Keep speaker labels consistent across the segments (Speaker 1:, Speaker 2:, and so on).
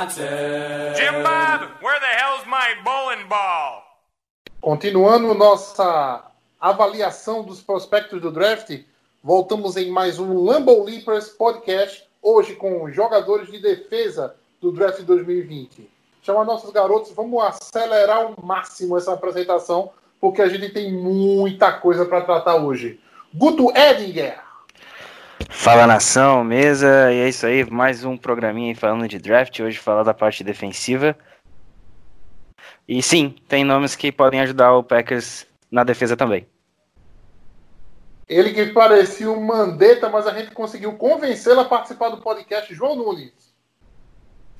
Speaker 1: Jim Bob, where the hell's my bowling ball?
Speaker 2: Continuando nossa avaliação dos prospectos do draft, voltamos em mais um Lambo Leapers podcast, hoje com jogadores de defesa do draft 2020. Chama nossos garotos, vamos acelerar ao máximo essa apresentação, porque a gente tem muita coisa para tratar hoje. Guto Edinger,
Speaker 3: Fala nação, mesa, e é isso aí, mais um programinha falando de draft, hoje falar da parte defensiva. E sim, tem nomes que podem ajudar o Packers na defesa também.
Speaker 2: ele que parecia um mandeta, mas a gente conseguiu convencê-lo a participar do podcast, João Nunes.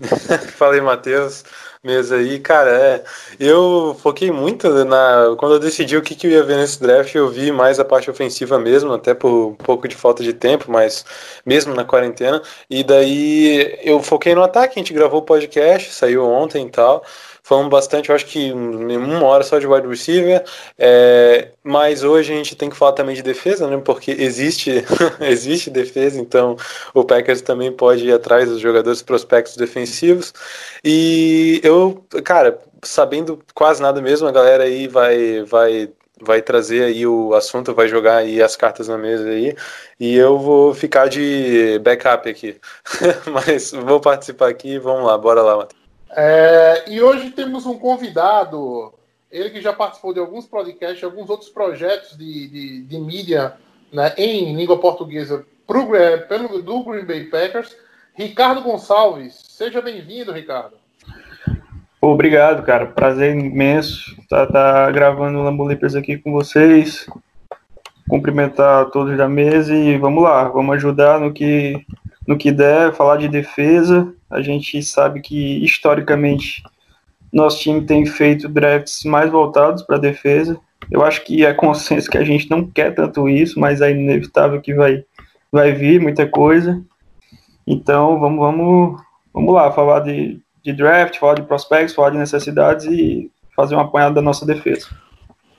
Speaker 4: Fala aí, Matheus. Mesa aí, cara, é, eu foquei muito na. Quando eu decidi o que, que eu ia ver nesse draft, eu vi mais a parte ofensiva mesmo, até por um pouco de falta de tempo, mas mesmo na quarentena. E daí eu foquei no ataque, a gente gravou o podcast, saiu ontem e tal. Falamos bastante, eu acho que uma hora só de wide receiver, é, mas hoje a gente tem que falar também de defesa, né? Porque existe, existe defesa, então o Packers também pode ir atrás dos jogadores prospectos defensivos. E eu, cara, sabendo quase nada mesmo, a galera aí vai, vai, vai trazer aí o assunto, vai jogar aí as cartas na mesa aí, e eu vou ficar de backup aqui. Mas vou participar aqui, vamos lá, bora lá, Matheus.
Speaker 2: É, e hoje temos um convidado, ele que já participou de alguns podcasts, alguns outros projetos de, de, de mídia né, em língua portuguesa pro, pelo, do Green Bay Packers, Ricardo Gonçalves. Seja bem-vindo, Ricardo.
Speaker 5: Obrigado, cara. Prazer imenso estar tá, tá gravando o Lambo Leapers aqui com vocês. Cumprimentar todos da mesa e vamos lá, vamos ajudar no que, no que der, falar de defesa. A gente sabe que, historicamente, nosso time tem feito drafts mais voltados para a defesa. Eu acho que é consenso que a gente não quer tanto isso, mas é inevitável que vai, vai vir muita coisa. Então, vamos, vamos, vamos lá, falar de, de draft, falar de prospects, falar de necessidades e fazer um apanhado da nossa defesa.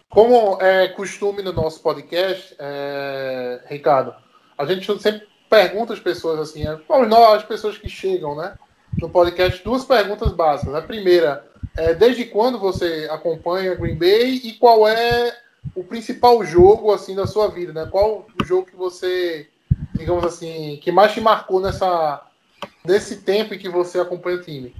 Speaker 2: Como é costume no nosso podcast, é, Ricardo, a gente sempre pergunta pessoas assim, bom, nós, as pessoas que chegam, né, no podcast, duas perguntas básicas. A primeira é desde quando você acompanha Green Bay e qual é o principal jogo assim da sua vida, né? Qual o jogo que você, digamos assim, que mais te marcou nessa nesse tempo em que você acompanha o time?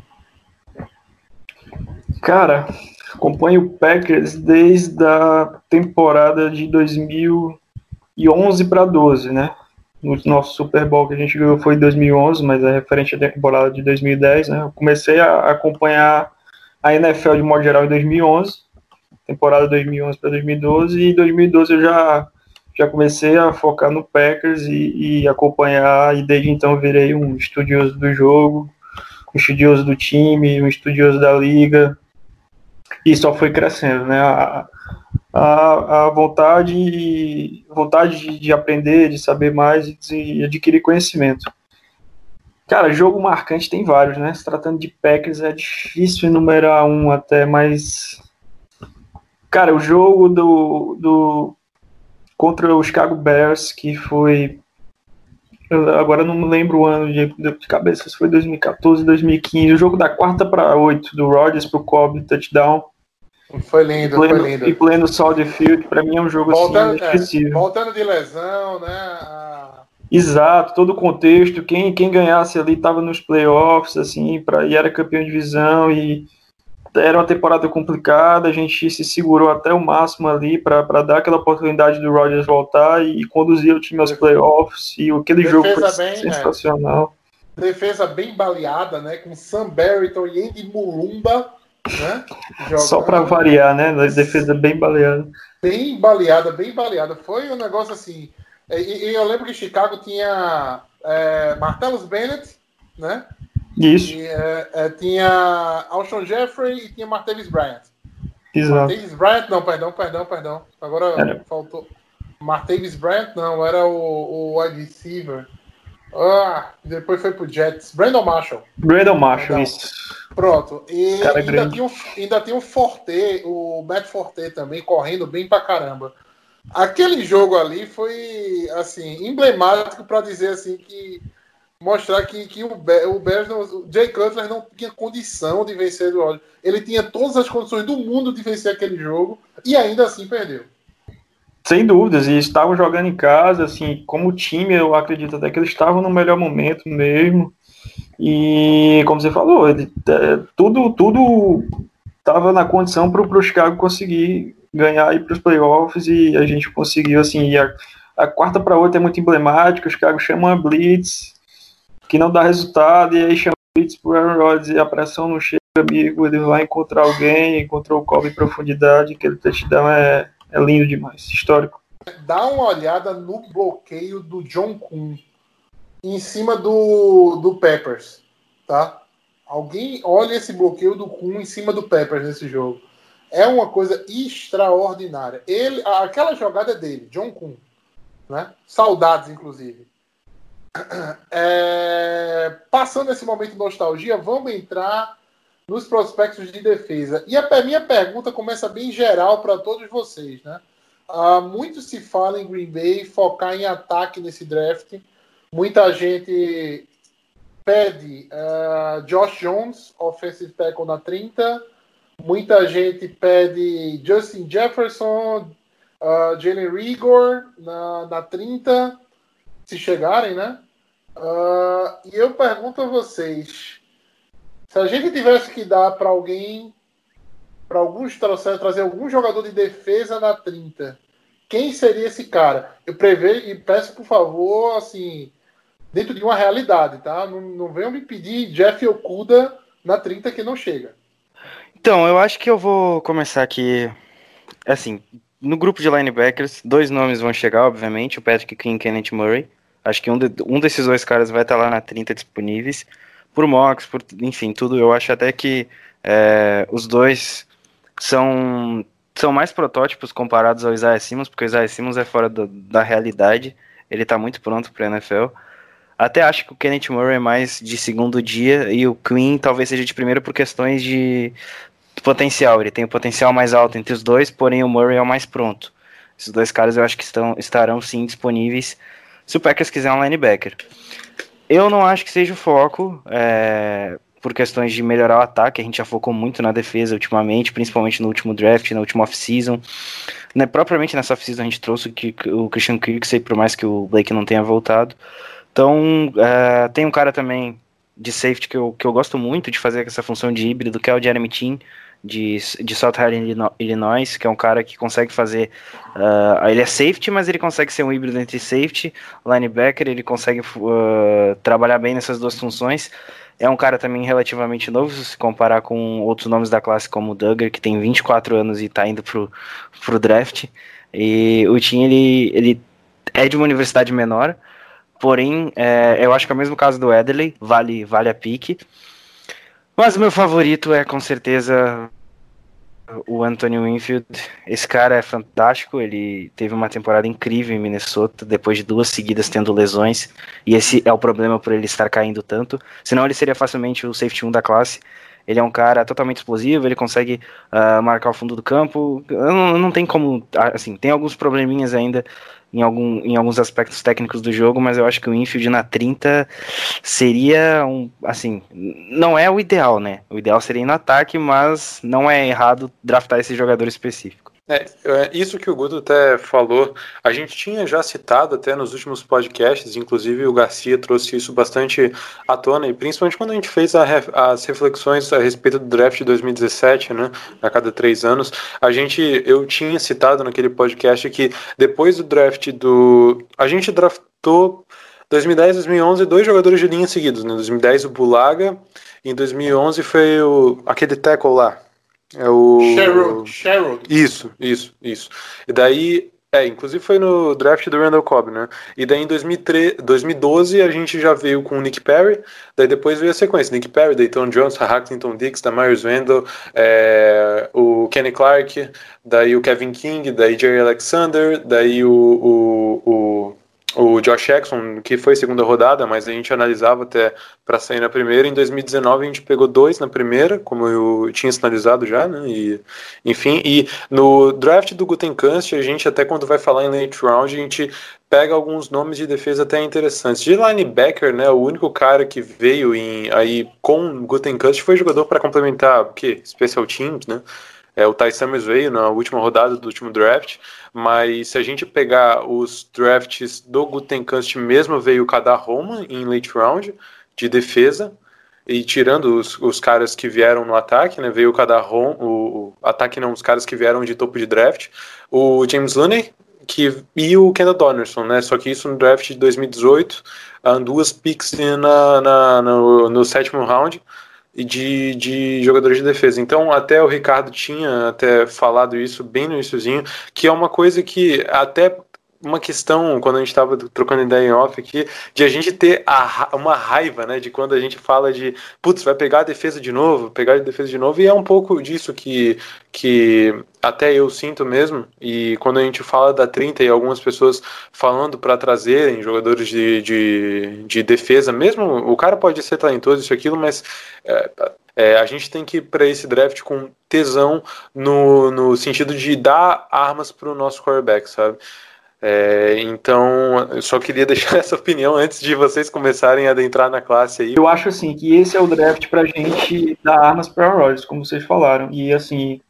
Speaker 5: Cara, acompanho o Packers desde a temporada de 2011 para 12, né? No nosso Super Bowl que a gente ganhou foi em 2011, mas é referente à temporada de 2010, né? Eu comecei a acompanhar a NFL de modo geral em 2011, temporada 2011 para 2012, e em 2012 eu já já comecei a focar no Packers e, e acompanhar, e desde então virei um estudioso do jogo, um estudioso do time, um estudioso da liga, e só foi crescendo, né? A, a, a vontade, vontade de, de, aprender, de saber mais e de adquirir conhecimento. Cara, jogo marcante tem vários, né? Se tratando de Packers é difícil enumerar um até, mas. Cara, o jogo do, do contra o Chicago Bears, que foi. Agora não lembro o ano de, de cabeça, se foi 2014, 2015. O jogo da quarta para oito, do Rodgers pro Cobb, touchdown.
Speaker 2: Foi lindo,
Speaker 5: pleno,
Speaker 2: foi lindo.
Speaker 5: E pleno Soldier Field, para mim é um jogo
Speaker 2: voltando,
Speaker 5: assim,
Speaker 2: é, voltando de lesão, né? A...
Speaker 5: Exato, todo o contexto. Quem, quem ganhasse ali estava nos playoffs, assim, pra, e era campeão de divisão. E era uma temporada complicada. A gente se segurou até o máximo ali para dar aquela oportunidade do Rodgers voltar e, e conduzir o time aos playoffs. E aquele
Speaker 2: Defesa
Speaker 5: jogo foi
Speaker 2: bem,
Speaker 5: sensacional.
Speaker 2: É. Defesa bem baleada, né? Com Sam Barrington e Andy Mulumba né?
Speaker 5: Só pra variar, né? Na defesa bem baleada.
Speaker 2: bem baleada, bem baleada. Foi um negócio assim. E, e eu lembro que Chicago tinha é, Martellus Bennett, né?
Speaker 5: Isso,
Speaker 2: E é, é, tinha Alshon Jeffrey e tinha Martavis Bryant.
Speaker 5: exato.
Speaker 2: Martavis Bryant, não, perdão, perdão, perdão. Agora
Speaker 5: Era.
Speaker 2: faltou. Martavis Bryant, não, era o, o wide receiver. Ah, depois foi pro Jets. Brandon Marshall.
Speaker 5: Brandon Marshall,
Speaker 2: Não.
Speaker 5: isso.
Speaker 2: Pronto. E
Speaker 5: Cara
Speaker 2: ainda
Speaker 5: grande.
Speaker 2: tinha, um, ainda tinha um Forte, o Matt Forte também, correndo bem pra caramba. Aquele jogo ali foi, assim, emblemático pra dizer, assim, que mostrar que, que o, Be- o Bears, não, o Jay Cutler não tinha condição de vencer do. Ele tinha todas as condições do mundo de vencer aquele jogo e ainda assim perdeu.
Speaker 5: Sem dúvidas, e estavam jogando em casa, assim, como time, eu acredito até que eles estavam no melhor momento mesmo. E como você falou, ele, é, tudo tudo estava na condição para o Chicago conseguir ganhar para os playoffs e a gente conseguiu assim. E a, a quarta para outra é muito emblemática, o Chicago chama a blitz, que não dá resultado, e aí chama a blitz para Aaron Rodgers e a pressão não chega, amigo, ele vai encontrar alguém, encontrou o Kobe em profundidade, aquele touchdown é, é lindo demais, histórico.
Speaker 2: Dá uma olhada no bloqueio do John Kuhn em cima do, do Peppers, tá? Alguém olha esse bloqueio do Kuhn em cima do Peppers nesse jogo. É uma coisa extraordinária. Ele, aquela jogada é dele, John Kuhn, né? Saudades, inclusive. É, passando esse momento de nostalgia, vamos entrar nos prospectos de defesa. E a minha pergunta começa bem geral para todos vocês, né? Ah, muito se fala em Green Bay focar em ataque nesse draft. Muita gente pede ah, Josh Jones, offensive tackle na 30. Muita gente pede Justin Jefferson, ah, Jalen Rigor na, na 30, se chegarem, né? Ah, e eu pergunto a vocês: se a gente tivesse que dar para alguém, para alguns trazer, trazer algum jogador de defesa na 30, quem seria esse cara? Eu prevejo e peço, por favor, assim, dentro de uma realidade, tá? Não, não venham me pedir Jeff Okuda na 30 que não chega.
Speaker 3: Então, eu acho que eu vou começar aqui. Assim, no grupo de linebackers, dois nomes vão chegar, obviamente: o Patrick King e Kenneth Murray. Acho que um, de- um desses dois caras vai estar lá na 30 disponíveis. Por mocks, por, enfim, tudo. Eu acho até que é, os dois são, são mais protótipos comparados ao Isaiah Simmons, porque o Isaiah Simmons é fora do- da realidade. Ele tá muito pronto para NFL. Até acho que o Kenneth Murray é mais de segundo dia e o Queen talvez seja de primeiro por questões de potencial. Ele tem o potencial mais alto entre os dois, porém o Murray é o mais pronto. Esses dois caras eu acho que estão, estarão sim disponíveis se o Packers quiser um linebacker. Eu não acho que seja o foco, é, por questões de melhorar o ataque. A gente já focou muito na defesa ultimamente, principalmente no último draft, na última off-season. Né, propriamente nessa off-season a gente trouxe o, Christian Kirksey, por mais que o Blake não tenha voltado. Então, é, tem um cara também de safety que eu, que eu gosto muito de fazer essa função de híbrido, que é o Jeremy Chin, de, de South Illino- Illinois, que é um cara que consegue fazer. ah, ele é safety, mas ele consegue ser um híbrido entre safety, linebacker, ele consegue ah, trabalhar bem nessas duas funções. É um cara também relativamente novo, se comparar com outros nomes da classe, como o Duggar, que tem 24 anos e está indo pro, pro draft. E o Tim, ele, ele é de uma universidade menor, porém, é, eu acho que é o mesmo caso do Edley, vale, vale a pique. Mas o meu favorito é com certeza o Anthony Winfield. Esse cara é fantástico. Ele teve uma temporada incrível em Minnesota, depois de duas seguidas tendo lesões. E esse é o problema por ele estar caindo tanto. Senão ele seria facilmente o safety 1 da classe. Ele é um cara totalmente explosivo, ele consegue ah, marcar o fundo do campo. Não, não tem como. ah, Assim, tem alguns probleminhas ainda em, algum, em alguns aspectos técnicos do jogo, mas eu acho que o infield na 30 seria um. Assim, não é o ideal, né? O ideal seria ir no ataque, mas não é errado draftar esse jogador específico.
Speaker 4: É, é, isso que o Guto até falou, a gente tinha já citado até nos últimos podcasts, inclusive o Garcia trouxe isso bastante à tona, e principalmente quando a gente fez a as reflexões a respeito do draft de 2017, né, a cada três anos, a gente, eu tinha citado naquele podcast que depois do draft do... A gente draftou 2010 2011 dois jogadores de linha seguidos, né, 2010 o Bulaga, em 2011 foi o, aquele tackle lá, É o.
Speaker 2: Sherrod. Sherrod.
Speaker 4: Isso, isso, isso. E daí, é, inclusive foi no draft do Randall Cobb, né? E daí em 2003, 2012 a gente já veio com o Nick Perry, daí depois veio a sequência, Nick Perry, Dayton Jones, Hackington Dix, Damarius Randall, é, o Kenny Clark, daí o Kevin King, daí Jerry Alexander, daí o, o, o o Josh Jackson, que foi segunda rodada, mas a gente analisava até para sair na primeira. Em 2019 a gente pegou dois na primeira, como eu tinha sinalizado já, né? E, enfim, e no draft do Gutenkast, a gente até quando vai falar em late round, a gente pega alguns nomes de defesa até interessantes. De linebacker, né, o único cara que veio em, aí com Gutenkast foi jogador para complementar o quê? Special teams, né? É, o Ty Summers veio na última rodada do último draft, mas se a gente pegar os drafts do Gutenkast mesmo, veio o Kadar Roma em late round de defesa, e tirando os, os caras que vieram no ataque, né, veio o Kadar Roma, o, o, ataque não, os caras que vieram de topo de draft, o James Looney, que, e o Kendall Donnerson, né, só que isso no draft de 2018, duas picks na, na no, no sétimo round, de, de jogadores de defesa. Então, até o Ricardo tinha até falado isso bem no iníciozinho, que é uma coisa que até uma questão, quando a gente estava trocando ideia em off aqui, de a gente ter a, uma raiva, né, de quando a gente fala de, putz, vai pegar a defesa de novo, pegar a defesa de novo, e é um pouco disso que, que até eu sinto mesmo, e quando a gente fala da 30 e algumas pessoas falando para trazerem jogadores de, de, de defesa, mesmo o cara pode ser talentoso, isso aquilo, mas é, é, a gente tem que ir para esse draft com tesão no, no sentido de dar armas para o nosso quarterback, sabe? É, então, eu só queria deixar essa opinião antes de vocês começarem a adentrar na classe aí.
Speaker 5: Eu acho assim que esse é o draft pra gente dar armas para Rodgers, como vocês falaram. E assim,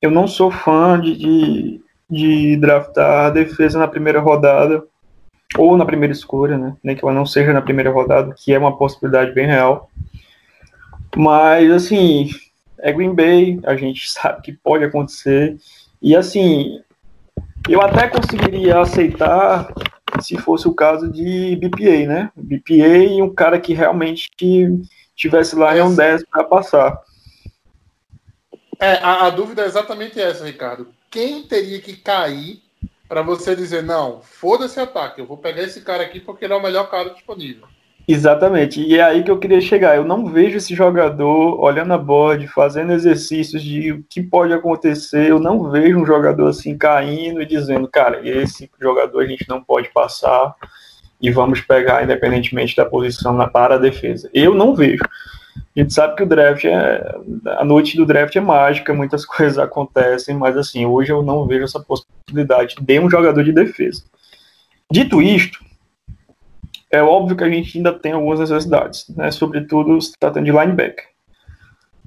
Speaker 5: eu não sou fã de, de, de draftar a defesa na primeira rodada ou na primeira escolha, né? Nem que ela não seja na primeira rodada, que é uma possibilidade bem real. Mas assim, é Green Bay, a gente sabe que pode acontecer. E assim, eu até conseguiria aceitar se fosse o caso de BPA, né? BPA e um cara que realmente tivesse lá em um 10 para passar.
Speaker 2: É, a, a, dúvida é exatamente essa, Ricardo. Quem teria que cair para você dizer, não, foda-se ataque, eu vou pegar esse cara aqui porque ele é o melhor cara disponível?
Speaker 5: Exatamente, e é aí que eu queria chegar. Eu não vejo esse jogador olhando a board, fazendo exercícios de o que pode acontecer. Eu não vejo um jogador assim caindo e dizendo, cara, esse jogador a gente não pode passar e vamos pegar independentemente da posição na para a defesa. Eu não vejo. A gente sabe que o draft é. A noite do draft é mágica, muitas coisas acontecem, mas assim, hoje eu não vejo essa possibilidade de um jogador de defesa. Dito isto, é óbvio que a gente ainda tem algumas necessidades, né? sobretudo se tratando de linebacker.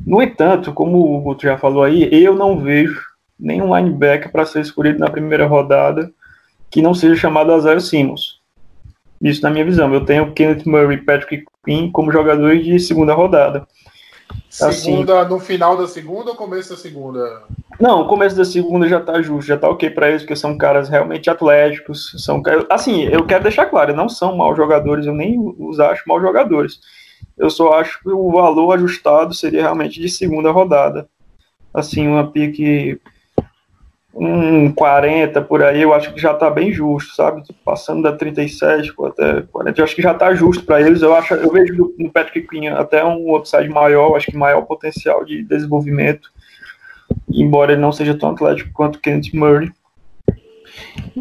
Speaker 5: No entanto, como o Guto já falou aí, eu não vejo nenhum linebacker para ser escolhido na primeira rodada que não seja chamado Azael Simmons. Isso na minha visão. Eu tenho Kenneth Murray e Patrick Quinn como jogadores de segunda rodada.
Speaker 2: Segunda, assim, no final da segunda ou começo da segunda?
Speaker 5: Não, o começo da segunda já tá justo, já tá ok para eles, porque são caras realmente atléticos. São Assim, eu quero deixar claro, não são maus jogadores, eu nem os acho maus jogadores. Eu só acho que o valor ajustado seria realmente de segunda rodada. Assim, uma pique um 40 por aí, eu acho que já tá bem justo, sabe? Passando da 37 até 40, eu acho que já tá justo para eles. Eu acho, eu vejo no Patrick Quinn até um upside maior, acho que maior potencial de desenvolvimento, embora ele não seja tão atlético quanto Kenneth Murray.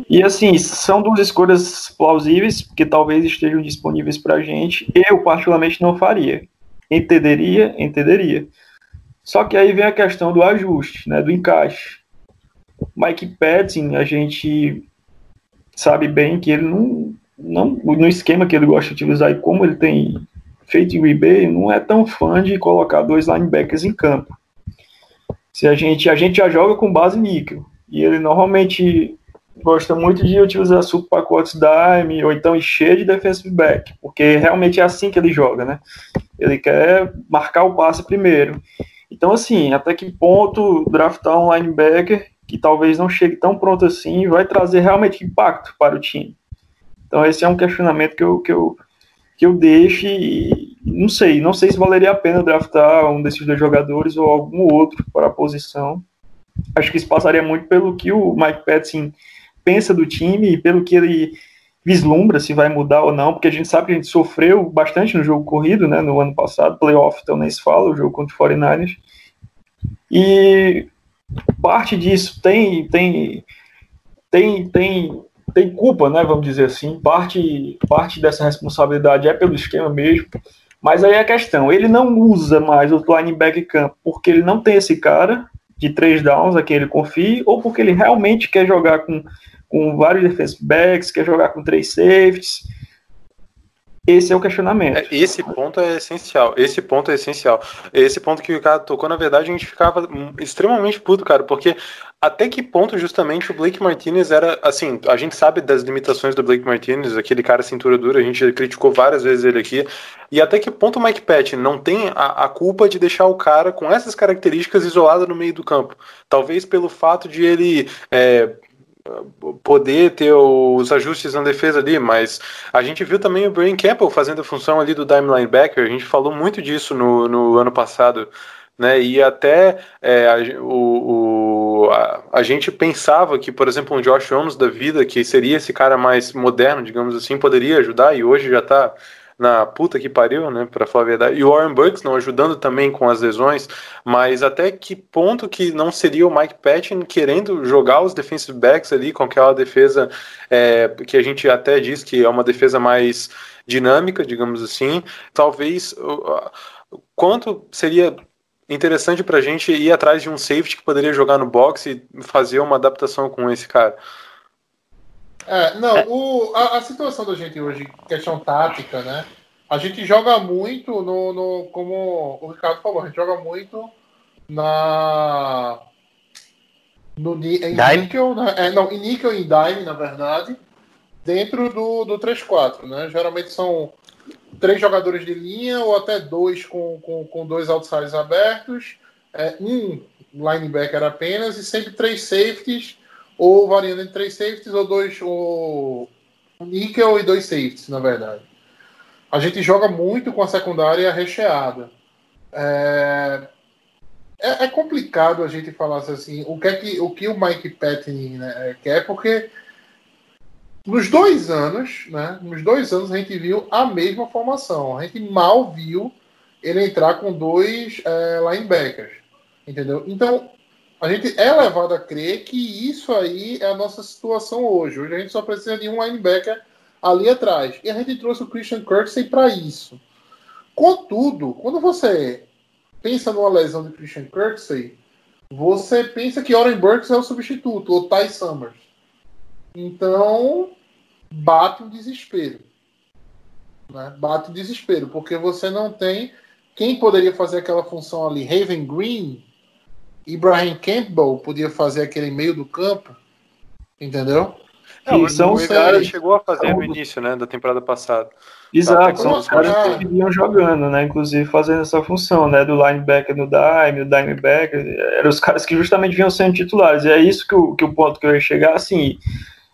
Speaker 5: E assim, são duas escolhas plausíveis, que talvez estejam disponíveis para gente. Eu, particularmente, não faria. Entenderia, entenderia. Só que aí vem a questão do ajuste, né, do encaixe. Mike Patton, a gente sabe bem que ele não, não, no esquema que ele gosta de utilizar e como ele tem feito em Green Bay, não é tão fã de colocar dois linebackers em campo. Se a gente, a gente já joga com base níquel, e ele normalmente gosta muito de utilizar super pacotes dime ou então encher de defensive back, porque realmente é assim que ele joga, né? Ele quer marcar o passe primeiro. Então, assim, até que ponto draftar um linebacker que talvez não chegue tão pronto assim vai trazer realmente impacto para o time. Então esse é um questionamento que eu, que eu, que eu deixe. e Não sei, não sei se valeria a pena draftar um desses dois jogadores ou algum outro para a posição. Acho que isso passaria muito pelo que o Mike Patson pensa do time e pelo que ele vislumbra se vai mudar ou não, porque a gente sabe que a gente sofreu bastante no jogo corrido, né, no ano passado, playoff, então nem se fala, o jogo contra o 49ers. E parte disso tem tem tem tem tem culpa, né, vamos dizer assim. Parte parte dessa responsabilidade é pelo esquema mesmo. Mas aí é a questão, ele não usa mais o linebacker campo porque ele não tem esse cara de três downs a quem ele confie, ou porque ele realmente quer jogar com, com vários defensive backs, quer jogar com três safeties. Esse é o questionamento.
Speaker 4: É, esse ponto é essencial. Esse ponto é essencial. Esse ponto que o cara tocou, na verdade, a gente ficava extremamente puto, cara, porque até que ponto justamente o Blake Martinez era assim, a gente sabe das limitações do Blake Martinez, aquele cara cintura dura, a gente criticou várias vezes ele aqui, e até que ponto o Mike Patton não tem a, a culpa de deixar o cara com essas características isolado no meio do campo. Talvez pelo fato de ele é, poder ter os ajustes na defesa ali, mas a gente viu também o Brian Campbell fazendo a função ali do dime linebacker, a gente falou muito disso no, no ano passado, né, e até é, a, o, o a, a, gente pensava que, por exemplo, um Josh Holmes da vida, que seria esse cara mais moderno, digamos assim, poderia ajudar, e hoje já está na puta que pariu, né, para falar a verdade. E o Warren Bucks não ajudando também com as lesões, mas até que ponto que não seria o Mike Patton querendo jogar os defensive backs ali com aquela defesa é, que a gente até diz que é uma defesa mais dinâmica, digamos assim. Talvez quanto seria interessante para a gente ir atrás de um safety que poderia jogar no box e fazer uma adaptação com esse cara.
Speaker 2: É, não, o, a, a, situação da gente hoje, questão tática, né? A gente joga muito no, no como o Ricardo falou, a gente joga muito na no em níquel, né? é, não, em níquel e em dime, na verdade, dentro do, do 3-4, né? Geralmente são três jogadores de linha ou até dois com, com, com dois outsiders abertos, é, um linebacker apenas e sempre três safeties ou variando em três safeties ou dois, ou níquel e dois safeties, na verdade. A gente joga muito com a secundária recheada. É, é, é complicado a gente falar assim, o que, é que, o, que o Mike Patton né, quer, porque nos dois anos, né, nos dois anos a gente viu a mesma formação. A gente mal viu ele entrar com dois é, linebackers, entendeu? Então, a gente é levado a crer que isso aí é a nossa situação hoje. Hoje a gente só precisa de um linebacker ali atrás. E a gente trouxe o Christian Kirksey para isso. Contudo, quando você pensa numa lesão de Christian Kirksey, você pensa que Oren Burks é o substituto, ou Ty Summers. Então, bate um desespero. Né? Bate um desespero, porque você não tem quem poderia fazer aquela função ali. Raven Green Ibrahim Campbell podia fazer aquele meio do campo, entendeu?
Speaker 4: Não, que são os caras chegou a fazer no início, né, da temporada passada.
Speaker 5: Exato, são os caras que vinham jogando, né, inclusive fazendo essa função, né, do linebacker no dime, o dimebacker, eram os caras que justamente vinham sendo titulares, e é isso que o, que o ponto que eu ia chegar, assim,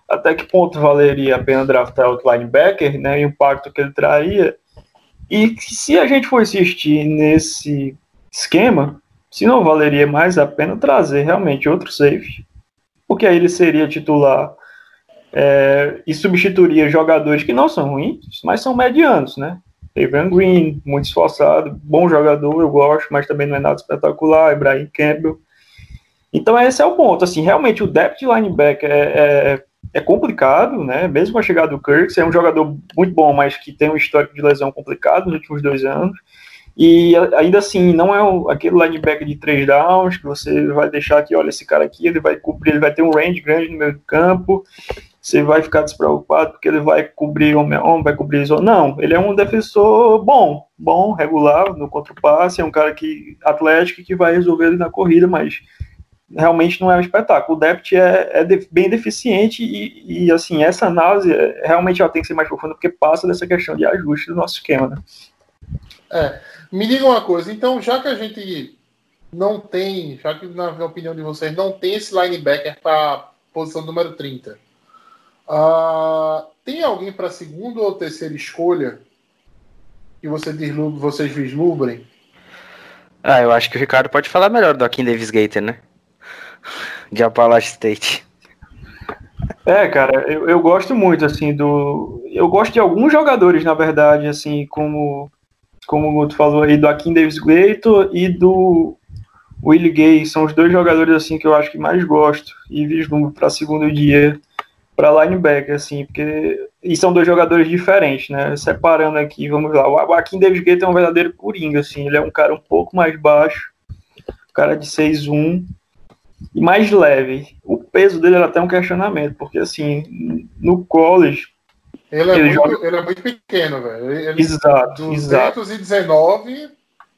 Speaker 5: até que ponto valeria a pena draftar o linebacker, né, e o impacto que ele traria, e se a gente for insistir nesse esquema, se não valeria mais a pena trazer realmente outro safety, porque aí ele seria titular é, e substituiria jogadores que não são ruins, mas são medianos, né? Evan Green, muito esforçado, bom jogador, eu gosto, mas também não é nada espetacular, Ibrahim Campbell. Então esse é o ponto, assim, realmente o depth de linebacker é, é, é complicado, né? Mesmo a chegada do Kirk, é um jogador muito bom, mas que tem um histórico de lesão complicado nos últimos dois anos. E ainda assim, não é aquele linebacker de três downs que você vai deixar aqui, olha, esse cara aqui, ele vai cobrir, ele vai ter um range grande no meio do campo, você vai ficar despreocupado porque ele vai cobrir homem a homem, vai cobrir zona. Não, ele é um defensor bom, bom, regular no contra-passe, é um cara que atlético que vai resolver ele na corrida, mas realmente não é um espetáculo. O depth é, é de, bem deficiente e, e, assim, essa análise é, realmente ela tem que ser mais profunda porque passa dessa questão de ajuste do nosso esquema, né?
Speaker 2: É, me diga uma coisa, então, já que a gente não tem, já que na opinião de vocês, não tem esse linebacker para posição número 30, uh, tem alguém para segunda ou terceira escolha que você vocês vislumbrem?
Speaker 3: Ah, eu acho que o Ricardo pode falar melhor do Akin Davis Gator, né? De Appalachian State.
Speaker 5: É, cara, eu, eu gosto muito, assim, do. Eu gosto de alguns jogadores, na verdade, assim, como. Como tu falou aí, do Akin Davis Gator e do Willie Gay. São os dois jogadores, assim, que eu acho que mais gosto. E vislumbro para segundo dia, para linebacker, assim, porque. E são dois jogadores diferentes, né? Separando aqui, vamos lá. O Akin Davis Gator é um verdadeiro coringa, assim. Ele é um cara um pouco mais baixo, um cara de 6'1 e mais leve. O peso dele era até um questionamento, porque assim, no college,
Speaker 2: Ele é,
Speaker 5: Ele
Speaker 2: muito, ele é muito pequeno, velho. Ele,
Speaker 5: exato, exato,
Speaker 2: 219,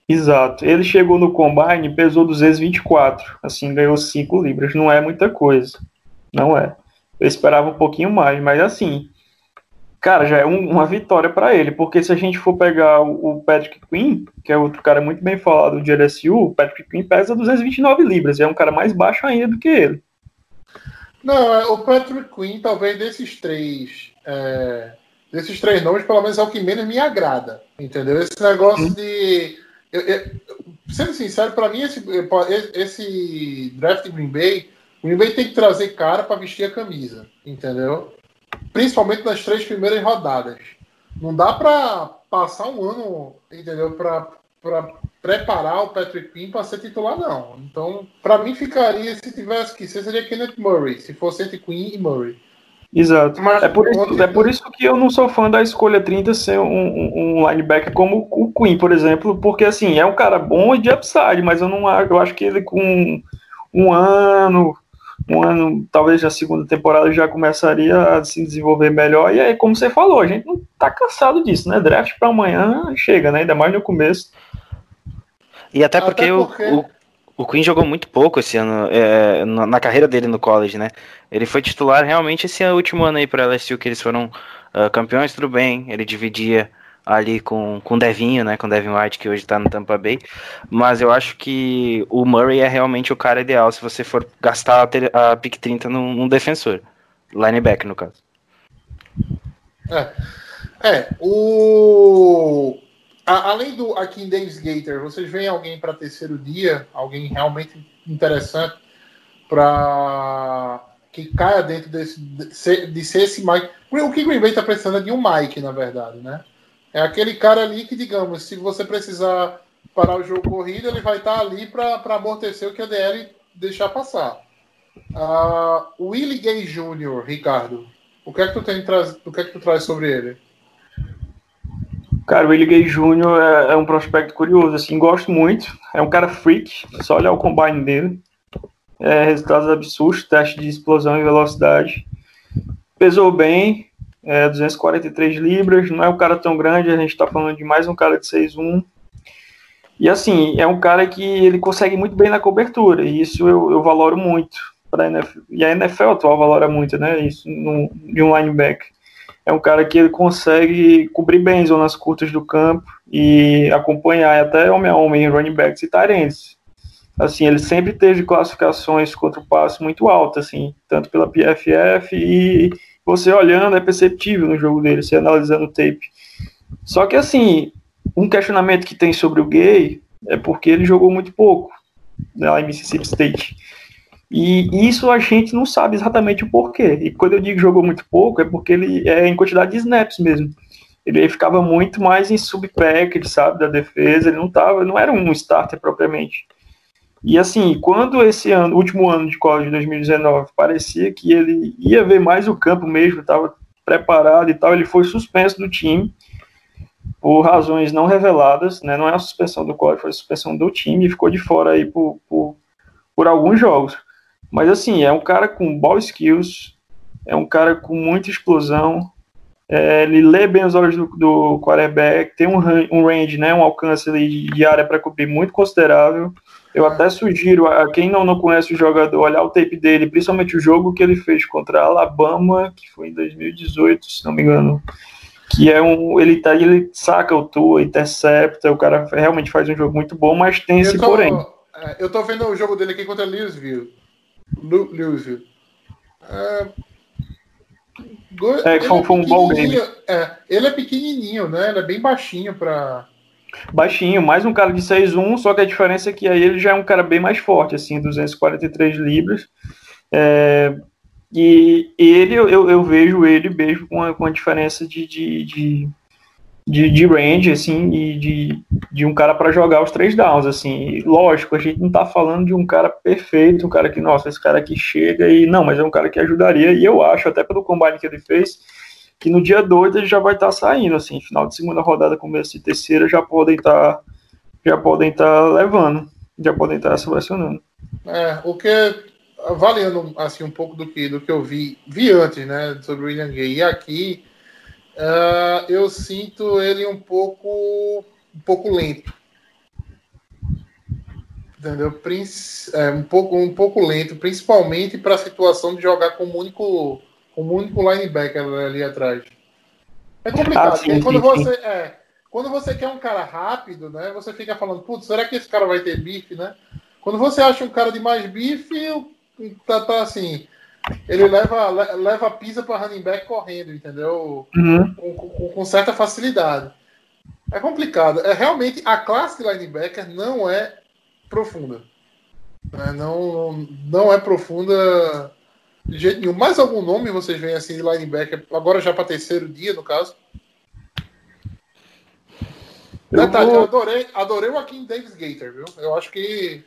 Speaker 5: exato. Ele chegou no combine e pesou 224, assim, ganhou 5 libras, não é muita coisa. Não é. Eu esperava um pouquinho mais, mas assim, cara, já é um- uma vitória para ele, porque se a gente for pegar o, o Patrick Quinn, que é outro cara muito bem falado de LSU, o Patrick Quinn pesa 229 libras, e é um cara mais baixo ainda do que ele.
Speaker 2: Não, é, o Patrick Quinn, talvez desses três. É, desses três nomes, pelo menos é o que menos me agrada. Entendeu? Esse negócio de. eu- eu- sendo sincero, pra mim, esse, esse draft Green Bay, o Green Bay tem que trazer cara pra vestir a camisa. Entendeu? Principalmente nas três primeiras rodadas. Não dá pra passar um ano, entendeu? Pra preparar o Patrick Quinn para ser titular, não. Então, para mim, ficaria, se tivesse que ser, seria Kenneth Murray, se fosse entre Quinn e Murray.
Speaker 5: Exato.
Speaker 2: Mas-
Speaker 5: é, por isso, é por isso que eu não sou fã da escolha 30 ser um, um, um linebacker como o Queen, por exemplo, porque assim, é um cara bom e de upside, mas eu não acho, eu acho que ele com um ano, um ano, talvez na segunda temporada já começaria a se desenvolver melhor. E aí, como você falou, a gente não tá cansado disso, né? Draft para amanhã chega, né? Ainda mais no começo.
Speaker 3: E até
Speaker 2: Até
Speaker 3: porque, o-
Speaker 2: porque-
Speaker 3: O, o Queen jogou muito pouco esse ano, é, na, carreira dele no college, né? Ele foi titular realmente esse último ano aí para LSU, que eles foram ah, campeões, tudo bem. Ele dividia ali com, com o Devinho, né? Com o Devin White, que hoje tá no Tampa Bay. Mas eu acho que o Murray é realmente o cara ideal se você for gastar a, a pick 30 num, num defensor. Linebacker, no caso.
Speaker 2: É, o. a- além do Akin Davis Gator, vocês veem alguém para terceiro dia? Alguém realmente interessante para que caia dentro desse. de ser, de ser esse Mike. O que Green Bay está precisando é de um Mike, na verdade, né? É aquele cara ali que, digamos, se você precisar parar o jogo corrido, ele vai estar ali para amortecer o que a DL deixar passar. O Willie Gay Jr., Ricardo, o que é que tu tem o que é que tu traz sobre ele?
Speaker 5: Cara, o Willie Gay Jr. É, é um prospecto curioso, assim, gosto muito. É um cara freak, só olhar o combine dele. É, resultados absurdos, teste de explosão e velocidade. Pesou bem, é, 243 libras, não é um cara tão grande, a gente tá falando de mais um cara de 6'1". E assim, é um cara que ele consegue muito bem na cobertura, e isso eu, eu valoro muito. NFL. E a NFL atual valora muito, né? Isso num- de um linebacker é um cara que ele consegue cobrir bem as zonas curtas do campo e acompanhar até homem a homem, running backs e ends. Assim, ele sempre teve classificações contra o passe muito altas, assim, tanto pela PFF e você olhando é perceptível no jogo dele, você analisando o tape. Só que assim, um questionamento que tem sobre o Gay é porque ele jogou muito pouco lá em Mississippi State. E isso a gente não sabe exatamente o porquê. E quando eu digo jogou muito pouco, é porque ele é em quantidade de snaps mesmo. Ele ficava muito mais em sub-package, sabe, da defesa. Ele não tava, não era um starter propriamente. E assim, quando esse ano, último ano de college de 2019, parecia que ele ia ver mais o campo mesmo, estava preparado e tal, ele foi suspenso do time por razões não reveladas, né? Não é a suspensão do college, foi a suspensão do time e ficou de fora aí por, por, por alguns jogos. Mas assim, é um cara com ball skills, é um cara com muita explosão, é, ele lê bem os olhos do, do quarterback, tem um, um range, né, um alcance de, área para cobrir muito considerável. Eu até sugiro a quem não, não conhece o jogador olhar o tape dele, principalmente o jogo que ele fez contra a Alabama, que foi em 2018, se não me engano. Que é um. Ele, tá, ele saca o tua, intercepta, o cara realmente faz um jogo muito bom, mas tem esse
Speaker 2: tô,
Speaker 5: porém.
Speaker 2: é, eu tô vendo o jogo dele aqui contra Louisville. Louisville. É,
Speaker 5: É, foi- foi um ball
Speaker 2: pequenininho, É, ele é pequenininho, né? Ele é bem baixinho pra.
Speaker 5: baixinho, mais um cara de 6'1", só que a diferença é que aí ele já é um cara bem mais forte, assim, 243 libras. É, e ele, eu, eu vejo ele mesmo com a, com a diferença de, de, de, de, de range, assim, e de, de um cara para jogar os três downs, assim. Lógico, a gente não tá falando de um cara perfeito, um cara que, nossa, esse cara aqui chega e... Não, mas é um cara que ajudaria, e eu acho, até pelo combine que ele fez, que no dia 2 ele já vai estar saindo, assim, final de segunda rodada, começo de terceira, já podem estar já podem estar levando, já podem estar selecionando.
Speaker 2: É, o que avaliando assim um pouco do que do que eu vi vi antes, né, sobre o William Gay e aqui ah, eu sinto ele um pouco um pouco lento. Entendeu? É, um pouco um pouco lento, principalmente para a situação de jogar como único como único linebacker ali atrás. É complicado,
Speaker 5: Ah, sim,
Speaker 2: quando
Speaker 5: sim, sim.
Speaker 2: você é, quando você quer um cara rápido, né, você fica falando, putz, será que esse cara vai ter bife, né? Quando você acha um cara de mais bife, tá, tá assim, ele leva, le- leva a pisa para running back correndo, entendeu?
Speaker 5: Uhum.
Speaker 2: Com, com- com certa facilidade. É complicado. É realmente a classe de linebacker não é profunda. né? Não, não é profunda de jeito nenhum. Mais algum nome vocês veem assim de linebacker? Agora já para terceiro dia, no caso.
Speaker 5: Eu
Speaker 2: Detalhe,
Speaker 5: vou-
Speaker 2: eu adorei, adorei o Akin Davis Gator, viu? Eu acho que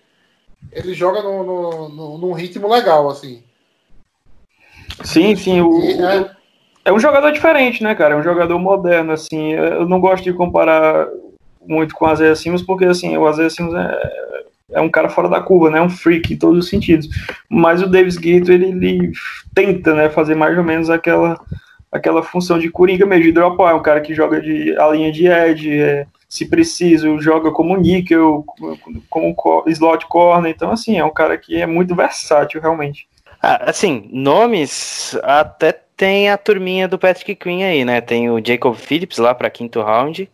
Speaker 2: ele joga no, no, no- num ritmo legal, assim.
Speaker 5: Sim, sim, o,
Speaker 2: é,
Speaker 5: é um jogador diferente, né, cara? É um jogador moderno, assim. Eu não gosto de comparar muito com o Isaiah Simmons, porque, assim, o Isaiah Simmons é, é um cara fora da curva, né? Um freak em todos os sentidos. Mas o Davis Guito, ele, ele tenta, né, fazer mais ou menos aquela, aquela função de coringa mesmo, de dropar. É um cara que joga de, a linha de edge, é, se preciso, joga como níquel, como co- slot corner. Então, assim, é um cara que é muito versátil, realmente.
Speaker 3: Ah, assim, nomes até tem a turminha do Patrick Queen aí, né? Tem o Jacob Phillips lá para quinto round,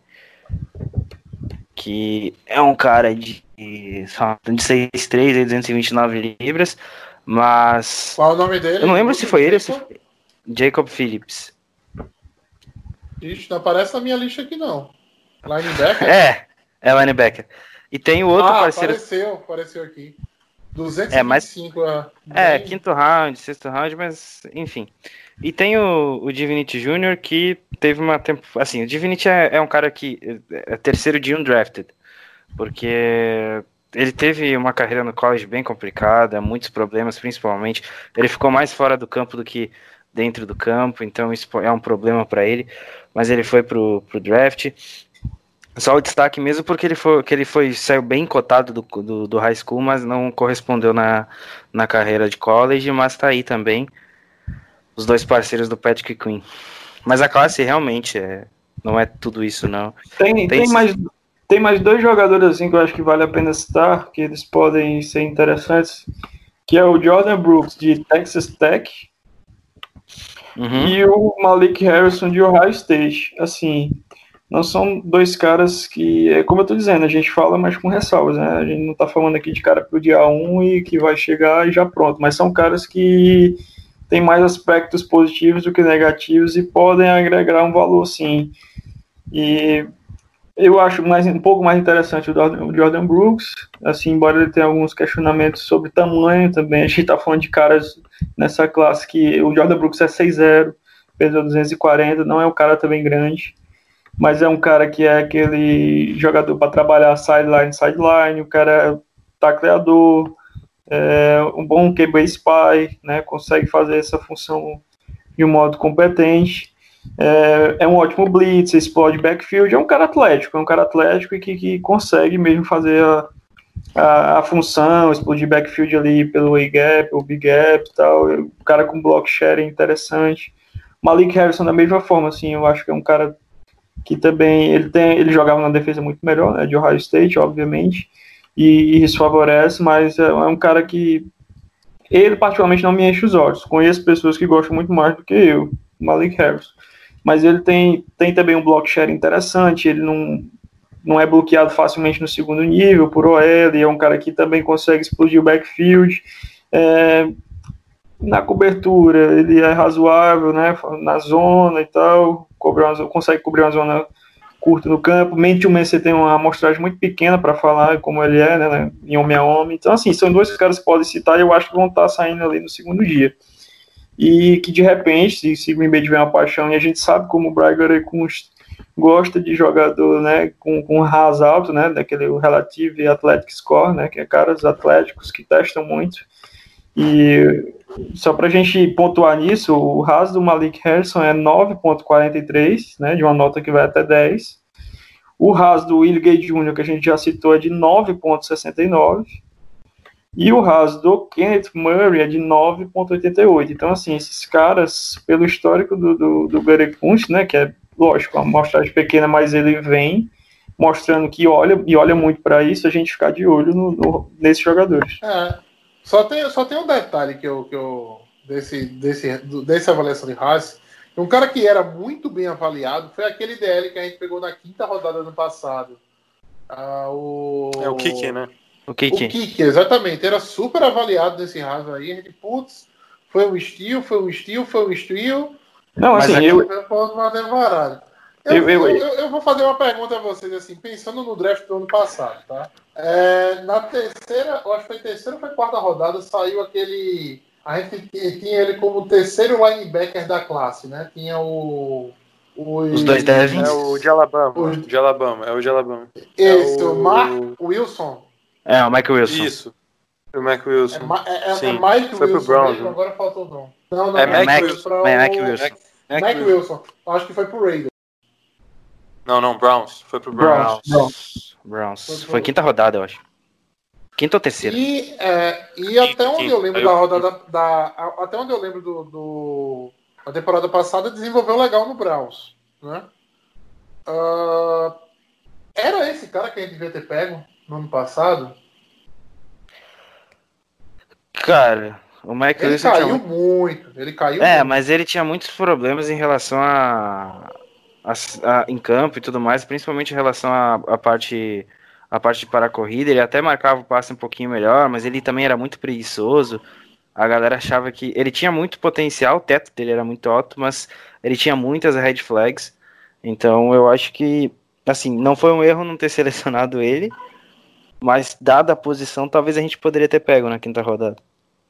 Speaker 3: que é um cara de, de 6'3 e 229 libras, mas
Speaker 2: qual é o nome dele?
Speaker 3: eu não lembro se foi ele ou se foi Jacob Phillips.
Speaker 2: Ixi, não aparece na minha lista aqui, não. Linebacker?
Speaker 3: É, é linebacker. E tem o outro
Speaker 2: ah,
Speaker 3: parceiro.
Speaker 2: apareceu, apareceu aqui. 225
Speaker 3: É, mas-
Speaker 2: a-
Speaker 3: É,
Speaker 2: bem-
Speaker 3: quinto round, sexto round, mas enfim. E tem o, o Divinity Jr. que teve uma tempo. Assim, o Divinity é, é um cara que é terceiro dia undrafted. Porque ele teve uma carreira no college bem complicada, muitos problemas, principalmente. Ele ficou mais fora do campo do que dentro do campo, então isso é um problema para ele. Mas ele foi pro, pro draft. Só o destaque mesmo porque ele foi, que ele foi saiu bem cotado do, do, do high school, mas não correspondeu na, na carreira de college, mas tá aí também os dois parceiros do Patrick Queen. Mas a classe realmente é, não é tudo isso, não.
Speaker 5: Tem,
Speaker 3: Tem
Speaker 5: tem, mais, tem mais dois jogadores assim que eu acho que vale a pena citar, que eles podem ser interessantes, que é o Jordan Brooks de Texas Tech
Speaker 3: Uhum.
Speaker 5: e o Malik Harrison de Ohio State. Assim, não são dois caras que, é como eu tô dizendo, a gente fala, mas com ressalvas, né? A gente não tá falando aqui de cara pro dia 1 e que vai chegar e já pronto, mas são caras que têm mais aspectos positivos do que negativos e podem agregar um valor sim. E eu acho mais, um pouco mais interessante o Jordan, o Brooks, assim, embora ele tenha alguns questionamentos sobre tamanho também, a gente tá falando de caras nessa classe que o Jordan Brooks é 6'0", pesa 240, não é um cara também grande, mas é um cara que é aquele jogador para trabalhar sideline, sideline, o cara é tacleador, é um bom QB spy, né, consegue fazer essa função de um modo competente, é, é um ótimo blitz, explode backfield, é um cara atlético, é um cara atlético e que, que consegue mesmo fazer a, a, a função, explodir backfield ali pelo A-gap, o big gap e tal, o cara com block sharing interessante. Malik Harrison da mesma forma, assim, eu acho que é um cara que também, ele tem, ele jogava na defesa muito melhor, né, de Ohio State, obviamente, e, e isso favorece, mas é, é um cara que ele particularmente não me enche os olhos. Conheço pessoas que gostam muito mais do que eu, Malik Harrison mas ele tem, tem também um block share interessante, ele não, não é bloqueado facilmente no segundo nível por OL, e é um cara que também consegue explodir o backfield. É, na cobertura ele é razoável, né? Na zona e tal, cobre uma, consegue cobrir uma zona curta no campo. Mente o você tem uma amostragem muito pequena para falar como ele é, né? Em homem a homem. Então, assim, são dois caras que podem citar e eu acho que vão estar saindo ali no segundo dia. E que de repente, se, se Green Bay tiver uma paixão, e a gente sabe como o Gutekunst gosta de jogador, né, com, com ras alto, né, daquele Relative Athletic Score, né, que é caras atléticos que testam muito. E só para a gente pontuar nisso, o RAS do Malik Harrison é 9.43, né, de uma nota que vai até 10. O RAS do Will Gay Jr., que a gente já citou, é de 9.69. E o RAS do Kenneth Murray é de 9.88. Então, assim, esses caras, pelo histórico do, do, do Gary Kunst, né, que é, lógico, uma amostragem pequena, mas ele vem mostrando que olha e olha muito para isso, a gente ficar de olho no, no, nesses jogadores.
Speaker 2: É, só tem, só tem um detalhe que eu, que eu desse, desse, dessa avaliação de Haas. Um cara que era muito bem avaliado foi aquele DL que a gente pegou na quinta rodada do passado. Ah, o...
Speaker 4: É o Kiki, né?
Speaker 3: O Kiki.
Speaker 2: O Kiki, exatamente. Era super avaliado nesse Haas aí. A gente, putz, foi um estilo, foi um estilo, foi um estilo.
Speaker 5: Não, assim,
Speaker 2: Mas
Speaker 5: eu,
Speaker 2: eu,
Speaker 5: Eu-
Speaker 2: eu,
Speaker 5: eu-
Speaker 2: eu, eu vou fazer uma pergunta a vocês, assim, pensando no draft do ano passado, tá? É, na terceira, eu acho que foi terceira ou foi quarta rodada, saiu aquele. A gente tinha ele como terceiro linebacker da classe, né? Tinha o.
Speaker 3: Os dois Devins.
Speaker 4: É o de Alabama.
Speaker 2: O-
Speaker 4: De Alabama, é o de Alabama.
Speaker 2: Esse,
Speaker 4: é
Speaker 2: o
Speaker 4: o-
Speaker 2: Mark Wilson.
Speaker 3: É, o Michael Wilson.
Speaker 4: Isso. O Mac
Speaker 2: É,
Speaker 4: Wilson.
Speaker 2: Ma- é, é,
Speaker 4: Sim.
Speaker 2: é Mike
Speaker 4: Foi pro
Speaker 2: Wilson,
Speaker 4: Browns,
Speaker 2: mesmo,
Speaker 4: né?
Speaker 2: agora faltou o nome. Não, não,
Speaker 4: É
Speaker 2: não,
Speaker 4: Mac
Speaker 2: foi
Speaker 3: Wilson. É Mac
Speaker 2: o-
Speaker 3: Wilson.
Speaker 4: Mac
Speaker 2: Mac
Speaker 4: Wilson.
Speaker 2: Wilson. Acho que foi pro Raiders.
Speaker 4: Não, não, Browns. Foi pro Browns.
Speaker 5: Browns.
Speaker 3: Browns. Foi quinta rodada, eu acho. Quinta ou terceira?
Speaker 2: E, é, e até onde eu lembro da rodada da. Até onde eu lembro do, do a temporada passada desenvolveu legal no Browns. Né? Ah, era esse cara que a gente devia ter pego no ano passado?
Speaker 3: Cara, o Michael
Speaker 2: Ele
Speaker 3: Wilson tinha
Speaker 2: caiu
Speaker 3: muito...
Speaker 2: muito. Ele caiu
Speaker 3: É,
Speaker 2: muito.
Speaker 3: mas ele tinha muitos problemas em relação a, a, a- em campo e tudo mais, principalmente em relação à parte a parte para a corrida. Ele até marcava o passe um pouquinho melhor, mas ele também era muito preguiçoso. A galera achava que ele tinha muito potencial, o teto dele era muito alto, mas ele tinha muitas red flags. Então eu acho que assim, não foi um erro não ter selecionado ele, mas dada a posição, talvez a gente poderia ter pego na quinta rodada.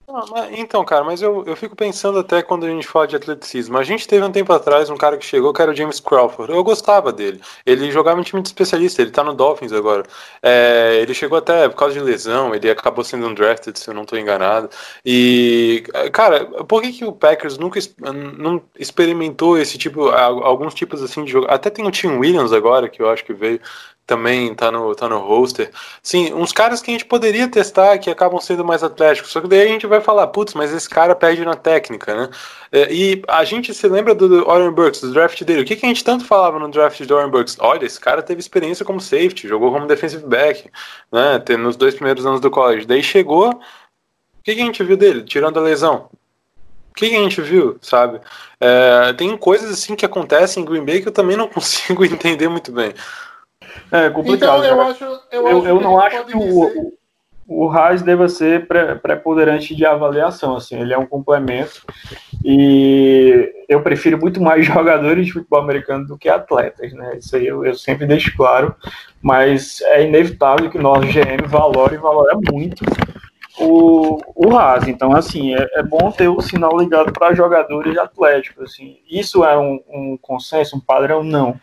Speaker 4: Ah, mas- então, cara, mas eu, eu fico pensando até quando a gente fala de atleticismo. A gente teve um tempo atrás um cara que chegou que era o James Crawford. Eu gostava dele. Ele jogava em time de especialista, ele tá no Dolphins agora. É, ele chegou até por causa de lesão, ele acabou sendo um drafted, se eu não tô enganado. E, cara, por que, que o Packers nunca não experimentou esse tipo, alguns tipos assim de jogo? Até tem o Tim Williams agora, que eu acho que veio. Também tá no, tá no roster. Sim, uns caras que a gente poderia testar que acabam sendo mais atléticos. Só que daí a gente vai falar, putz, mas esse cara perde na técnica, né? É, E a gente se lembra do, Oren Burks, do draft dele. O que, que a gente tanto falava no draft do Oren Burks? Olha, esse cara teve experiência como safety, jogou como defensive back, né? Nos dois primeiros anos do college. Daí chegou. O que, que a gente viu dele? Tirando a lesão. O que, que a gente viu, sabe? É, tem coisas assim que acontecem em Green Bay que eu também não consigo entender muito bem.
Speaker 5: É complicado.
Speaker 2: Então eu acho. Eu,
Speaker 5: Eu,
Speaker 2: acho
Speaker 5: eu não acho que o,
Speaker 2: dizer-
Speaker 5: o, o Haas deva ser preponderante de avaliação, assim, ele é um complemento e eu prefiro muito mais jogadores de futebol americano do que atletas, né? Isso aí eu, eu sempre deixo claro, mas é inevitável que o nosso GM valore e valora muito o, o Haas. Então, assim, é, é bom ter o sinal ligado para jogadores atléticos. Assim. Isso é um, um consenso, um padrão? Não.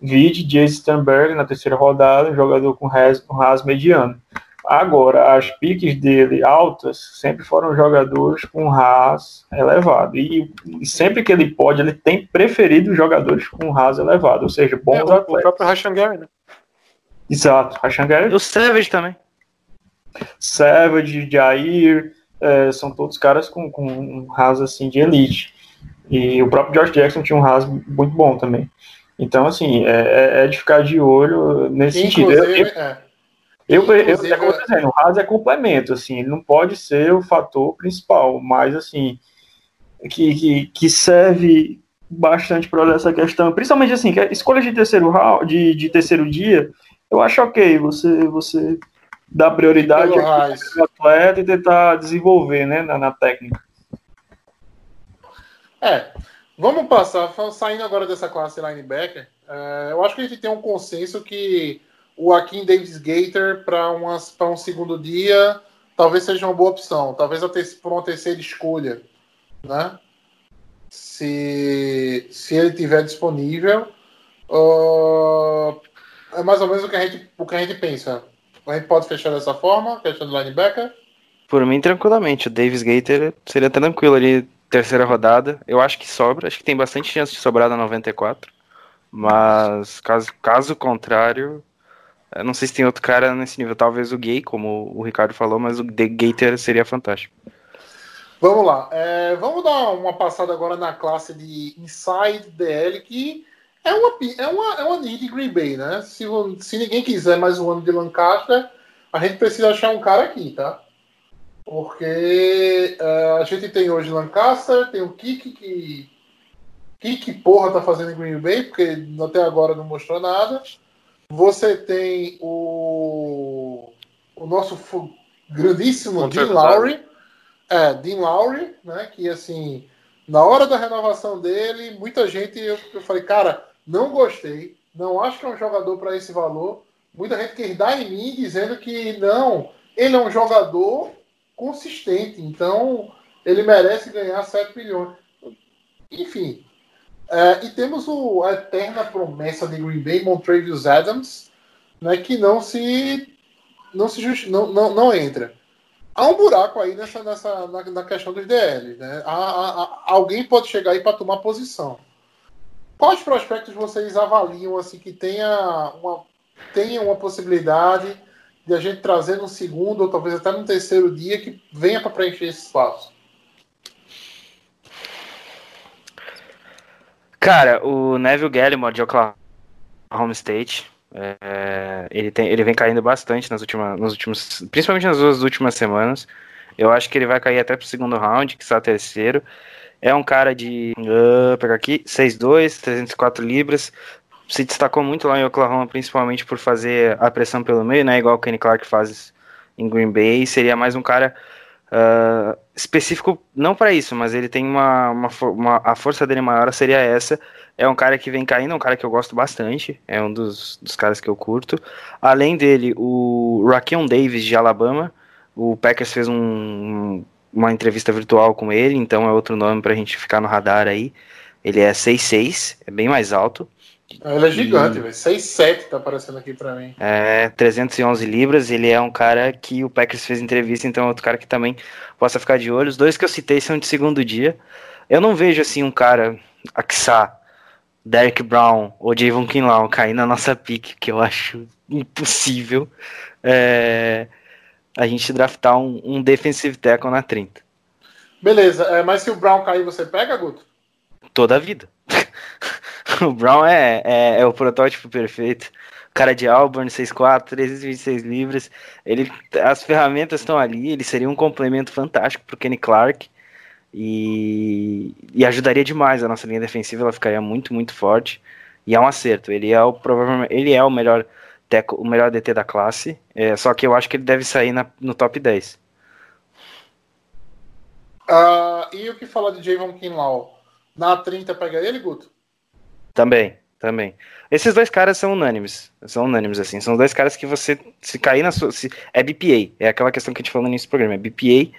Speaker 5: Vide Jason Sternberg na terceira rodada, um jogador com ras, com ras mediano. Agora, as piques dele altas sempre foram jogadores com ras elevado. E, e sempre que ele pode, ele tem preferido jogadores com ras elevado, ou seja, bons
Speaker 4: É, o, o
Speaker 5: atletas.
Speaker 4: próprio Rashan Gary, né?
Speaker 5: Exato. A Xangai
Speaker 3: E o Savage também.
Speaker 5: Savage, Jair, é, são todos caras com, com um ras assim de elite. E o próprio George Jackson tinha um ras muito bom também. Então, assim, é, é de ficar de olho nesse sentido. Eu,
Speaker 2: Inclusive,
Speaker 5: eu,
Speaker 2: é.
Speaker 5: eu, eu,
Speaker 2: inclusive,
Speaker 5: é como eu tô dizendo, o ras é complemento, assim, ele não pode ser o fator principal, mas, assim, que, que, que serve bastante para essa questão, principalmente, assim, que a escolha de terceiro, round, de, de terceiro dia, eu acho ok, você, você dá prioridade ao
Speaker 2: Haas.
Speaker 5: atleta e tentar desenvolver, né, na, na técnica.
Speaker 2: É, vamos passar, saindo agora dessa classe linebacker, é, eu acho que a gente tem um consenso que o Akin Davis Gator para um segundo dia talvez seja uma boa opção, talvez para uma terceira escolha, né? Se, se ele tiver disponível, ah, é mais ou menos o que, a gente, o que a gente pensa. A gente pode fechar dessa forma, questão do linebacker.
Speaker 3: Por mim, tranquilamente. O Davis Gator seria tranquilo ali, terceira rodada. Eu acho que sobra, acho que tem bastante chance de sobrar na 94. Mas caso, caso contrário, não sei se tem outro cara nesse nível. Talvez o Gay, como o Ricardo falou, mas o The Gator seria fantástico.
Speaker 2: Vamos lá. É, vamos dar uma passada agora na classe de Inside DL, que é uma, pi- é uma, é uma need de Green Bay, né? Se, se ninguém quiser mais um ano de Lancaster, a gente precisa achar um cara aqui, tá? Porque é, a gente tem hoje Lancaster, tem o Kiki que. Kiki porra tá fazendo em Green Bay, porque até agora não mostrou nada. Você tem o. O nosso fu- grandíssimo Dean. Lowry. É, Dean Lowry, né? Que assim, na hora da renovação dele, muita gente eu, eu falei, cara, não gostei, não acho que é um jogador para esse valor. Muita gente quer dar em mim dizendo que não, ele é um jogador consistente, então ele merece ganhar 7 milhões. Enfim. é, e temos o, a eterna promessa de Green Bay, Montrevious Adams, né, que não se não se justi não, não, não entra há um buraco aí nessa, nessa na, na questão dos DL. Né? Há- há- alguém pode chegar aí para tomar posição. Quais prospectos vocês avaliam assim que tenha uma, tenha uma possibilidade de a gente trazer no segundo ou talvez até no terceiro dia que venha para preencher esse espaço?
Speaker 3: Cara, o Neville Gallimore de Oklahoma State, é, ele, tem, ele vem caindo bastante nas últimas, nos últimos, principalmente nas duas últimas semanas. Eu acho que ele vai cair até pro segundo round, que está terceiro. É um cara de, ah, pegar aqui, 6'2", 304 libras. Se destacou muito lá em Oklahoma, principalmente por fazer a pressão pelo meio, né? Igual o Kenny Clark faz em Green Bay. Seria mais um cara ah, específico, não para isso, mas ele tem uma, uma, uma- A força dele maior seria essa. É um cara que vem caindo, é um cara que eu gosto bastante. É um dos, dos caras que eu curto. Além dele, o Raquel Davis de Alabama. O Packers fez um- uma entrevista virtual com ele, então é outro nome pra gente ficar no radar aí. Ele é 6'6, é bem mais alto.
Speaker 2: Ele é gigante, velho. 6'7 tá aparecendo aqui para mim.
Speaker 3: É 311 libras, ele é um cara que o Packers fez entrevista, então é outro cara que também possa ficar de olho. Os dois que eu citei são de segundo dia. Eu não vejo assim um cara, Axá, Derek Brown ou Javon Kinlaw cair na nossa pique, que eu acho impossível é, a gente draftar um, um defensive tackle na 30.
Speaker 2: Beleza, é, mas se o Brown cair, você pega, Guto?
Speaker 3: Toda a vida. o Brown é, é, é o protótipo perfeito. Cara de Auburn, 6'4", 326 libras. Ele, as ferramentas estão ali, ele seria um complemento fantástico pro Kenny Clark. E, e ajudaria demais a nossa linha defensiva, ela ficaria muito, muito forte. E é um acerto. Ele é o provavelmente ele é o melhor teco, o melhor DT da classe. É, só que eu acho que ele deve sair na- no top 10.
Speaker 2: Ah, e o que fala de Javon Kinlaw? Na 30 pega ele, Guto?
Speaker 3: Também, também. Esses dois caras são unânimes. São unânimes, assim. São dois caras que você, se cair na sua. Se, é BPA. É aquela questão que a gente falou no início do programa. É BPA,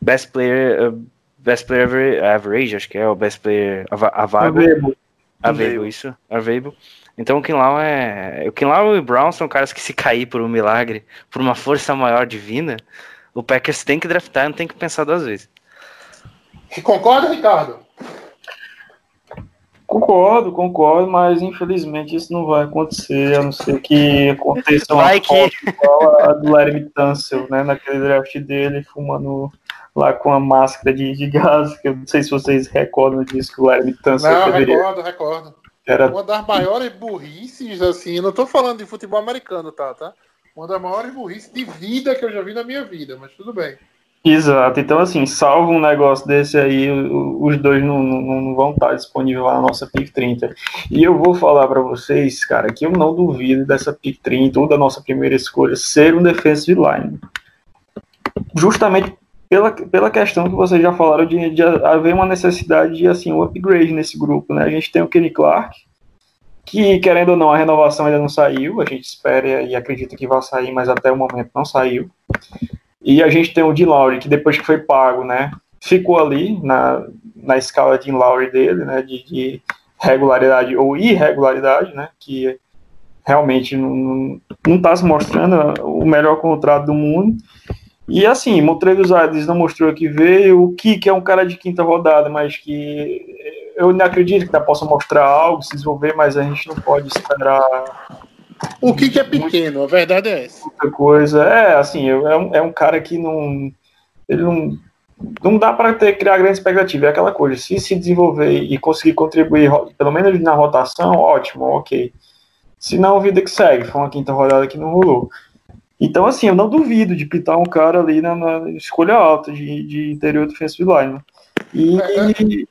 Speaker 3: Best Player. uh, best Player Aver- Average, acho que é o Best Player Ava- Available.
Speaker 5: Available.
Speaker 3: Available, isso. Available. Então o Kinlaw é. O Kinlaw e o Brown são caras que se cair por um milagre, por uma força maior divina, o Packers tem que draftar, não tem que pensar duas vezes.
Speaker 2: Concorda, Ricardo?
Speaker 5: Concordo, concordo, mas infelizmente isso não vai acontecer, a não ser que aconteça uma
Speaker 3: Vai que-
Speaker 5: igual a do Larry Tunsil, né, naquele draft dele, fumando lá com a máscara de, de gás, que eu não sei se vocês recordam disso, que o Larry Tunsil
Speaker 2: Não,
Speaker 5: deveria,
Speaker 2: recordo, recordo.
Speaker 5: era
Speaker 2: Uma das maiores burrices, assim, eu não tô falando de futebol americano, tá, tá? Uma das maiores burrices de vida que eu já vi na minha vida, mas tudo bem.
Speaker 5: Exato, então assim, salvo um negócio desse aí, os dois não, não, não vão estar disponíveis lá na nossa PIC 30. E eu vou falar pra vocês, cara, que eu não duvido dessa PIC 30 ou da nossa primeira escolha ser um defensive line. Justamente pela, pela questão que vocês já falaram de, de haver uma necessidade de assim, um upgrade nesse grupo. Né? A gente tem o Kenny Clark, que querendo ou não, a renovação ainda não saiu, a gente espera e acredita que vai sair, mas até o momento não saiu. E a gente tem o de Lowry, que depois que foi pago, né, ficou ali na, na escala de Lowry dele, né, de, de regularidade ou irregularidade, né, que realmente não está se mostrando o melhor contrato do mundo. E assim, Montrevious Adams não mostrou que veio, o Kik é um cara de quinta rodada, mas que eu não acredito que ainda possa mostrar algo, se desenvolver, mas a gente não pode esperar.
Speaker 2: O Kik é pequeno, a verdade é essa.
Speaker 5: Muita coisa. É, assim, é um, é um cara que não. Ele não. Não dá para ter criar grande expectativa, é aquela coisa. Se se desenvolver e conseguir contribuir, pelo menos na rotação, ótimo, ok. Se não, vida que segue. Foi uma quinta rodada que não rolou. Então, assim, eu não duvido de pitar um cara ali na, na escolha alta de, de interior defensive line. E,
Speaker 2: É, é.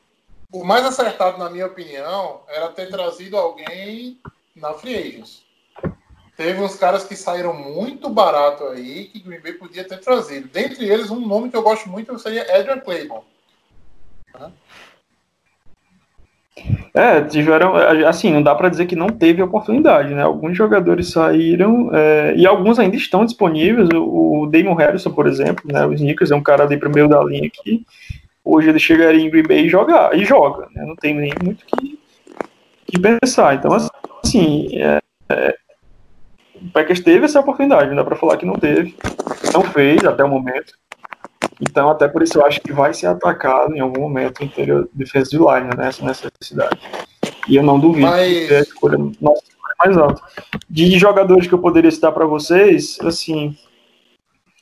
Speaker 2: O mais acertado, na minha opinião, era ter trazido alguém na Free Agents. Teve uns caras que saíram muito barato aí, que Green Bay podia ter trazido. Dentre eles, um nome que eu gosto muito seria Adrian Claybon.
Speaker 5: É, tiveram, assim, não dá para dizer que não teve oportunidade, né? Alguns jogadores saíram é, e alguns ainda estão disponíveis. O, o Damon Harrison, por exemplo, né? O Snickers é um cara ali pro meio da linha que hoje ele chegaria em Green Bay e jogar e joga, né? Não tem nem muito que, que pensar. Então, assim, é, é, o Packers teve essa oportunidade, não dá para falar que não teve, não fez até o momento. Então, até por isso eu acho que vai ser atacado em algum momento o interior defensive line, né, essa necessidade. E eu não duvido
Speaker 2: Mas-
Speaker 5: que a escolha, nossa, escolha mais alta. De jogadores que eu poderia citar para vocês, assim,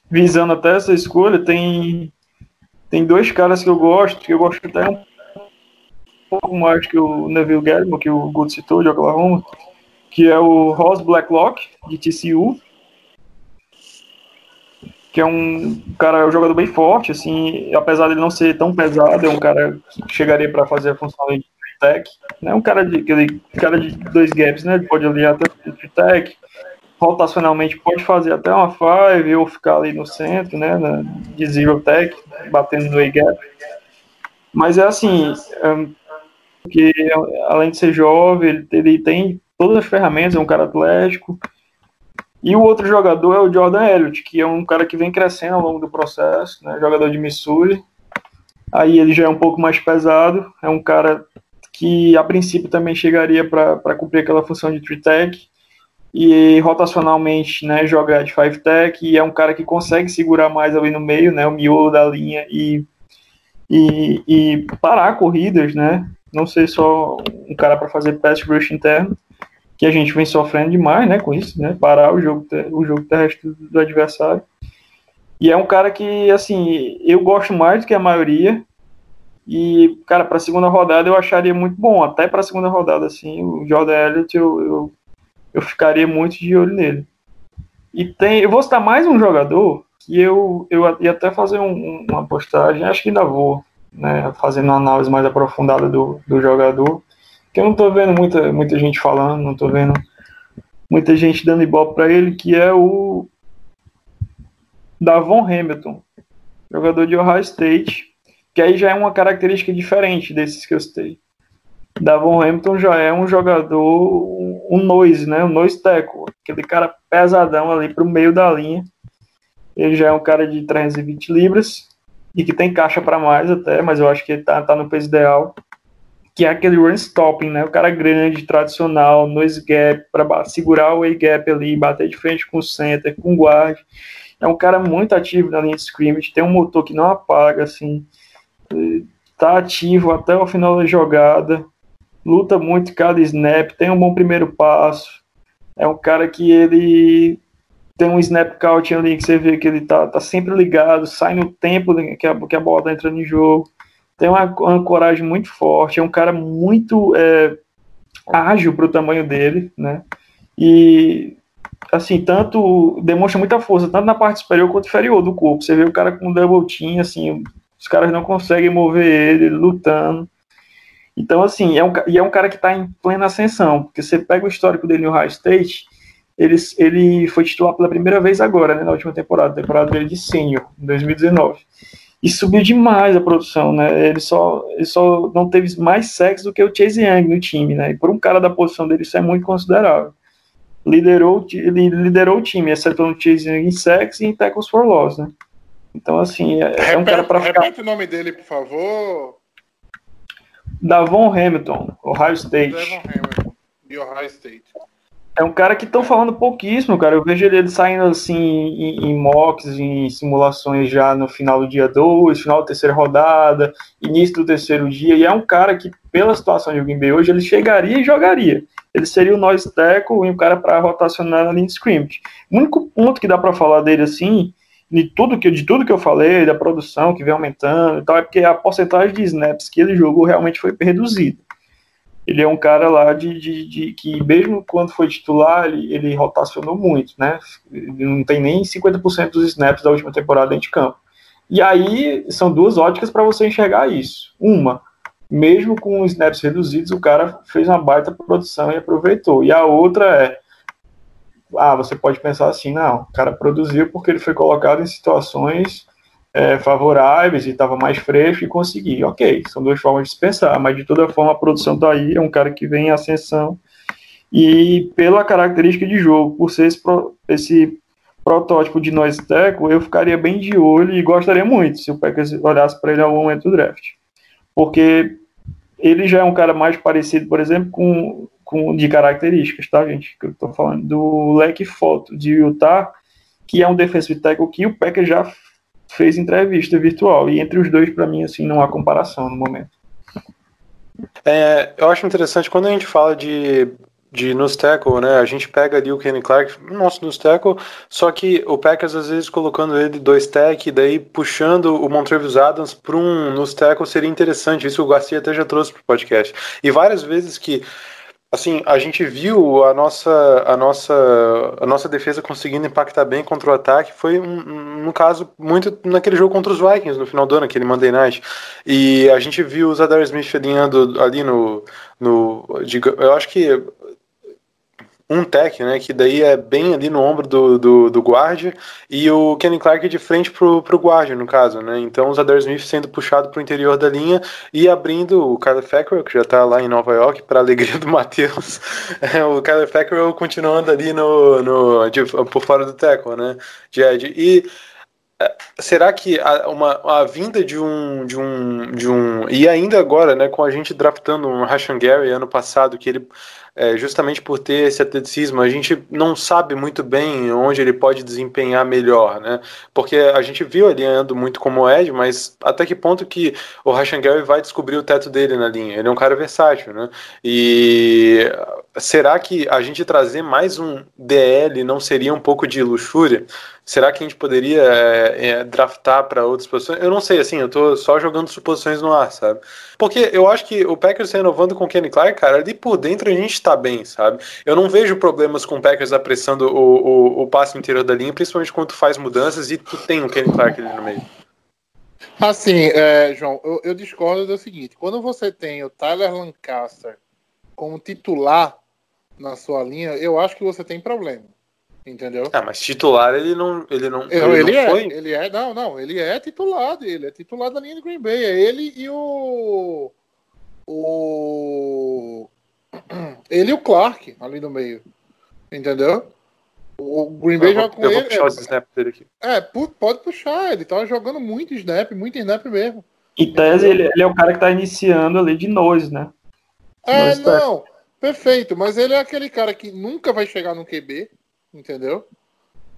Speaker 5: visando até essa escolha, tem tem dois caras que eu gosto, que eu gosto até um pouco mais que o Neville Gallimore, que o Guto citou, de Oklahoma, que é o Ross Blacklock, de TCU, que é um cara, é um jogador bem forte, assim, apesar de ele não ser tão pesado, é um cara que chegaria para fazer a função de tech, né? Um cara de aquele cara de dois gaps, né? Ele pode ali até de tech, rotacionalmente pode fazer até uma five ou ficar ali no centro, né? na- de zero tech, batendo no A-gap. Mas é assim, é, que além de ser jovem, ele, ele tem todas as ferramentas, é um cara atlético. E o outro jogador é o Jordan Elliott, que é um cara que vem crescendo ao longo do processo, né? jogador de Missouri. Aí ele já é um pouco mais pesado, é um cara que a princípio também chegaria para cumprir aquela função de three tech e rotacionalmente, né, joga de five tech e é um cara que consegue segurar mais ali no meio, né, o miolo da linha e, e, e parar corridas, né, não ser só um cara para fazer pass rush interno, que a gente vem sofrendo demais, né, com isso, né, parar o jogo, o jogo terrestre do adversário. E é um cara que, assim, eu gosto mais do que a maioria. E, cara, para a segunda rodada eu acharia muito bom. Até para a segunda rodada, assim, o Jordan Elliott eu, eu, eu ficaria muito de olho nele. E tem, eu vou citar mais um jogador que eu, eu ia até fazer um- uma postagem, acho que ainda vou, né, fazendo uma análise mais aprofundada do, do jogador, que eu não tô vendo muita, muita gente falando, não tô vendo muita gente dando ibope para ele, que é o Davon Hamilton, jogador de Ohio State, que aí já é uma característica diferente desses que eu citei. Davon Hamilton já é um jogador, um noise, né? Um noise tackle, aquele cara pesadão ali pro meio da linha. Ele já é um cara de 320 libras e que tem caixa para mais até, mas eu acho que ele tá, tá no peso ideal. Que é aquele run stopping, né? O cara grande, tradicional, noise gap, para segurar o A-gap ali, bater de frente com o center, com o guard. É um cara muito ativo na linha de scrimmage, tem um motor que não apaga, assim, tá ativo até o final da jogada, luta muito cada snap, tem um bom primeiro passo, é um cara que ele tem um snap count ali que você vê que ele tá, tá sempre ligado, sai no tempo que a, que a bola tá entrando em jogo, tem uma ancoragem muito forte, é um cara muito é, ágil para o tamanho dele, né? E assim, tanto demonstra muita força, tanto na parte superior quanto inferior do corpo. Você vê o cara com double team, assim, os caras não conseguem mover ele lutando. Então, assim, é um, e é um cara que está em plena ascensão, porque você pega o histórico dele no High State, ele, ele foi titular pela primeira vez agora, né, na última temporada, temporada dele de sênior, em 2019. E subiu demais a produção, né? Ele só, ele só não teve mais sexo do que o Chase Young no time, né? E por um cara da posição dele, isso é muito considerável. Liderou, ele liderou o time, exceto no Chase Young em sacks e em tackles for loss, né? Então, assim, é, é um cara para ficar.
Speaker 2: Repete o nome dele, por favor.
Speaker 5: Davon Hamilton, Ohio State.
Speaker 2: Devon Hamilton, de Ohio State.
Speaker 5: É um cara que estão falando pouquíssimo, cara. Eu vejo ele, saindo assim em, em mocks, em simulações já no final do dia 2, final da terceira rodada, início do terceiro dia. E é um cara que, pela situação de Bay hoje, ele chegaria e jogaria. Ele seria o nose tackle e um cara para rotacionar na linha de scrimmage. O único ponto que dá para falar dele assim, de tudo, que, de tudo que eu falei, da produção que vem aumentando e tal, é porque a porcentagem de snaps que ele jogou realmente foi reduzida ele é um cara lá de, de, de, que mesmo quando foi titular, ele, ele rotacionou muito, né? Ele não tem nem 50% dos snaps da última temporada dentro de campo. E aí são duas óticas para você enxergar isso. Uma, mesmo com os snaps reduzidos, o cara fez uma baita produção e aproveitou. E a outra é, ah, você pode pensar assim, não, o cara produziu porque ele foi colocado em situações é, favoráveis e estava mais fresco e consegui. Ok, são duas formas de pensar, mas de toda forma a produção está aí, é um cara que vem em ascensão e pela característica de jogo, por ser esse, esse protótipo de nós teco, eu ficaria bem de olho e gostaria muito se o Packers olhasse para ele ao momento do draft. Porque ele já é um cara mais parecido, por exemplo, com, com de características, tá, gente? Que eu tô falando do Leque Foto de Utah, que é um defensive tackle que o Packers já fez entrevista virtual. E entre os dois, para mim, assim, não há comparação no momento.
Speaker 4: É, eu acho interessante quando a gente fala de, de nose né? A gente pega ali o Kenny Clark, nosso tackle, só que o Packers às vezes colocando ele dois tech, daí puxando o Montrevious Adams para um tackle seria interessante. Isso o Garcia até já trouxe pro podcast. E várias vezes que Assim, a gente viu a nossa, a nossa, a nossa defesa conseguindo impactar bem contra o ataque. Foi um, um caso muito naquele jogo contra os Vikings no final do ano, aquele Monday Night. E a gente viu o Zadar Smith alinhando ali no, no, eu acho que um tech, né, que daí é bem ali no ombro do, do, do guarda, e o Kenny Clark de frente pro, pro guarda, no caso, né, então o Zadar Smith sendo puxado pro interior da linha e abrindo o Kyler Fackrell, que já tá lá em Nova York, para alegria do Matheus, é, o Kyler Fackrell continuando ali no, no, de, por fora do tackle, né, de Ed, e é, será que a, uma, a vinda de um, de um de um e ainda agora né com a gente draftando um Rashan Gary ano passado que ele é, justamente por ter esse atleticismo, a gente não sabe muito bem onde ele pode desempenhar melhor, né? Porque a gente viu ele andando muito como Ed, mas até que ponto que o Rashan Gary vai descobrir o teto dele na linha? Ele é um cara versátil, né? E será que a gente trazer mais um DL não seria um pouco de luxúria? Será que a gente poderia é, é, draftar para outras posições? Eu não sei, assim, eu tô só jogando suposições no ar, sabe? Porque eu acho que o Packers renovando com o Kenny Clark, cara, ali por dentro a gente tá bem, sabe? Eu não vejo problemas com o Packers apressando o, o, o passe inteiro da linha, principalmente quando tu faz mudanças e tu tem o Kenny Clark ali no meio.
Speaker 2: Assim, é, João, eu, eu discordo do seguinte: quando você tem o Tyler Lancaster como titular na sua linha, eu acho que você tem problema. Entendeu?
Speaker 4: Ah, mas titular ele não, ele não,
Speaker 2: ele, ele
Speaker 4: não
Speaker 2: é,
Speaker 4: foi.
Speaker 2: ele é, não, não, ele é titular dele, é titular da linha do Green Bay, é ele e o o ele e o Clark ali no meio. Entendeu? O Green Bay
Speaker 4: eu vou,
Speaker 2: joga com
Speaker 4: eu vou
Speaker 2: ele.
Speaker 4: puxar
Speaker 2: é,
Speaker 4: os snaps dele aqui.
Speaker 2: é, pode puxar, ele tava jogando muito snap, muito snap mesmo.
Speaker 5: Em tese, ele, ele é o cara que tá iniciando ali de nós, né?
Speaker 2: É,
Speaker 5: Mas tá.
Speaker 2: não, perfeito, mas ele é aquele cara que nunca vai chegar no QB, entendeu?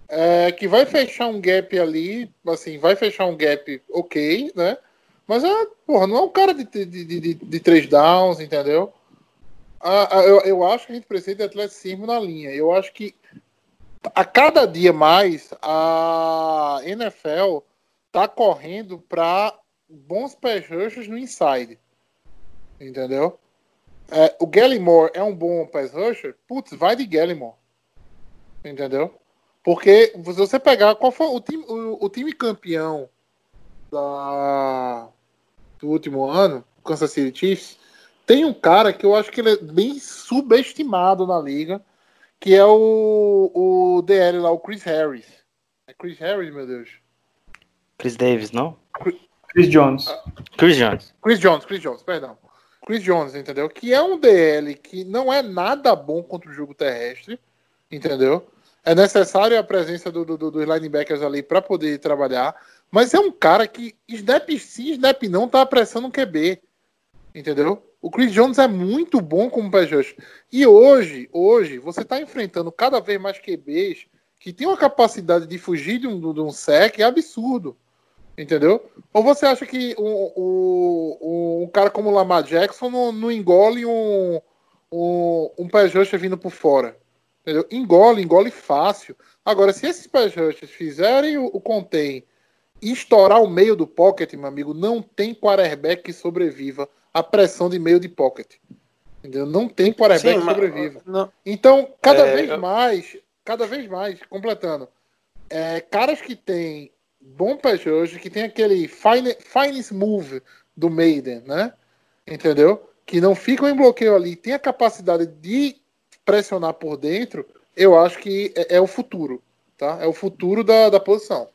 Speaker 2: É, que vai fechar um gap ali, assim, vai fechar um gap ok, né? Mas é, porra, não é um cara de, de, de, de, de três downs, entendeu? Ah, ah, eu, eu acho que a gente precisa de atleticismo na linha. Eu acho que a cada dia mais a NFL tá correndo para bons pass rushers no inside. Entendeu? É, o Gallimore é um bom pass rusher? Putz, vai de Gallimore. Entendeu? Porque se você pegar qual foi o time, o, o time campeão da, do último ano, Kansas City Chiefs, tem um cara que eu acho que ele é bem subestimado na liga, que é o, o DL lá, o Chris Harris. É Chris Harris, meu Deus.
Speaker 3: Chris Davis, não?
Speaker 5: Chris Jones.
Speaker 3: Chris Jones.
Speaker 2: Chris Jones, Chris Jones, perdão. Chris Jones, entendeu? Que é um DL que não é nada bom contra o jogo terrestre, entendeu? É necessário a presença do, do, do- dos linebackers ali para poder trabalhar, mas é um cara que snap sim, snap não tá apressando o QB, entendeu? O Chris Jones é muito bom como pé rush. E hoje, hoje, você tá enfrentando cada vez mais QBs que tem uma capacidade de fugir de um, de um sec absurdo. Entendeu? Ou você acha que o, o- um cara como o Lamar Jackson não, não engole um, um, um pass vindo por fora? Entendeu? Engole, engole fácil. Agora, se esses pass rushers fizerem o, o contém e estourar o meio do pocket, meu amigo, não tem quarterback que sobreviva à pressão de meio de pocket. Entendeu? Não tem quarterback que
Speaker 4: mas-
Speaker 2: sobreviva.
Speaker 4: não,
Speaker 2: Então, cada
Speaker 4: É,
Speaker 2: vez
Speaker 4: eu-
Speaker 2: mais, cada vez mais, completando, é, caras que têm bom pass rush, que tem aquele fine, finest move do Maiden, né? Entendeu? Que não ficam em bloqueio ali, tem a capacidade de pressionar por dentro, eu acho que é, é o futuro, tá? É o futuro da, da posição.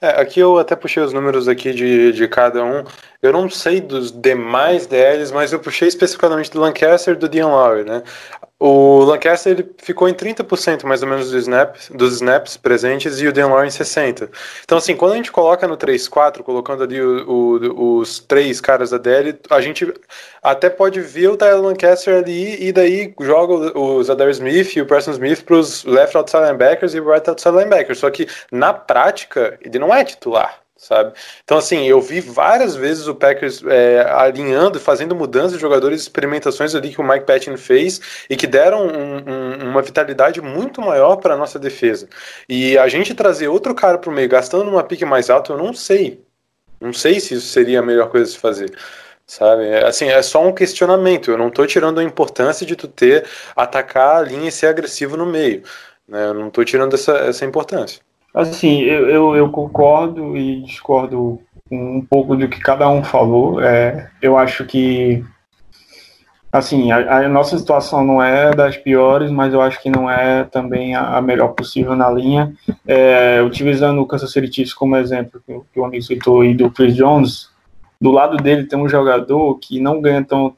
Speaker 4: É, aqui eu até puxei os números aqui de, de cada um. Eu não sei dos demais DLs, mas eu puxei especificamente do Lancaster e do Dion Lowry, né? O Lancaster ele ficou em 30% mais ou menos dos snaps, dos snaps presentes e o Dion Lowry em 60%. Então, assim, quando a gente coloca no 3-4, colocando ali o- o- os três caras da DL, a gente até pode ver o Tyler Lancaster ali e daí joga o Zadar Smith e o Preston Smith para os left outside linebackers e right outside linebackers. Só que na prática, ele não é titular. Sabe? Então, assim, eu vi várias vezes o Packers é, alinhando, fazendo mudanças de jogadores, experimentações ali que o Mike Patton fez e que deram um- um- uma vitalidade muito maior para a nossa defesa. E a gente trazer outro cara para o meio, gastando uma pique mais alta, eu não sei. Não sei se isso seria a melhor coisa a se fazer. Sabe? É, Assim, é só um questionamento. Eu não tô tirando a importância de tu ter, atacar a linha e ser agressivo no meio. Né? Eu não tô tirando essa, essa importância.
Speaker 5: Assim, eu, eu, eu concordo e discordo um pouco do que cada um falou. É, eu acho que, assim, a, a nossa situação não é das piores, mas eu acho que não é também a, a melhor possível na linha. É, utilizando o Kansas City Chiefs como exemplo, que, que o amigo citou aí do Chris Jones, do lado dele tem um jogador que não ganha tão,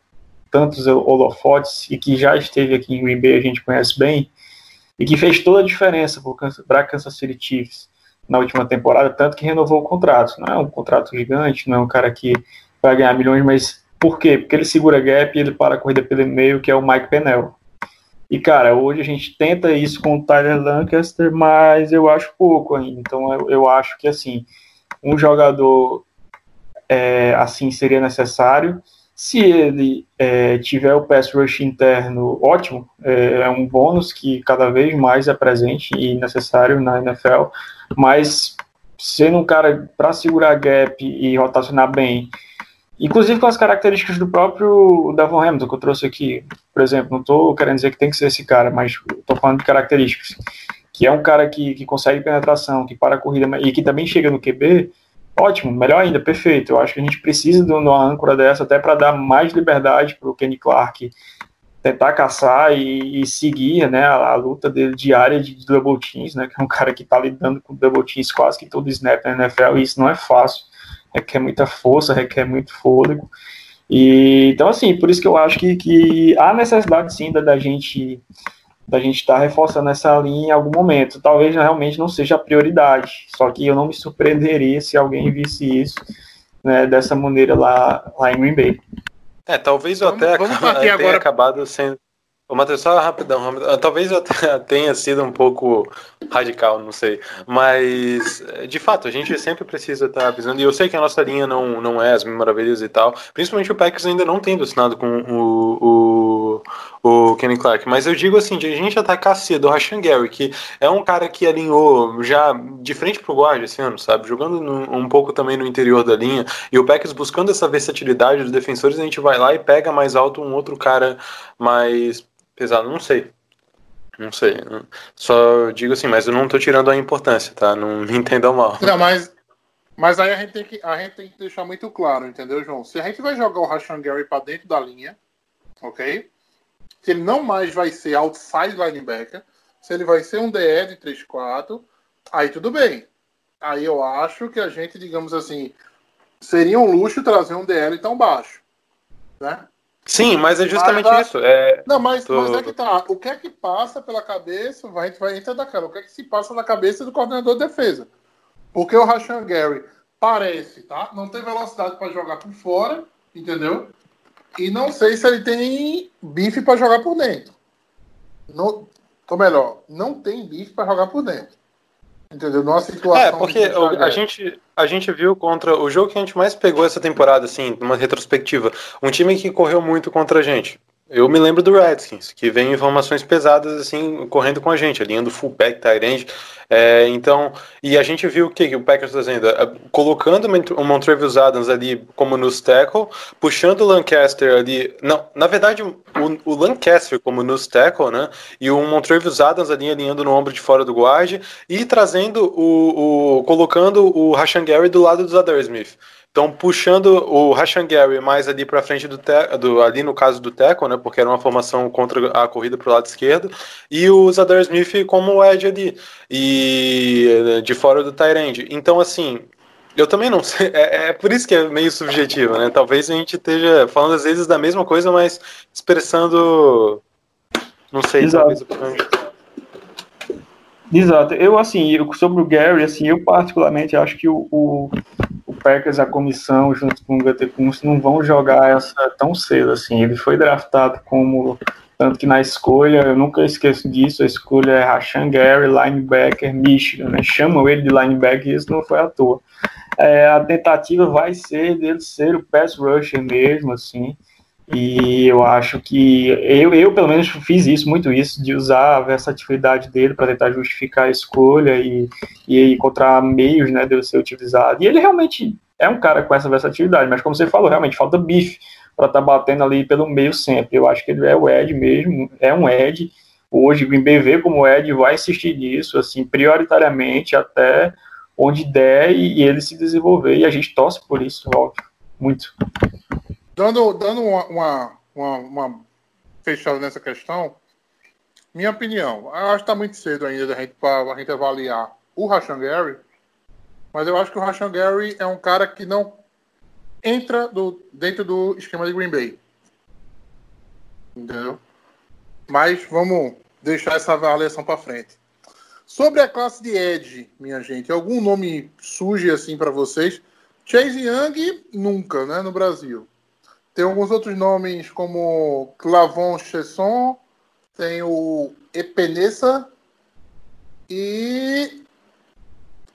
Speaker 5: tantos holofotes e que já esteve aqui em Green Bay, a gente conhece bem, e que fez toda a diferença para Kansas City Chiefs na última temporada, tanto que renovou o contrato. Não é um contrato gigante, não é um cara que vai ganhar milhões, mas por quê? Porque ele segura gap e ele para a corrida pelo meio, que é o Mike Pennell. E, cara, hoje a gente tenta isso com o Tyler Lancaster, mas eu acho pouco ainda. Então, eu, eu acho que, assim, um jogador é, assim seria necessário. Se ele é, tiver o pass rush interno, ótimo, é, é um bônus que cada vez mais é presente e necessário na NFL, mas sendo um cara para segurar gap e rotacionar bem, inclusive com as características do próprio Davon Hamilton que eu trouxe aqui, por exemplo, não estou querendo dizer que tem que ser esse cara, mas estou falando de características, que é um cara que, que consegue penetração, que para a corrida e que também chega no QB, Ótimo, melhor ainda, perfeito. Eu acho que a gente precisa de uma âncora dessa até para dar mais liberdade para o Kenny Clark tentar caçar e, e seguir né, a, a, luta dele diária de double teams, né, que é um cara que está lidando com double teams quase que todo snap na NFL, e isso não é fácil, requer muita força, requer muito fôlego. E, então, assim, por isso que eu acho que, que há necessidade sim da, da gente da gente estar tá reforçando essa linha em algum momento. Talvez realmente não seja a prioridade, só que eu não me surpreenderia se alguém visse isso né, dessa maneira lá, lá em Green Bay.
Speaker 4: É, talvez eu
Speaker 2: Vamos-
Speaker 4: até
Speaker 2: vamos
Speaker 4: tenha
Speaker 2: agora-
Speaker 4: acabado sendo. Ô, Matheus, só rapidão, rapidão. Talvez eu até tenha sido um pouco radical, não sei. Mas, de fato, a gente sempre precisa estar avisando. E eu sei que a nossa linha não, não é as maravilhas e tal. Principalmente o Packers ainda não tendo assinado com o, o, o Kenny Clark. Mas eu digo assim, de a gente atacar cedo o Rashan Gary, que é um cara que alinhou já de frente pro guarda esse ano, sabe? Jogando no- um pouco também no interior da linha. E o Packers buscando essa versatilidade dos defensores, a gente vai lá e pega mais alto um outro cara mais pesado. Não sei. Não sei. Só digo assim, mas eu não tô tirando a importância, tá? Não me entendam mal.
Speaker 2: Não, mas, mas aí a gente, tem que, a gente tem que deixar muito claro, entendeu, João? Se a gente vai jogar o Rashan Gary pra dentro da linha, ok? Se ele não mais vai ser outside linebacker, se ele vai ser um DE de 3-4, aí tudo bem. Aí eu acho que a gente, digamos assim, seria um luxo trazer um DL tão baixo. Né?
Speaker 4: Sim, mas é justamente
Speaker 2: Mas,
Speaker 4: isso. É,
Speaker 2: Não, mas,
Speaker 4: Tô-
Speaker 2: mas é que tá. O que é que passa pela cabeça, vai, a gente vai entrar daquela, o que é que se passa na cabeça do coordenador de defesa? Porque o Rashan Gary parece, tá? Não tem velocidade para jogar por fora, entendeu? E não sei se ele tem bife para jogar por dentro. Não, ou melhor, não tem bife para jogar por dentro. Entendeu? Numa situação.
Speaker 4: É, porque o- a gente, a gente viu contra o jogo que a gente mais pegou essa temporada, assim, numa retrospectiva. Um time que correu muito contra a gente. Eu me lembro do Redskins, que vem informações pesadas, assim, correndo com a gente, alinhando fullback, tight. É, então, e a gente viu o que, que o Packers fazendo? É, Colocando o Montrevious Adams ali como nos tackle, puxando o Lancaster ali. Não, na verdade, o, o Lancaster como nos tackle, né? E o Montrevious Adams ali alinhando no ombro de fora do guard e trazendo o. o colocando o Rashan Gary do lado do Zadar Smith. Então, puxando o Rashan Gary mais ali para frente do, te- do ali no caso do tackle, né, porque era uma formação contra a corrida para o lado esquerdo, e o Zadar Smith como o edge ali, e de fora do end. Então, assim, eu também não sei, é, é por isso que é meio subjetivo, né? Talvez a gente esteja falando às vezes da mesma coisa, mas expressando, não sei,
Speaker 5: Exato.
Speaker 4: talvez
Speaker 5: Exato. Eu, assim, eu- sobre o Gary, assim, eu particularmente acho que o, o, o Packers, a comissão, junto com o Gutekunst, não vão jogar essa tão cedo, assim. Ele foi draftado como, tanto que na escolha, eu nunca esqueço disso, a escolha é Rashan Gary, linebacker, Michigan, né? Chamam ele de linebacker e isso não foi à toa. É, a tentativa vai ser dele ser o pass rusher mesmo, assim. E eu acho que eu, eu pelo menos fiz isso, muito isso, de usar a versatilidade dele para tentar justificar a escolha e, e encontrar meios né, dele ser utilizado. E ele realmente é um cara com essa versatilidade, mas como você falou, realmente falta bife para estar batendo ali pelo meio sempre. Eu acho que ele é o Ed mesmo, é um Ed. Hoje o vê como Ed vai insistir nisso, assim, prioritariamente até onde der e, e ele se desenvolver. E a gente torce por isso, óbvio, muito.
Speaker 2: Dando, dando uma, uma, uma, uma fechada nessa questão, minha opinião, acho que está muito cedo ainda para a gente avaliar o Rashan Gary, mas eu acho que o Rashan Gary é um cara que não entra do, dentro do esquema de Green Bay. Entendeu? Mas vamos deixar essa avaliação para frente. Sobre a classe de Edge, minha gente, algum nome surge assim para vocês? Chase Young, nunca, né, no Brasil. Tem alguns outros nomes como Clavon Chesson, tem o Epenesa e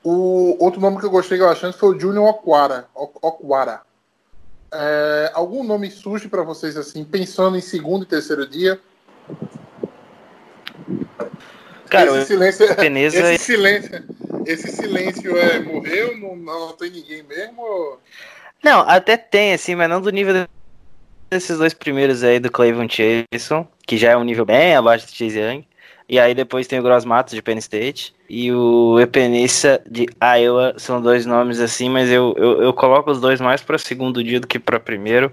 Speaker 2: o outro nome que eu gostei que eu achei foi o Junior Okwara. Ok- Okwara. É, algum nome surge para vocês assim, pensando em segundo e terceiro dia?
Speaker 3: Cara,
Speaker 2: esse silêncio, é-
Speaker 3: Peneza
Speaker 2: esse silêncio, esse silêncio é morreu, não, não tem ninguém mesmo?
Speaker 3: Não, até tem, assim, mas não do nível desses dois primeiros aí do Clavon Chason, que já é um nível bem abaixo do Chase Young. E aí depois tem o Gross Matos de Penn State e o Epenissa de Iowa. São dois nomes assim, mas eu, eu, eu coloco os dois mais para segundo dia do que para primeiro.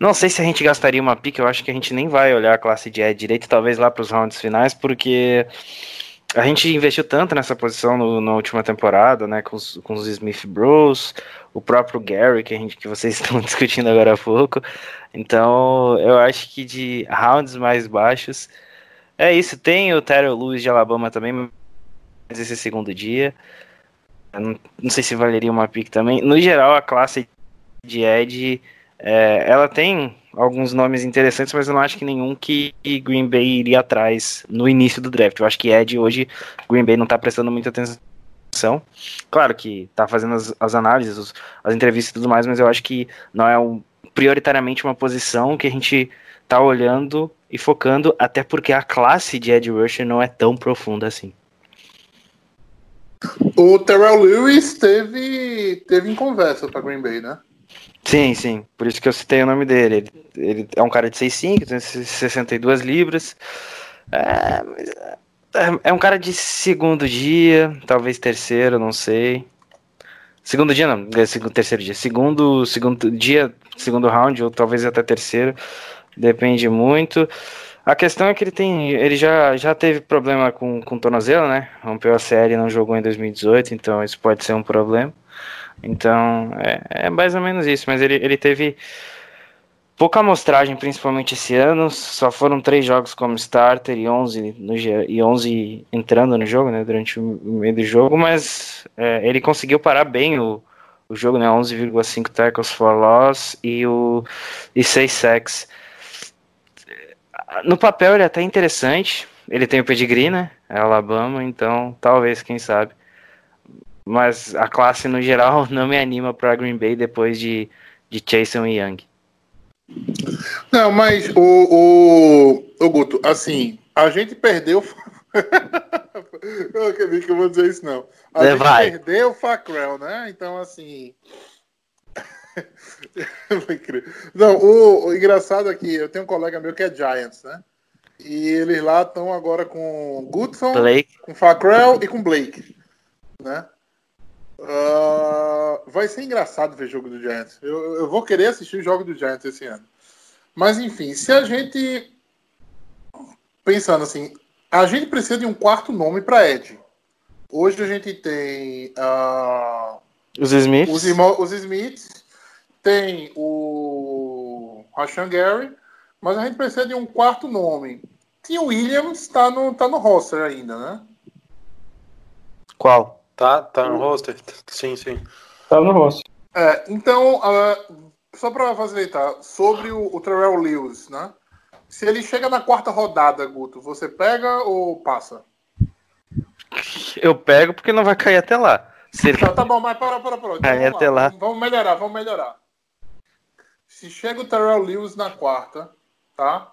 Speaker 3: Não sei se a gente gastaria uma pique, eu acho que a gente nem vai olhar a classe de Ed direito, talvez lá para os rounds finais, porque a gente investiu tanto nessa posição no- na última temporada, né, com os, com os Smith Bros, o próprio Gary, que, a gente, que vocês estão discutindo agora há pouco. Então, eu acho que de rounds mais baixos, é isso. Tem o Terrell Lewis de Alabama também, mas esse é segundo dia. Não, não sei se valeria uma pick também. No geral, a classe de Ed, é, ela tem alguns nomes interessantes, mas eu não acho que nenhum que Green Bay iria atrás no início do draft. Eu acho que Ed hoje, Green Bay não tá prestando muita atenção. Claro que tá fazendo as, as análises, os- as entrevistas e tudo mais, mas eu acho que não é um, prioritariamente uma posição que a gente tá olhando e focando, até porque a classe de Ed Rusher não é tão profunda assim.
Speaker 2: O Terrell Lewis teve, teve em conversa para Green Bay, né?
Speaker 3: Sim, sim. Por isso que eu citei o nome dele. Ele, ele é um cara de 6'5, tem 62 libras. É, é- é um cara de segundo dia, talvez terceiro, não sei. Segundo dia não, é terceiro dia. Segundo, segundo dia, segundo round, ou talvez até terceiro. Depende muito. A questão é que ele tem. Ele já, já teve problema com, com tornozelo, né? Rompeu a série e não jogou em 2018, então isso pode ser um problema. Então, é, é mais ou menos isso. Mas ele, ele teve pouca amostragem, principalmente esse ano. Só foram três jogos como starter e 11, no, e 11 entrando no jogo, né? Durante o meio do jogo. Mas é, ele conseguiu parar bem o, o jogo, né? 11,5 tackles for loss e, o, e 6 sacks. No papel ele é até interessante. Ele tem o pedigree, né? É Alabama, então talvez, quem sabe. Mas a classe no geral não me anima para Green Bay depois de, de Jason e Young.
Speaker 2: Não, mas o, o, o Guto, assim, a gente perdeu. eu acredito que eu vou dizer isso, não. A
Speaker 3: É,
Speaker 2: gente
Speaker 3: vai.
Speaker 2: perdeu o Facrell, né? Então, assim. Não, o, o engraçado aqui, eu tenho um colega meu que é Giants, né? E eles lá estão agora com Goodson,
Speaker 3: Blake,
Speaker 2: com Facrell e com Blake, né? Ah, vai ser engraçado ver jogo do Giants. Eu, eu vou querer assistir o jogo do Giants esse ano. Mas enfim, se a gente pensando assim, a gente precisa de um quarto nome para Ed. Hoje a gente tem ah,
Speaker 3: os Smiths.
Speaker 2: os, irmãos, os Smiths, tem o Rashan Gary, mas a gente precisa de um quarto nome. O Williams, está no, tá no roster ainda, né?
Speaker 3: Qual?
Speaker 4: Tá, tá no roster? Sim, sim.
Speaker 5: Tá no rosto.
Speaker 2: É, então, ah, só para facilitar, sobre o, o Terrell Lewis, né? Se ele chega na quarta rodada, Guto, você pega ou passa?
Speaker 3: Eu pego porque não vai cair até lá. Se ele-
Speaker 2: Tá, tá bom, mas para, para, para. Então, vamos
Speaker 3: até lá.
Speaker 2: Vamos, vamos melhorar, vamos melhorar. Se chega o Terrell Lewis na quarta, tá?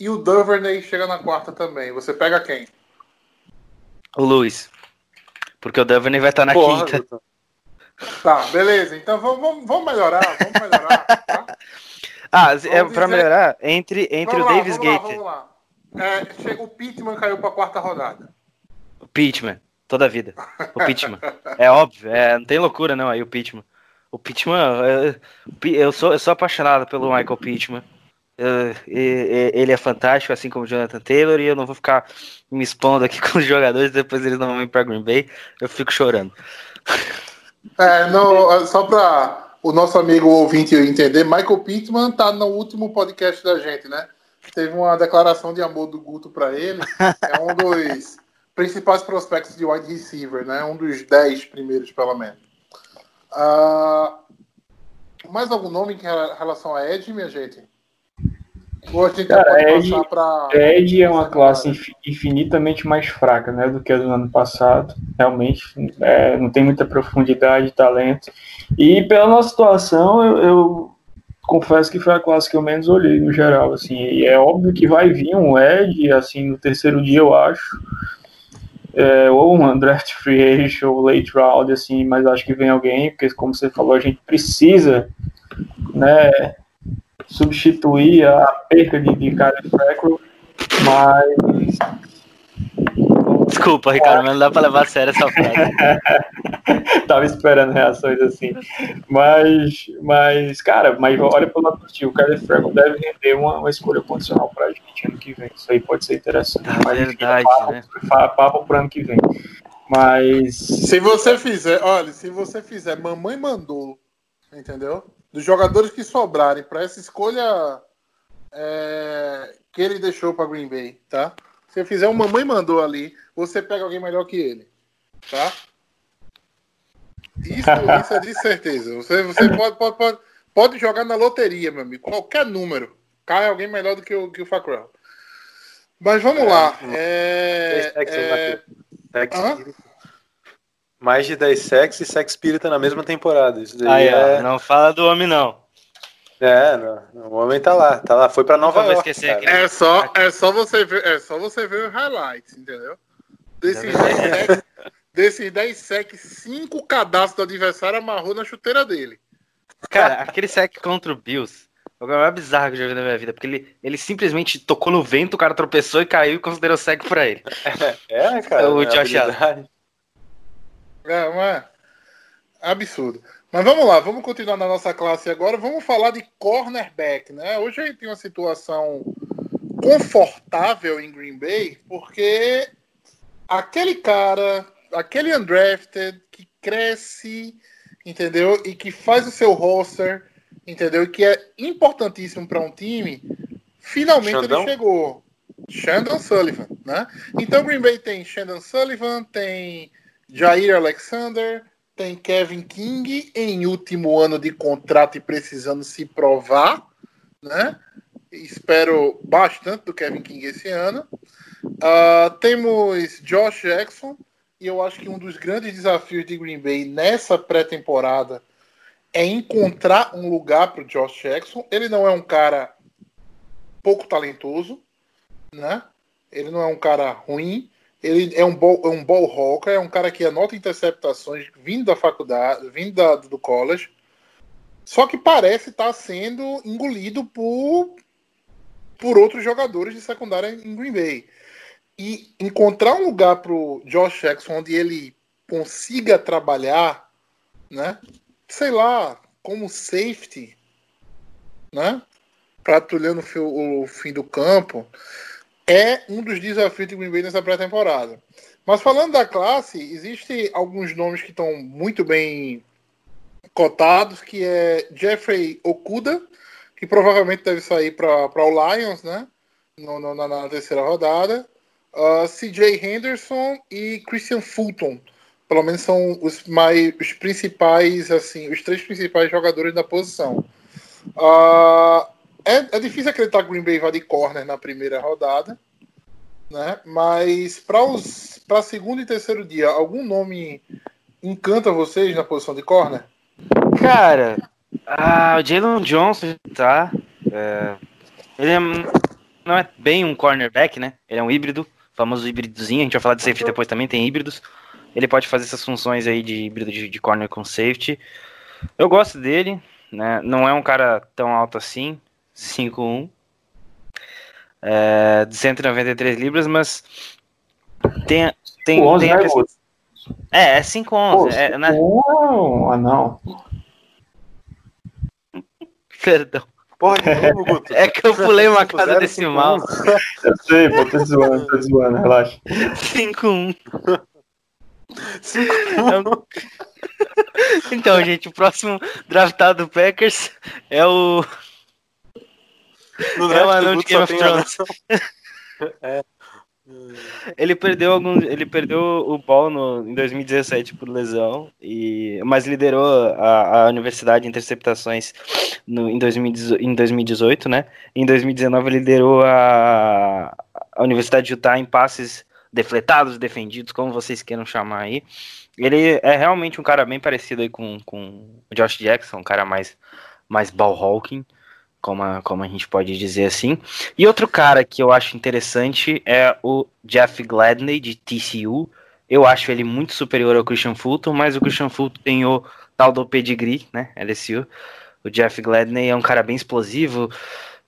Speaker 2: E o Duvernay chega na quarta também, você pega quem?
Speaker 3: O Luiz. Porque o Duvernay vai estar na
Speaker 4: Porra,
Speaker 3: quinta.
Speaker 4: Guto.
Speaker 2: Tá, beleza. Então vamos, vamos, vamos melhorar, vamos melhorar, tá?
Speaker 3: Ah, é
Speaker 2: dizer-
Speaker 3: melhorar entre, entre
Speaker 2: Vamos
Speaker 3: o
Speaker 2: lá,
Speaker 3: Davis
Speaker 2: vamos lá,
Speaker 3: Gates
Speaker 2: vamos lá. É, chega, o Pittman caiu pra quarta rodada.
Speaker 3: o Pittman. Toda a vida. O Pittman. É óbvio, é, não tem loucura não aí o Pittman. O Pittman, é, o Pi- eu sou, eu sou apaixonado pelo Michael Pittman. E- ele é fantástico, assim como o Jonathan Taylor, e eu não vou ficar me expondo aqui com os jogadores, depois eles não vão vir pra Green Bay, eu fico chorando.
Speaker 2: É, não, só para o nosso amigo ouvinte entender, Michael Pittman tá no último podcast da gente, né? Teve uma declaração de amor do Guto para ele. É um dos principais prospectos de wide receiver, né? Um dos dez primeiros, pelo menos. Ah, mais algum nome em relação a Ed, minha gente? Ou já
Speaker 5: Cara,
Speaker 2: pode
Speaker 5: Ed-
Speaker 2: passar para.
Speaker 5: Ed é uma classe infi- infinitamente mais fraca né, do que a do ano passado. Realmente, é, não tem muita profundidade, talento. E pela nossa situação, eu, eu confesso que foi a classe que eu menos olhei no geral. Assim, e é óbvio que vai vir um Ed, assim, no terceiro dia, eu acho. É, ou um draft free agent ou late round, assim, mas acho que vem alguém, porque como você falou, a gente precisa, né, substituir a perca de, de Kyle Fackrell, mas
Speaker 3: Desculpa, Ricardo, mas não dá pra levar a sério essa frase.
Speaker 5: tava esperando reações assim. Mas, mas cara, mas olha pelo lado positivo, o Kyle Fackrell deve render uma, uma escolha condicional pra gente ano que vem. Isso aí pode ser interessante.
Speaker 3: Ah,
Speaker 5: mas,
Speaker 3: verdade,
Speaker 5: papo,
Speaker 3: né?
Speaker 5: papo pro ano que vem. Mas
Speaker 2: Se você fizer, olha, se você fizer mamãe mandou, entendeu? Dos jogadores que sobrarem para essa escolha é, que ele deixou para Green Bay, tá? Se você fizer um mamãe mandou ali, você pega alguém melhor que ele, tá? Isso, isso é de certeza. Você, você pode, pode, pode, pode jogar na loteria, meu amigo. Qualquer número. Cai alguém melhor do que o, que o Fackrell. Mas vamos lá. É,
Speaker 4: Dez sacks,
Speaker 2: é,
Speaker 4: Matheus. Sex. Mais de 10 sex e Sex Spirit na mesma temporada. Isso daí
Speaker 3: Aí, ó,
Speaker 4: é.
Speaker 3: não fala do homem não.
Speaker 4: É, não, o homem tá lá, tá lá. Foi pra Nova York.
Speaker 3: esquecer
Speaker 4: cara.
Speaker 3: aquele-
Speaker 2: É só, é só você ver, é só você ver os highlights, entendeu? Desses 10 sacks, desses 10 sacks, 5 cadastros do adversário amarrou na chuteira dele.
Speaker 3: Cara, aquele sec contra o Bills foi o mais bizarro que eu já vi na minha vida, porque ele, ele simplesmente tocou no vento, o cara tropeçou e caiu e considerou sec pra ele.
Speaker 4: É, cara.
Speaker 3: O
Speaker 4: a
Speaker 3: Josh
Speaker 4: habilidade.
Speaker 2: É, não é? Absurdo. Mas vamos lá, vamos continuar na nossa classe agora. Vamos falar de cornerback, né? Hoje a gente tem uma situação confortável em Green Bay, porque aquele cara, aquele undrafted que cresce, entendeu? E que faz o seu roster, entendeu? E que é importantíssimo para um time, finalmente
Speaker 4: Xandão?
Speaker 2: ele chegou. Shandon Sullivan, né? Então Green Bay tem Shandon Sullivan, tem Jair Alexander, tem Kevin King em último ano de contrato e precisando se provar, né? Espero bastante do Kevin King esse ano. Ah, temos Josh Jackson, e eu acho que um dos grandes desafios de Green Bay nessa pré-temporada é encontrar um lugar para o Josh Jackson. Ele não é um cara pouco talentoso, né? Ele não é um cara ruim. Ele é um ball, é um ball hawker, é um cara que anota interceptações vindo da faculdade, vindo da- do college. Só que parece estar sendo engolido por, por outros jogadores de secundária em Green Bay. E encontrar um lugar para o Josh Jackson onde ele consiga trabalhar, né? Sei lá, como safety, né? Patrulhando o fim do campo, é um dos desafios de Green Bay nessa pré-temporada. Mas falando da classe, existem alguns nomes que estão muito bem cotados, que é Jeffrey Okuda, que provavelmente deve sair para o Lions, né? No- no- na, na terceira rodada. Uh, CJ Henderson e Christian Fulton. Pelo menos são os mais os principais, assim, os três principais jogadores da posição. Uh, é, é difícil acreditar que o Green Bay vai de corner na primeira rodada, né? Mas para segundo e terceiro dia, algum nome encanta vocês na posição de corner?
Speaker 3: Cara, ah, o Jalen Johnson tá. é, ele é- não é bem um cornerback, né? Ele é um híbrido, famoso híbridozinho. A gente vai falar de safety depois também, tem híbridos. Ele pode fazer essas funções aí de híbrido de, de corner com safety. Eu gosto dele, né? Não é um cara tão alto assim, 5'1. É, de 193 libras, mas tem, tem,
Speaker 5: O 11,
Speaker 3: tem a
Speaker 5: né?
Speaker 3: É, é
Speaker 5: Pô,
Speaker 3: 5'11. É, na-
Speaker 5: Não, ah, não.
Speaker 3: Perdão.
Speaker 4: Porra, de novo, Guto.
Speaker 3: É que eu pulei uma casa decimal.
Speaker 5: Eu sei, pô, tô zoando, tô zoando, relaxa.
Speaker 3: 5-1. Então, gente, o próximo draftado do Packers é o.
Speaker 4: No
Speaker 3: É o anão de Game of Thrones.
Speaker 4: anão.
Speaker 3: Ele perdeu algum, ele perdeu o ball no, em 2017 por lesão, e, mas liderou a, a universidade de interceptações no, em, 2018, em 2018, né? Em 2019 ele liderou a, a Universidade de Utah em passes defletados, defendidos, como vocês queiram chamar aí. Ele é realmente um cara bem parecido aí com, com o Josh Jackson, um cara mais, mais ball hawking, como a, como a gente pode dizer assim. E outro cara que eu acho interessante é o Jeff Gladney, de TCU. Eu acho ele muito superior ao Christian Fulton, mas o Christian Fulton tem o tal do pedigree, né, LSU. O Jeff Gladney é um cara bem explosivo,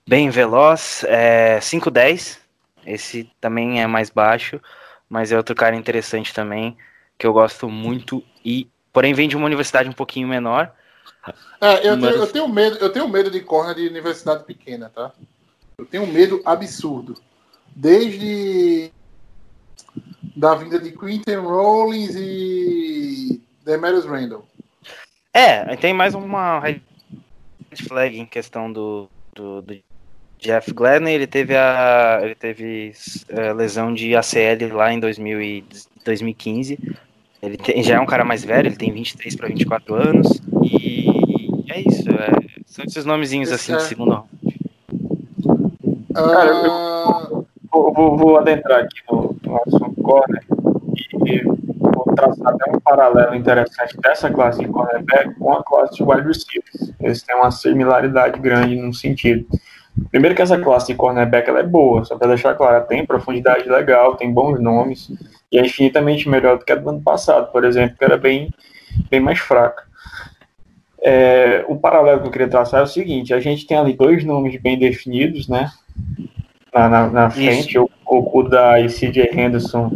Speaker 3: bem veloz, é 5'10", esse também é mais baixo, mas é outro cara interessante também, que eu gosto muito, e porém vem de uma universidade um pouquinho menor,
Speaker 2: É, eu,
Speaker 3: Mas-
Speaker 2: tenho, eu tenho medo, eu tenho medo de corner de universidade pequena, tá? Eu tenho um medo absurdo. Desde da vinda de Quinton Rollins e Demarius Randall.
Speaker 3: É, tem mais uma red flag em questão do, do, do Jeff Gladney. Ele teve a ele teve é, lesão de ACL lá em 2000 e 2015. Ele tem- já é um cara mais velho, ele tem 23 para 24 anos. E são esses nomezinhos assim de
Speaker 2: É.
Speaker 3: segundo round.
Speaker 5: Cara, eu-
Speaker 2: Ah,
Speaker 5: Vou, vou, vou adentrar aqui no, no assunto corner e vou traçar até um paralelo interessante dessa classe de cornerback com a classe de wide receivers. Eles têm uma similaridade grande num sentido. Primeiro que essa classe de cornerback ela é boa, só para deixar claro, ela tem profundidade legal, tem bons nomes e é infinitamente melhor do que a do ano passado, por exemplo, que era bem, bem mais fraca. É, o paralelo que eu queria traçar é o seguinte: a gente tem ali dois nomes bem definidos, né? Na, na, na frente, o Okuda e CJ Henderson,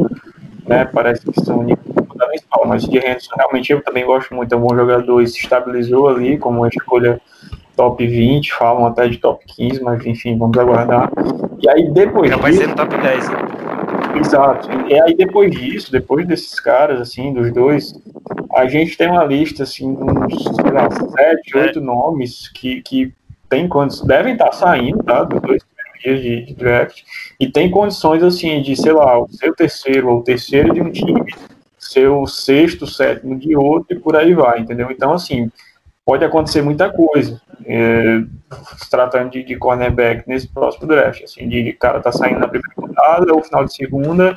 Speaker 5: né? Parece que são fundamentais, mas CJ Henderson realmente eu também gosto muito, é um bom jogador e se estabilizou ali como uma escolha top 20, falam até de top 15, mas enfim, vamos aguardar. E aí depois
Speaker 3: Já vai
Speaker 5: disso,
Speaker 3: ser no top 10. né?
Speaker 5: Exato. E aí depois disso, depois desses caras, assim, dos dois, a gente tem uma lista, assim, de uns, sei lá, sete,
Speaker 3: É.
Speaker 5: oito nomes que, que tem condições, devem estar saindo, tá, dos dois primeiros dias de, de draft, e tem condições, assim, de, sei lá, o seu terceiro ou o terceiro de um time, seu sexto, sétimo de outro, e por aí vai, entendeu? Então, assim, pode acontecer muita coisa, é, se tratando de, de cornerback nesse próximo draft, assim, de cara tá saindo na primeira rodada ou final de segunda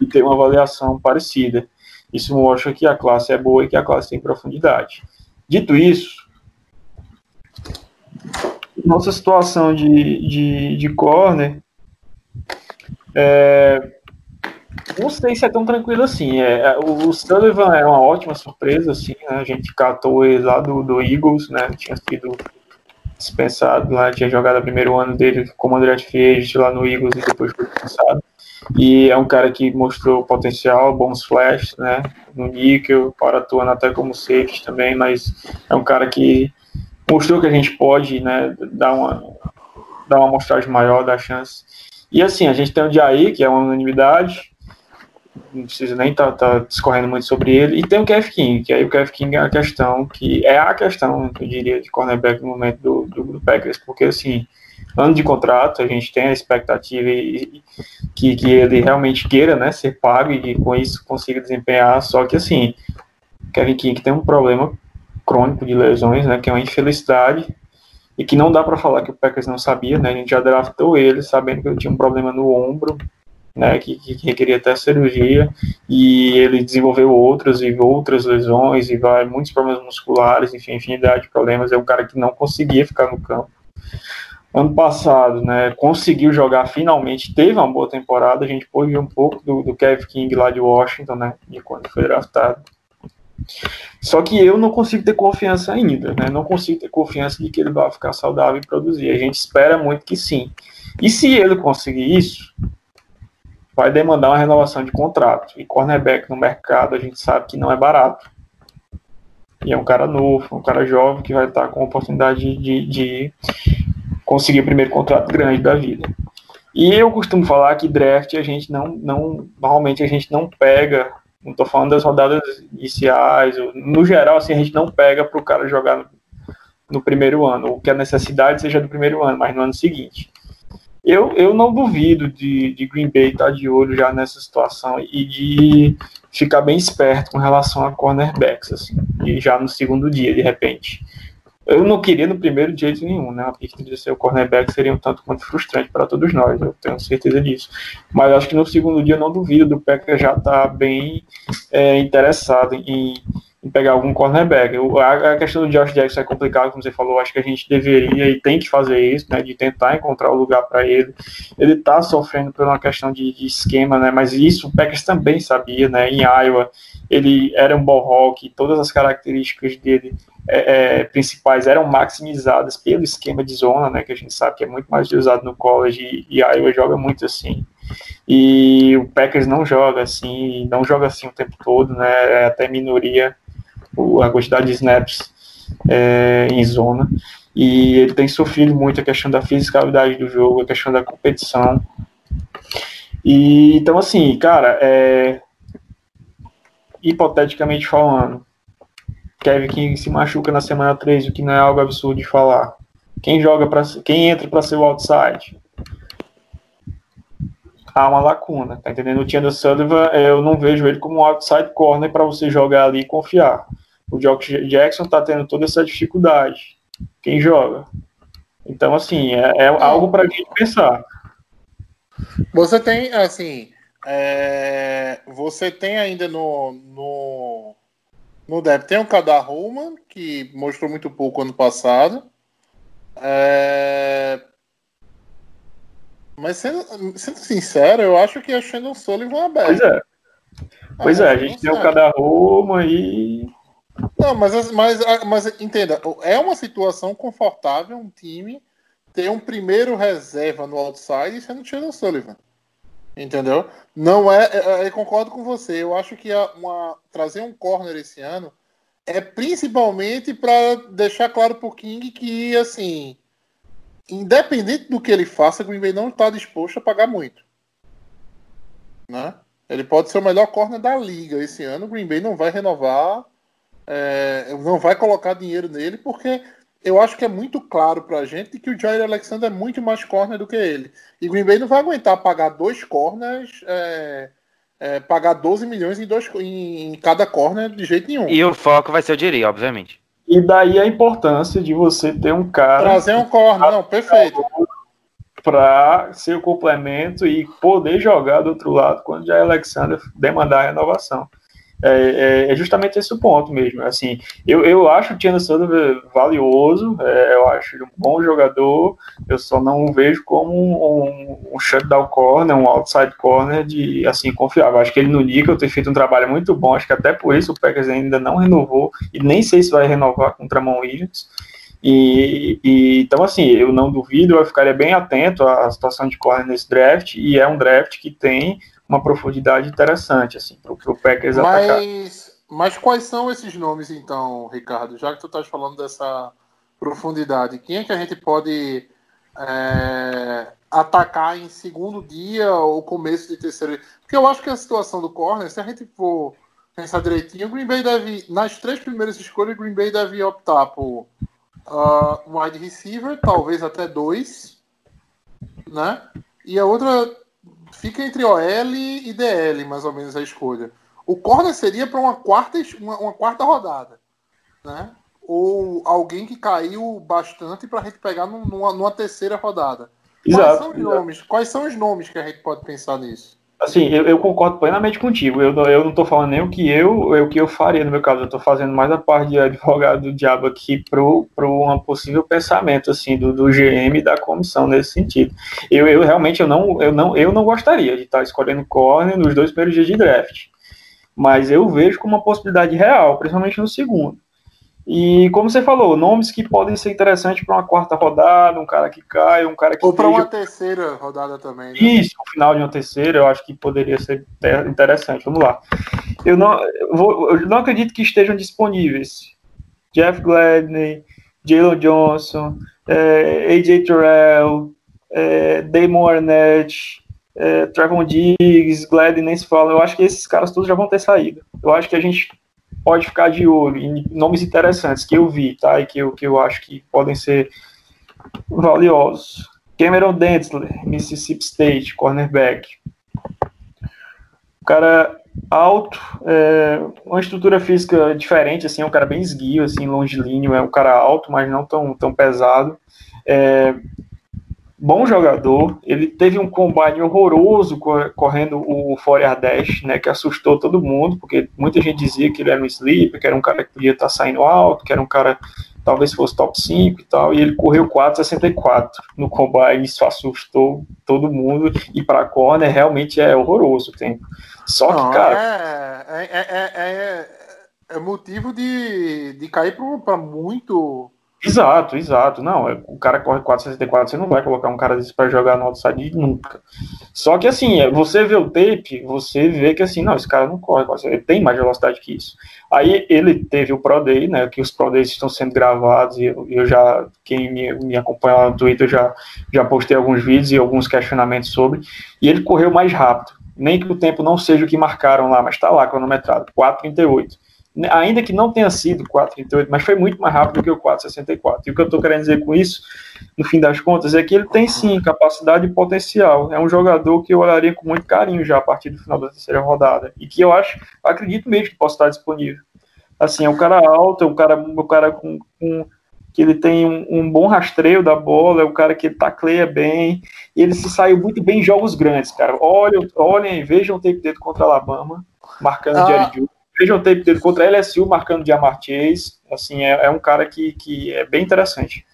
Speaker 5: e ter uma avaliação parecida. Isso mostra que a classe é boa e que a classe tem profundidade. Dito isso, nossa situação de, de, de corner é, não sei se é tão tranquilo assim. É, é, o Sullivan é uma ótima surpresa, assim, né? A gente catou ele lá do, do Eagles, né? Tinha sido dispensado lá, tinha jogado o primeiro ano dele como André Free lá no Eagles e depois foi dispensado. E é um cara que mostrou potencial, bons flashes, né? No níquel, para atuando até como safety também, mas é um cara que mostrou que a gente pode, né, dar uma, dar uma amostragem maior da chance. E assim, a gente tem o Jair, que é uma unanimidade, não precisa nem estar tá, tá discorrendo muito sobre ele, e tem o Kev King, que aí o Kev King é a questão, que é a questão, eu diria, de cornerback no momento do, do, do Packers, porque assim, ano de contrato, a gente tem a expectativa e, que, que ele realmente queira, né, ser pago e com isso consiga desempenhar, só que assim, Kevin King tem um problema crônico de lesões, né, que é uma infelicidade, e que não dá para falar que o Packers não sabia, né, a gente já draftou ele sabendo que ele tinha um problema no ombro, né, que, que requeria até cirurgia, e ele desenvolveu outras e outras lesões, e vai, muitos problemas musculares, enfim, infinidade de problemas, é um cara que não conseguia ficar no campo. Ano passado, né, conseguiu jogar finalmente, teve uma boa temporada, a gente pôde ver um pouco do, do Kevin King lá de Washington, né, de quando foi draftado. Só que eu não consigo ter confiança ainda, né? Não consigo ter confiança de que ele vai ficar saudável e produzir. A gente espera muito que sim. E se ele conseguir isso, vai demandar uma renovação de contrato. E cornerback no mercado a gente sabe que não é barato. E é um cara novo, um cara jovem que vai estar com a oportunidade de, de conseguir o primeiro contrato grande da vida. E eu costumo falar que draft a gente não, não normalmente a gente não pega não tô falando das rodadas iniciais, no geral, assim, a gente não pega para o cara jogar no, no, primeiro ano, ou que a necessidade seja do primeiro ano, mas no ano seguinte. Eu, eu não duvido de, de Green Bay estar de olho já nessa situação e de ficar bem esperto com relação a cornerbacks, assim, e já no segundo dia, de repente. Eu não queria no primeiro de jeito nenhum, né? A pick de ser o cornerback seria um tanto quanto frustrante para todos nós, eu tenho certeza disso. Mas acho que no segundo dia eu não duvido do Packers já estar tá bem é, interessado em, em, pegar algum cornerback. A, questão do Josh Jackson é complicada, como você falou, acho que a gente deveria e tem que fazer isso, né? De tentar encontrar o lugar para ele. Ele está sofrendo por uma questão de, de, esquema, né? Mas isso o Packers também sabia, né? Em Iowa ele era um ball hawk, todas as características dele é, é, principais eram maximizadas pelo esquema de zona, né, que a gente sabe que é muito mais usado no college e, e Iowa joga muito assim. E o Packers não joga assim, não joga assim o tempo todo, né, é até minoria a quantidade de snaps é, em zona. E ele tem sofrido muito a questão da fisicalidade do jogo, a questão da competição. E então, assim, cara, é, hipoteticamente falando, Kevin King se machuca na semana 3, o que não é algo absurdo de falar. Quem joga para quem entra para ser o outside? Há uma lacuna, tá entendendo? O Tiano Sullivan, eu não vejo ele como um outside corner para você jogar ali e confiar. O Josh Jackson tá tendo toda essa dificuldade. Quem joga? Então, assim, é, é algo para a gente pensar.
Speaker 2: Você tem, assim, é, você tem ainda no, no no deve tem o Kadar Roman, que mostrou muito pouco ano passado. É... Mas sendo, sendo, sincero, eu acho que a Shannon Sullivan é
Speaker 5: Pois é. Pois ah, é, a gente tem o Kadar Roman e.
Speaker 2: Não, mas, mas, mas entenda, é uma situação confortável um time ter um primeiro reserva no outside sendo Shannon Sullivan. Entendeu? Não é, é, Eu concordo com você. Eu acho que uma, trazer um corner esse ano é principalmente para deixar claro pro King que, assim, independente do que ele faça, Green Bay não está disposto a pagar muito. Né? Ele pode ser o melhor corner da liga esse ano. O Green Bay não vai renovar, é, não vai colocar dinheiro nele, porque eu acho que é muito claro pra gente que o Jair Alexander é muito mais corner do que ele. E Green Bay não vai aguentar pagar dois corners, é, é, pagar 12 milhões em, dois, em, em cada corner de jeito nenhum.
Speaker 3: E o foco vai ser o Diri, obviamente.
Speaker 5: E daí a importância de você ter um cara
Speaker 2: Trazer um corner, não, perfeito.
Speaker 5: para ser o complemento e poder jogar do outro lado quando já Alexander demandar a renovação. É, é, é justamente esse o ponto mesmo. Assim, eu, eu acho o Tiana Sullivan valioso, é, eu acho ele um bom jogador, eu só não o vejo como um, um shutdown corner, um outside corner de assim confiável. Acho que ele no Nickel tem feito um trabalho muito bom, acho que até por isso o Packers ainda não renovou e nem sei se vai renovar com o Tramon Williams. E, e, então, assim, eu não duvido, eu ficaria bem atento à situação de corner nesse draft, e é um draft que tem uma profundidade interessante, assim, para o Packers atacar.
Speaker 2: Mas, mas quais são esses nomes, então, Ricardo? Já que tu estás falando dessa profundidade, quem é que a gente pode é, atacar em segundo dia ou começo de terceiro? Porque eu acho que a situação do corner, se a gente for pensar direitinho, o Green Bay deve, nas três primeiras escolhas, o Green Bay deve optar por uh, wide receiver, talvez até dois, né? E a outra fica entre OL e DL, mais ou menos a escolha. O corner seria para uma quarta, uma, uma, quarta rodada, né? Ou alguém que caiu bastante para a gente pegar numa, numa terceira rodada.
Speaker 5: Exato,
Speaker 2: quais, são os
Speaker 5: exato.
Speaker 2: nomes, quais são os nomes que a gente pode pensar nisso?
Speaker 5: Assim, eu, eu concordo plenamente contigo. Eu, eu não tô falando nem o que eu, é o que eu faria no meu caso. Eu tô fazendo mais a parte de advogado do diabo aqui pro um possível pensamento, assim, do, do GM e da comissão nesse sentido. Eu, eu realmente, eu não, eu não, eu não gostaria de estar escolhendo corner nos dois primeiros dias de draft. Mas eu vejo como uma possibilidade real, principalmente no segundo. E como você falou, nomes que podem ser interessantes para uma quarta rodada, um cara que cai, um cara que
Speaker 2: Ou para uma terceira rodada também. Né?
Speaker 5: isso, o final de uma terceira, eu acho que poderia ser te- interessante. Vamos lá. Eu não, eu vou- eu não acredito que estejam disponíveis. Jeff Gladney, Jalen Johnson, eh, AJ Terrell, eh, Damon Arnett, eh, Trevon Diggs, Gladney nem se fala. Eu acho que esses caras todos já vão ter saído. Eu acho que a gente pode ficar de olho em nomes interessantes que eu vi, tá? E que eu, que eu acho que podem ser valiosos. Cameron Dentler, Mississippi State, cornerback. O cara alto, é, uma estrutura física diferente, assim, é um cara bem esguio, assim, longilíneo, é um cara alto, mas não tão, tão pesado. É, bom jogador, ele teve um combine horroroso co- correndo o 4 Dash, né, que assustou todo mundo, porque muita gente dizia que ele era um sleeper, que era um cara que podia estar saindo alto, que era um cara talvez fosse top 5 e tal, e ele correu 4,64 no combine, isso assustou todo mundo, e para corner realmente é horroroso o tempo. Só
Speaker 2: Não,
Speaker 5: que, cara,
Speaker 2: é, é, é, é, é motivo de, de cair para muito.
Speaker 5: Exato, exato. Não, é- o cara corre 4,64, você não vai colocar um cara desse pra jogar no outside nunca. Só que assim, é, você vê o tape, você vê que assim, não, esse cara não corre, ele tem mais velocidade que isso. Aí ele teve o Pro Day, né, que os Pro Days estão sendo gravados e eu, eu já, quem me, me acompanha lá no Twitter, já, já postei alguns vídeos e alguns questionamentos sobre, e ele correu mais rápido. Nem que o tempo não seja o que marcaram lá, mas tá lá cronometrado, 4,38 ainda que não tenha sido 4,38, mas foi muito mais rápido que o 4,64. E o que eu estou querendo dizer com isso, no fim das contas, é que ele tem sim capacidade e potencial. É um jogador que eu olharia com muito carinho já a partir do final da terceira rodada. E que eu acho, acredito mesmo que possa estar disponível. Assim, é um cara alto, é um cara, um cara com, com que ele tem um, um bom rastreio da bola, é um cara que tacleia bem, e ele se saiu muito bem em jogos grandes, cara. Olhem, olhem vejam o tape dele contra a Alabama, marcando
Speaker 2: Ah.
Speaker 5: Jerry Judy. Vejam o tape dele contra a LSU, marcando Jamar Chase. Assim, é, é um cara que, que é bem interessante.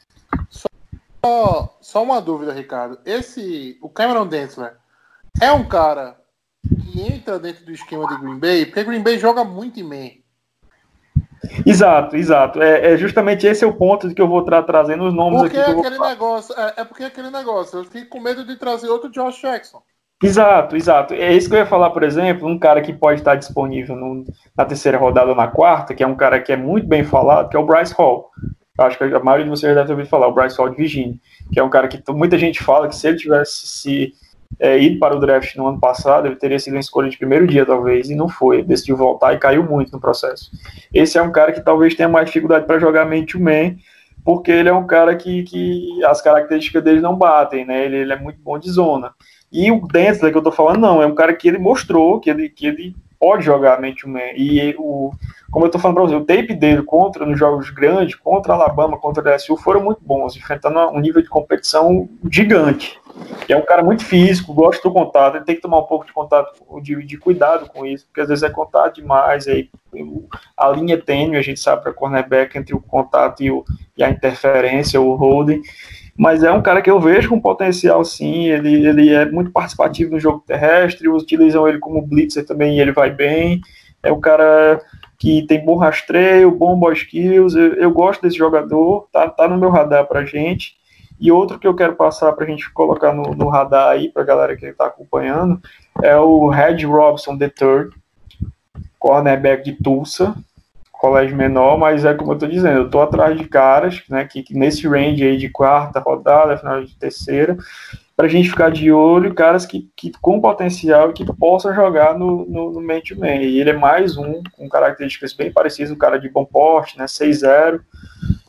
Speaker 2: Só, só uma dúvida, Ricardo. Esse, o Cameron Dentler, é um cara que entra dentro do esquema de Green Bay, porque Green Bay joga muito em man.
Speaker 5: Exato, exato. É, é justamente esse é o ponto de que eu vou estar trazendo os nomes
Speaker 2: Porque
Speaker 5: aqui.
Speaker 2: é aquele
Speaker 5: falar.
Speaker 2: negócio, é, é porque é aquele negócio. Eu fico com medo de trazer outro Josh Jackson.
Speaker 5: Exato, exato. É isso que eu ia falar, por exemplo, um cara que pode estar disponível no, na terceira rodada ou na quarta, que é um cara que é muito bem falado, que é o Bryce Hall. Eu acho que a maioria de vocês deve ter ouvido falar, o Bryce Hall de Virginia, que é um cara que muita gente fala que se ele tivesse se é, ido para o draft no ano passado, ele teria sido uma escolha de primeiro dia, talvez, e não foi. Decidiu voltar e caiu muito no processo. Esse é um cara que talvez tenha mais dificuldade para jogar man-to-man, porque ele é um cara que, que as características dele não batem, né? Ele, ele é muito bom de zona. E o Densler que eu tô falando, não, é um cara que ele mostrou que ele, que ele pode jogar man-to-man. E o, como eu tô falando para você, o tape dele contra, nos jogos grandes, contra Alabama, contra a LSU, foram muito bons, enfrentando um nível de competição gigante. E é um cara muito físico, gosta do contato, ele tem que tomar um pouco de contato, de, de cuidado com isso, porque às vezes é contato demais, aí a linha tênue, a gente sabe, para cornerback, entre o contato e, o, e a interferência, o holding, mas é um cara que eu vejo com potencial sim, ele, ele é muito participativo no jogo terrestre, utilizam ele como blitzer também e ele vai bem, é um cara que tem bom rastreio, bom ball skills, eu, eu gosto desse jogador, tá, tá no meu radar pra gente, e outro que eu quero passar para a gente colocar no, no radar aí, para a galera que está acompanhando, é o Red Robson III, cornerback de Tulsa, colégio menor, mas é como eu estou dizendo, eu estou atrás de caras né, que, que, nesse range aí de quarta rodada, final de terceira, para a gente ficar de olho, caras que, que com potencial que possam jogar no, no, no man-to-man. E ele é mais um, com características bem parecidas, um cara de bom porte, né, 6-0,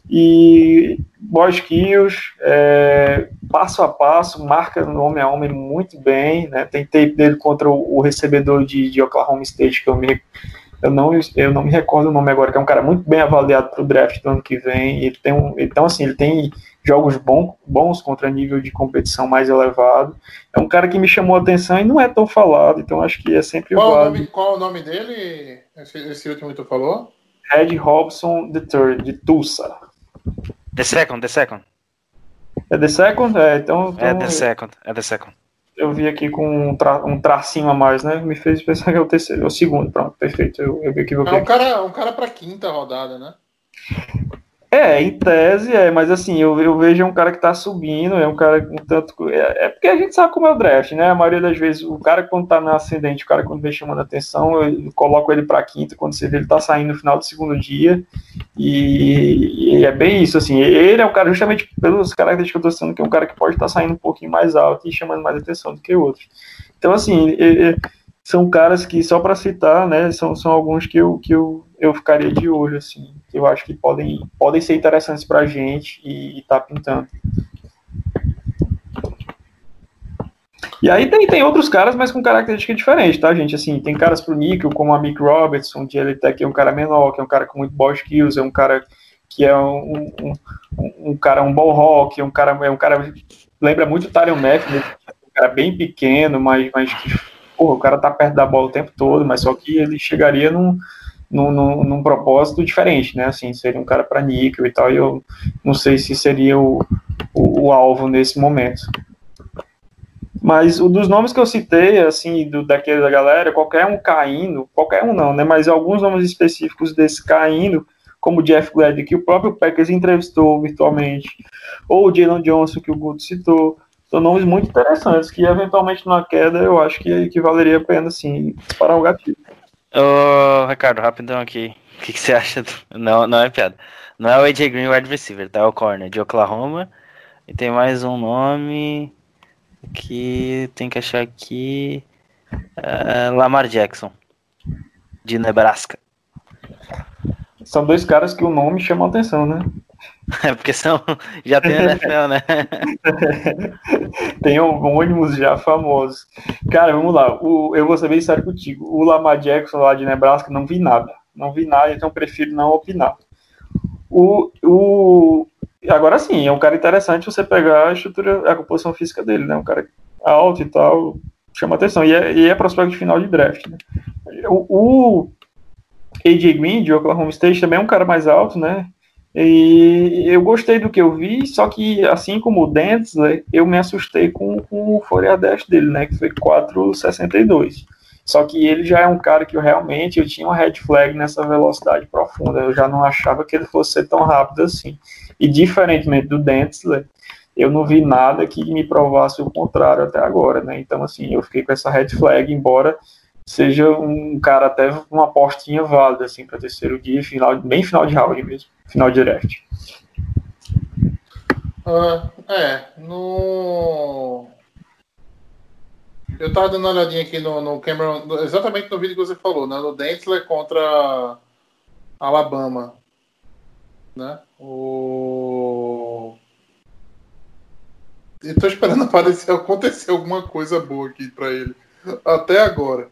Speaker 5: e Boys Kills, é, passo a passo, marca no homem a homem muito bem, né? Tem tape dele contra o, o recebedor de, de, Oklahoma State, que eu, me, eu, não, eu não me recordo o nome agora, que é um cara muito bem avaliado para o draft do ano que vem. Ele tem um, então, assim, ele tem jogos bom, bons contra nível de competição mais elevado. É um cara que me chamou a atenção e não é tão falado, então acho que é sempre
Speaker 2: qual válido. O nome, qual o nome dele, esse, esse último que tu falou?
Speaker 5: Red Robson III, de Tulsa.
Speaker 3: The Second, The Second.
Speaker 5: É The Second? É, então,
Speaker 3: então, É The Second, é The Second.
Speaker 5: Eu vi aqui com um, tra um tracinho a mais, né? Me fez pensar que é o terceiro, é o segundo, pronto, perfeito. Eu, eu vi aqui. Eu
Speaker 2: é um cara, um cara pra quinta rodada, né?
Speaker 5: É, em tese é, mas assim, eu, eu vejo um cara que tá subindo, é um cara com tanto. É, é, porque a gente sabe como é o draft, né? A maioria das vezes, o cara quando tá no ascendente, o cara quando vem chamando atenção, eu coloco ele pra quinta, quando você vê ele tá saindo no final do segundo dia. E, e é bem isso, assim. Ele é um cara, justamente pelos características que eu tô sendo, que é um cara que pode estar tá saindo um pouquinho mais alto e chamando mais atenção do que outros. Então, assim, são caras que, só para citar, né, são, são alguns que eu, que eu, eu ficaria de olho, assim, que eu acho que podem, podem ser interessantes para a gente e, e tá pintando. E aí tem, tem outros caras, mas com característica diferente, tá, gente? Assim, tem caras pro níquel, como a Mick Robertson, de ele que é um cara menor, que é um cara com muito ball skills, é um cara que é um, um, um, cara, um ball rock, é um cara, é um cara lembra muito o Tyron Matthew, um cara bem pequeno, mas, mas que porra, o cara tá perto da bola o tempo todo, mas só que ele chegaria num, num, num, num propósito diferente, né? Assim, seria um cara para níquel e tal, e eu não sei se seria o, o, o, alvo nesse momento. Mas o dos nomes que eu citei, assim, do, daquele da galera, qualquer um caindo, qualquer um não, né? Mas alguns nomes específicos desse caindo, como o Jeff Glad, que o próprio Packers entrevistou virtualmente, ou o Jalen Johnson, que o Guto citou, são nomes muito interessantes, que eventualmente na queda eu acho que, que valeria a pena, sim, disparar o gatilho.
Speaker 3: Ô, Ricardo, rapidão aqui. O que, que, você acha? Do... Não, não é piada. Não é o AJ Green wide receiver, tá? É o corner de Oklahoma. E tem mais um nome que tem que achar aqui. Uh, Lamar Jackson, de Nebraska.
Speaker 5: São dois caras que o nome chama atenção, né?
Speaker 3: É porque são. Já tem NFL, né?
Speaker 5: tem homônimos já famosos. Cara, vamos lá. O, eu vou ser bem sério contigo. O Lamar Jackson lá de Nebraska, não vi nada. Não vi nada, então prefiro não opinar. O, o, agora sim, é um cara interessante você pegar a estrutura, a composição física dele, né? Um cara alto e tal, chama atenção. E é, e é prospecto de final de draft, né? O, o AJ Green de Oklahoma State também é um cara mais alto, né? E eu gostei do que eu vi, só que assim como o Dentzler, eu me assustei com, com o Fourier Dash dele, né, que foi 4,62. Só que ele já é um cara que eu realmente eu tinha uma red flag nessa velocidade profunda. Eu já não achava que ele fosse ser tão rápido assim. E diferentemente do Dentzler, eu não vi nada que me provasse o contrário até agora, né? Então, assim, eu fiquei com essa red flag, embora seja um cara até uma apostinha válida, assim, para terceiro dia, final, bem final de round mesmo, final de draft.
Speaker 2: Ah, é, no. Eu tava dando uma olhadinha aqui no, no Cameron, exatamente no vídeo que você falou, né? No Dentler contra Alabama. Né? O. Eu tô esperando aparecer, acontecer alguma coisa boa aqui pra ele. Até agora.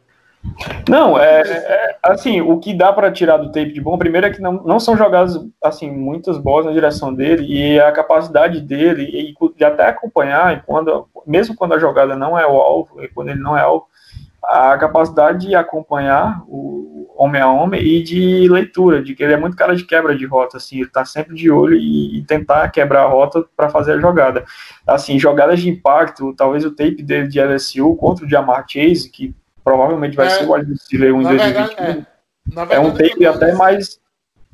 Speaker 5: Não, é, é, assim, o que dá para tirar do tape de bom, primeiro é que não, não são jogadas assim muitas bolas na direção dele e a capacidade dele e de até acompanhar, quando, mesmo quando a jogada não é o alvo, e quando ele não é alvo, a capacidade de acompanhar o homem a homem e de leitura, de que ele é muito cara de quebra de rota, assim, ele tá sempre de olho e, e tentar quebrar a rota para fazer a jogada. Assim, jogadas de impacto, talvez o tape dele de LSU contra o Jamar Chase, que provavelmente vai
Speaker 2: É,
Speaker 5: ser o wide receiver 1 em
Speaker 2: Na verdade,
Speaker 5: 2021.
Speaker 2: é. Na
Speaker 5: É um
Speaker 2: verdade,
Speaker 5: tape
Speaker 2: eu-
Speaker 5: até mais.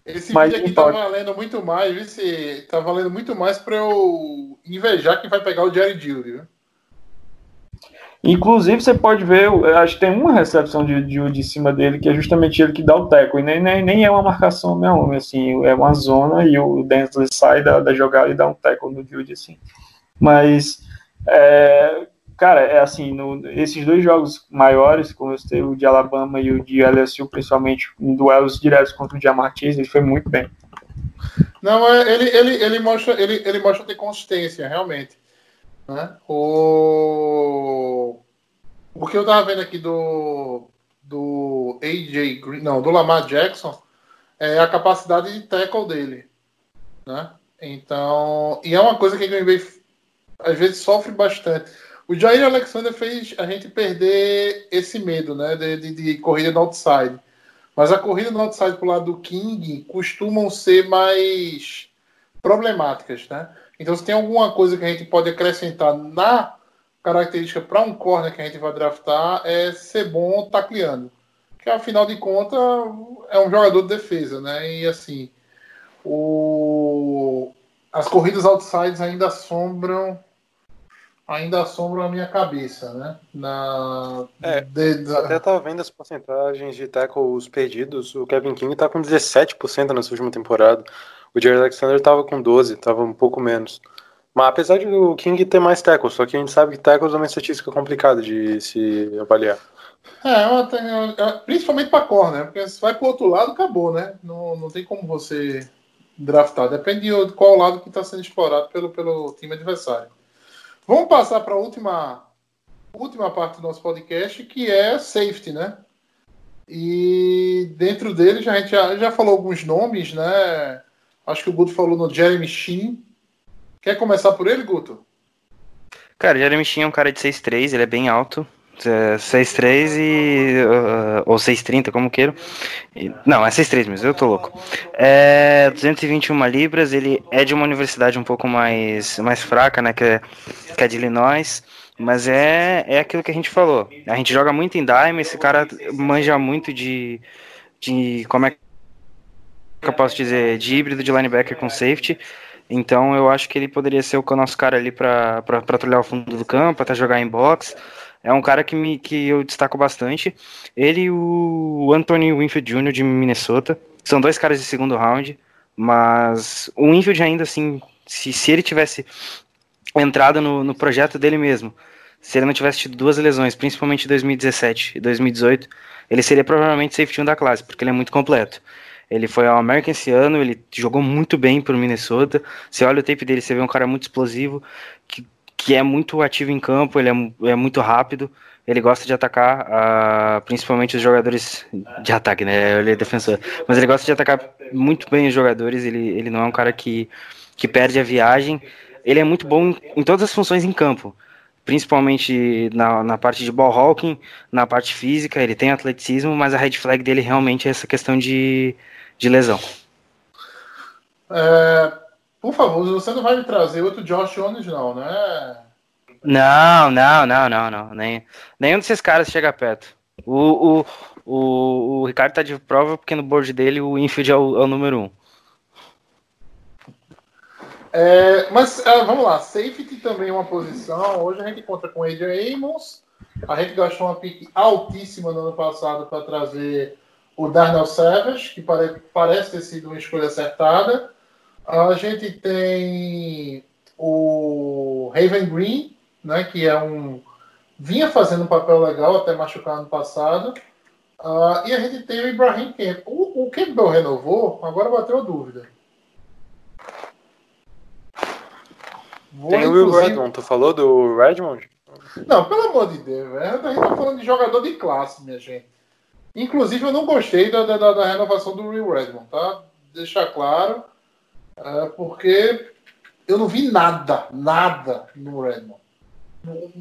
Speaker 2: Esse
Speaker 5: mais
Speaker 2: vídeo aqui tá valendo muito mais, viu? Se, tá valendo muito mais pra eu invejar quem vai pegar o Jerry Judy, viu?
Speaker 5: Inclusive, você pode ver, eu acho que tem uma recepção de, de, de cima dele, que é justamente ele que dá o teco. E nem, nem, nem é uma marcação mesmo, assim, é uma zona e o Denzel sai da, da jogada e dá um teco no Jude, assim. Mas, é, cara, é assim, no, esses dois jogos maiores, como eu citei, o de Alabama e o de LSU, principalmente em duelos diretos contra o Jamar Chase, ele foi muito bem.
Speaker 2: Não, é, ele, ele, ele, mostra, ele, ele mostra ter consistência, realmente. Né? O... o que eu tava vendo aqui do, do AJ Green, não, do Lamar Jackson, é a capacidade de tackle dele. Né? Então, e é uma coisa que o Green Bay às vezes sofre bastante. O Jair Alexander fez a gente perder esse medo né, de, de, de corrida no outside. Mas a corrida no outside pro lado do King costumam ser mais problemáticas, né? Então, se tem alguma coisa que a gente pode acrescentar na característica para um corner que a gente vai draftar, é ser bom tacleando. Que, afinal de contas, é um jogador de defesa, né? E, assim, o... as corridas outsides ainda assombram ainda assombram a minha cabeça, né? Na...
Speaker 4: É,
Speaker 2: de- da-
Speaker 4: Até tava vendo as porcentagens de tackles perdidos. O Kevin King tá com 17% nessa última temporada. O Jerry Alexander tava com 12, tava um pouco menos. Mas apesar de o King ter mais tackles, só que a gente sabe que tackles é uma estatística complicada de se avaliar.
Speaker 2: É, é uma- é- principalmente para corner, porque se vai para o outro lado, acabou, né? Não, não tem como você draftar. Depende de qual lado que está sendo explorado pelo, pelo time adversário. Vamos passar para a última, última parte do nosso podcast, que é safety, né? E dentro dele já, a gente já, já falou alguns nomes, né? Acho que o Guto falou no Jeremy Sheen. Quer começar por ele, Guto?
Speaker 3: Cara, o Jeremy Chin é um cara de 6'3, ele é bem alto. É, 6'3 e. uh, ou 6'30, como queiro. E- não, é 6'3 mesmo, eu tô louco. É 221 libras, ele é de uma universidade um pouco mais, mais fraca, né? Que é, que é de Illinois. Mas é, é aquilo que a gente falou. A gente joga muito em dime, esse cara manja muito de. de como é que eu posso dizer? De híbrido de linebacker com safety. Então eu acho que ele poderia ser o nosso cara ali para patrulhar o fundo do campo, até jogar em box. É um cara que, me, que eu destaco bastante. Ele e o Anthony Winfield Jr. de Minnesota. São dois caras de segundo round. Mas o Winfield ainda assim, se, se ele tivesse entrado no, no projeto dele mesmo, se ele não tivesse tido duas lesões, principalmente em 2017 e 2018, ele seria provavelmente safety 1 da classe, porque ele é muito completo. Ele foi ao American esse ano, ele jogou muito bem pro Minnesota. Você olha o tape dele, você vê um cara muito explosivo, que, que é muito ativo em campo, ele é, é muito rápido, ele gosta de atacar, ah, principalmente os jogadores de ataque, né? Ele é defensor. Mas ele gosta de atacar muito bem os jogadores, ele, ele não é um cara que, que perde a viagem. Ele é muito bom em, em todas as funções em campo principalmente na, na parte de ball hawking, na parte física, ele tem atleticismo, mas a red flag dele realmente é essa questão de, de lesão.
Speaker 2: É, por favor, você não vai me trazer outro Josh Jones, não, né?
Speaker 3: Não, não, não, não, não. Nem, nenhum desses caras chega perto. O, o, o, o Ricardo tá de prova porque no board dele o infield é o, é o número um.
Speaker 2: É, mas é, vamos lá, safety também é uma posição. Hoje a gente conta com Adrian Amos. A gente gastou uma pique altíssima no ano passado para trazer o Darnell Savage, que pare, parece ter sido uma escolha acertada. A gente tem o Raven Green, né, que é um vinha fazendo um papel legal até machucar ano passado. Uh, e a gente tem o Ibrahim Kemp. O, o Campbell renovou, agora bateu a dúvida.
Speaker 4: Vou, tem o Will Redmond, tu falou do Redmond?
Speaker 2: Não, pelo amor de Deus, velho. A gente tá falando de jogador de classe, minha gente. Inclusive, eu não gostei da, da, da renovação do Will Redmond, tá? Deixar claro. É, porque eu não vi nada, nada no Redmond.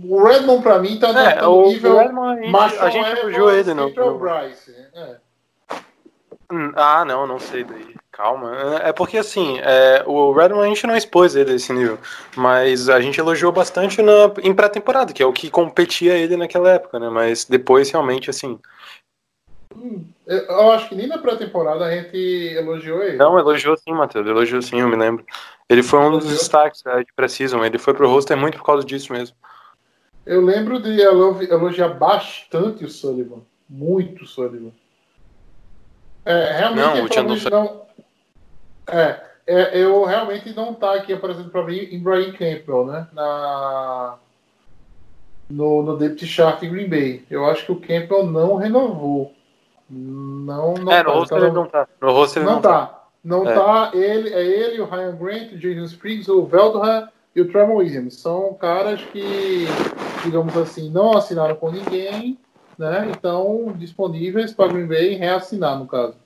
Speaker 2: O Redmond, pra mim, tá,
Speaker 4: é,
Speaker 2: no nível.
Speaker 4: O Redmond, a gente, a gente elogiou ele, não.
Speaker 2: Bryce, é.
Speaker 4: Hum, ah, não, não sei daí. Calma. É porque assim, é, o Redmond a gente não expôs ele desse nível. Mas a gente elogiou bastante na, em pré-temporada, que é o que competia ele naquela época, né? Mas depois realmente, assim.
Speaker 2: Hum, eu acho que nem na pré-temporada a gente elogiou ele.
Speaker 4: Não, elogiou sim, Matheus. Elogiou sim, eu me lembro. Ele foi um dos destaques é, de Precision. Ele foi pro roster muito por causa disso mesmo.
Speaker 2: Eu lembro de elogiar bastante o Sullivan. Muito Sullivan. É, realmente
Speaker 4: não, o Chandler
Speaker 2: não. É, é, eu realmente não tá aqui aparecendo para mim em Brian Campbell, né? Na, no, no Depth Chart em Green Bay. Eu acho que o Campbell não renovou. Não, não
Speaker 4: é, no tá, roster ele não tá. No roster
Speaker 2: não,
Speaker 4: não
Speaker 2: tá. tá. Não é. tá. Ele, é ele, o Ryan Grant, o Jason Spriggs, o Veldran e o Trevor Williams. São caras que, digamos assim, não assinaram com ninguém, né? Então, disponíveis para Green Bay reassinar, no caso.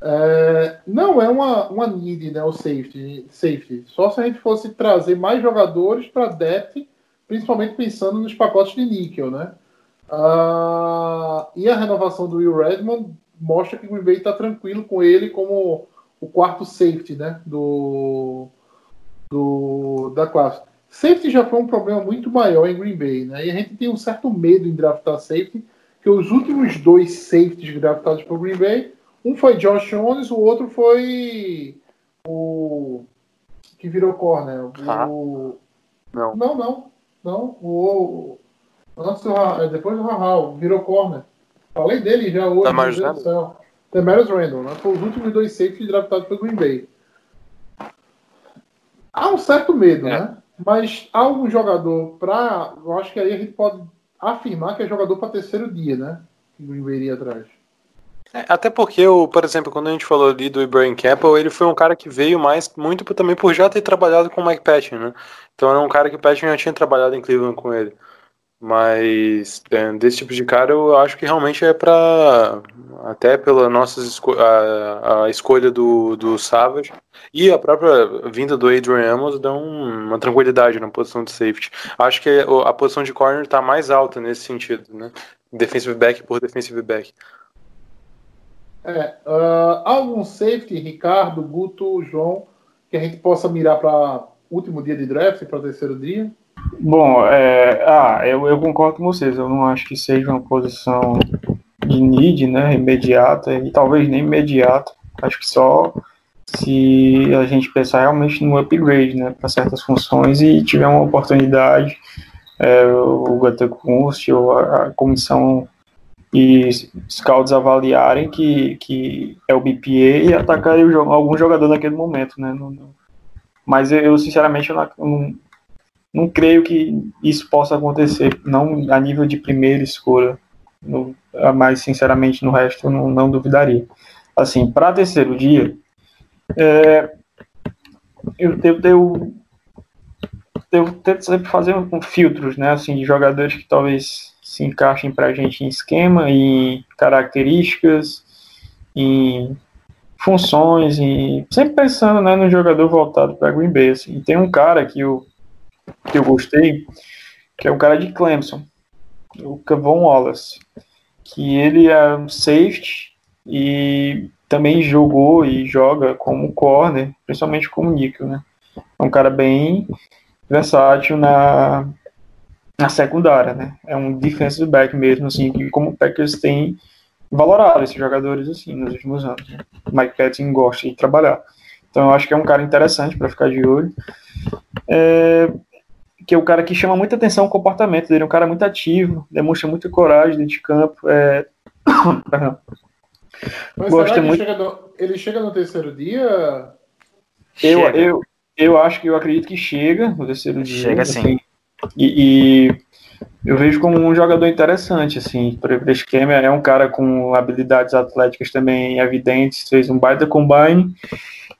Speaker 2: É, não é uma, uma need, né? O safety, safety. Só se a gente fosse trazer mais jogadores para depth, principalmente pensando nos pacotes de níquel, né? Uh, e a renovação do Will Redmond mostra que o Green Bay está tranquilo com ele como o quarto safety né, do, do, da classe. Safety já foi um problema muito maior em Green Bay, né? E a gente tem um certo medo em draftar safety, que os últimos dois safeties draftados por Green Bay, um foi Josh Jones, o outro foi o que virou corner.
Speaker 4: Ah,
Speaker 2: o...
Speaker 4: não.
Speaker 2: não, não, não. O, antes do, depois do Rahal, virou corner. Falei dele já hoje.
Speaker 4: Demarius Randall?
Speaker 2: Demarius Randall, né? Foi os últimos dois safeties draftados pelo Green Bay. Há um certo medo, é. né? Mas há algum jogador para. Eu acho que aí a gente pode afirmar que é jogador para terceiro dia, né? Que o Green Bay iria atrás.
Speaker 4: É, até porque, eu, por exemplo, quando a gente falou ali do Ibrahim Campbell, ele foi um cara que veio mais muito também por já ter trabalhado com o Mike Patton, né? Então era um cara que o Patton já tinha trabalhado em Cleveland com ele. Mas é, desse tipo de cara eu acho que realmente é para até pela nossa esco a, a, escolha do, do Savage e a própria vinda do Adrian Amos dá um, uma tranquilidade na posição de safety. Acho que a posição de corner está mais alta nesse sentido, né? Defensive back por defensive back.
Speaker 2: É, uh, algum safety, Ricardo, Guto, João, que a gente possa mirar para último dia de draft, para terceiro dia?
Speaker 5: Bom, é, ah, eu, eu concordo com vocês. Eu não acho que seja uma posição de need, né, imediata e talvez nem imediata. Acho que só se a gente pensar realmente no upgrade, né, para certas funções e tiver uma oportunidade, é, o Gatecunst ou a, a comissão e scouts avaliarem que, que é o BPA e atacarem algum jogador naquele momento, né? Não, não. Mas eu, sinceramente, eu não, não creio que isso possa acontecer, não a nível de primeira escolha, no, mas sinceramente no resto não, não duvidaria. Assim, para terceiro dia, é, eu, eu, eu, eu tento sempre fazer um, filtros, né, assim, de jogadores que talvez se encaixem para a gente em esquema, em características, em funções, e sempre pensando né, no jogador voltado para Green Bay. Assim. E tem um cara que eu que eu gostei, que é o cara de Clemson, o Cavon Wallace, que ele é um safety e também jogou e joga como corner, principalmente como nickel, né? É um cara bem versátil na, na secundária, né? É um defensive back mesmo, assim, que como o Packers tem valorado esses jogadores, assim, nos últimos anos. Né? Mike Patton gosta de trabalhar. Então eu acho que é um cara interessante para ficar de olho. É, que é o cara que chama muita atenção o comportamento dele, é um cara muito ativo, demonstra muita coragem dentro de campo. É...
Speaker 2: Mas que
Speaker 5: muito.
Speaker 2: ele, chega no, ele chega no terceiro dia?
Speaker 5: Eu,
Speaker 3: Chega.
Speaker 5: eu, eu acho que eu acredito que chega no terceiro dia.
Speaker 3: Chega sim.
Speaker 5: assim. E, e eu vejo como um jogador interessante, assim, para o esquema. É um cara com habilidades atléticas também evidentes, fez um baita combine.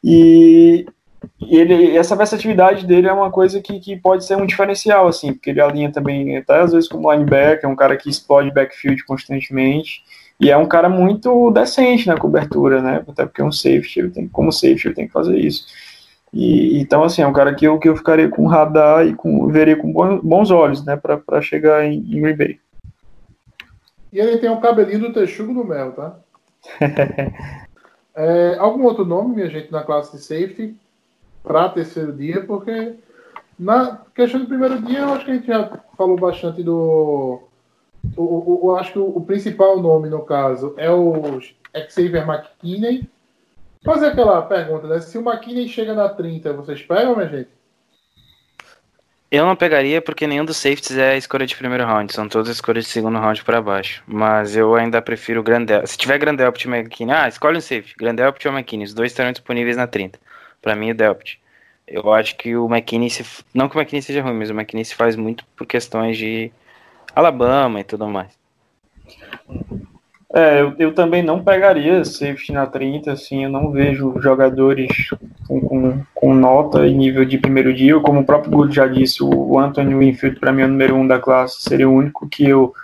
Speaker 5: E, e ele, essa versatilidade dele é uma coisa que, que pode ser um diferencial, assim, porque ele alinha também, até às vezes como linebacker, é um cara que explode backfield constantemente. E é um cara muito decente na cobertura, né? Até porque é um safety, ele tem, como safety, ele tem que fazer isso. E, então, assim, é um cara que eu, que eu ficaria com radar e com, veria com bons, olhos, né, para chegar em, em Green Bay.
Speaker 2: E ele tem um cabelinho do Texugo do Mel, tá? É, algum outro nome, minha gente, na classe de safety para terceiro dia? Porque na questão do primeiro dia, eu acho que a gente já falou bastante do. O, acho que o, o principal nome, no caso, é o Xavier McKinney. Fazer aquela pergunta, né? Se o McKinney chega na 30, vocês pegam, minha gente?
Speaker 3: Eu não pegaria porque nenhum dos safeties é escolha de primeiro round, são todas escolhas de segundo round para baixo. Mas eu ainda prefiro o Grandel. Se tiver Grandelpt e McKinney, ah, escolhe um safety, Grandelpt ou McKinney, os dois estarão disponíveis na 30. Para mim, o Delpt. Eu acho que o McKinney, se... não que o McKinney seja ruim, mas o McKinney se faz muito por questões de Alabama e tudo mais.
Speaker 5: É, eu, eu também não pegaria safety na 30, assim, eu não vejo jogadores com, com, com nota e nível de primeiro dia, como o próprio Good já disse, o Anthony Winfield, para mim, é o número um da classe, seria o único que eu,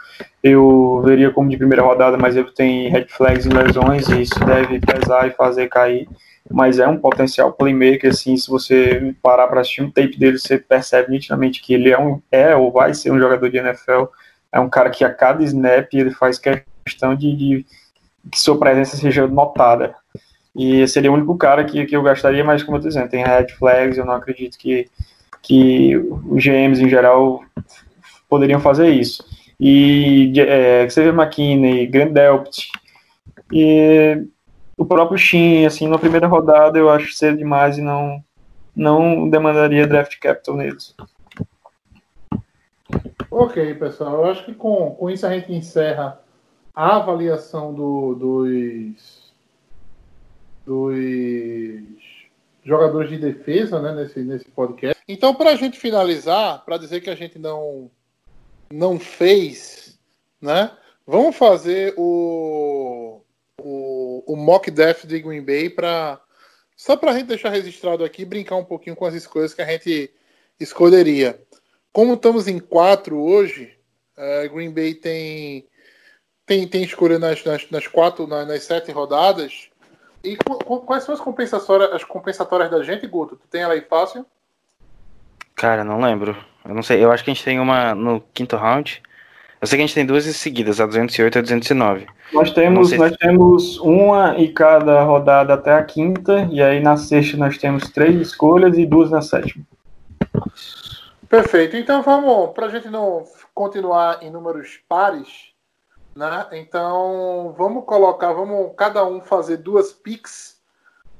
Speaker 5: eu veria como de primeira rodada, mas ele tem red flags e lesões, e isso deve pesar e fazer cair, mas é um potencial playmaker, assim, se você parar para assistir um tape dele, você percebe nitidamente que ele é, um, é ou vai ser um jogador de NFL, é um cara que a cada snap ele faz questão de, de que sua presença seja notada. E seria o único cara que, que eu gastaria, mas como eu tô dizendo, tem red flags, eu não acredito que, que os GMs em geral poderiam fazer isso. E é, Xavier McKinney, Grant Delpt, e o próprio Shin, assim, na primeira rodada eu acho cedo demais e não, não demandaria draft capital neles.
Speaker 2: Ok, pessoal. Eu acho que com, com isso a gente encerra a avaliação do- dos, dos jogadores de defesa né, nesse, nesse podcast. Então, para a gente finalizar, para dizer que a gente não, não fez, né? Vamos fazer o, o, o mock draft de Green Bay para só para a gente deixar registrado aqui, brincar um pouquinho com as escolhas que a gente escolheria. Como estamos em quatro hoje, eh, Green Bay tem tem, tem escolha nas, nas, nas quatro, na- nas, sete rodadas. E qu- qu- quais são as compensatórias, as compensatórias da gente, Guto? Tu tem ela aí fácil?
Speaker 3: Cara, não lembro. Eu não sei. Eu acho que a gente tem uma no quinto round. Eu sei que a gente tem duas seguidas, a 208 e a 209.
Speaker 5: Nós temos, nós temos uma em cada rodada até a quinta, e aí na sexta nós temos três escolhas e duas na sétima.
Speaker 2: Perfeito. Então vamos, para a gente não continuar em números pares, né? Então vamos colocar, vamos cada um fazer duas picks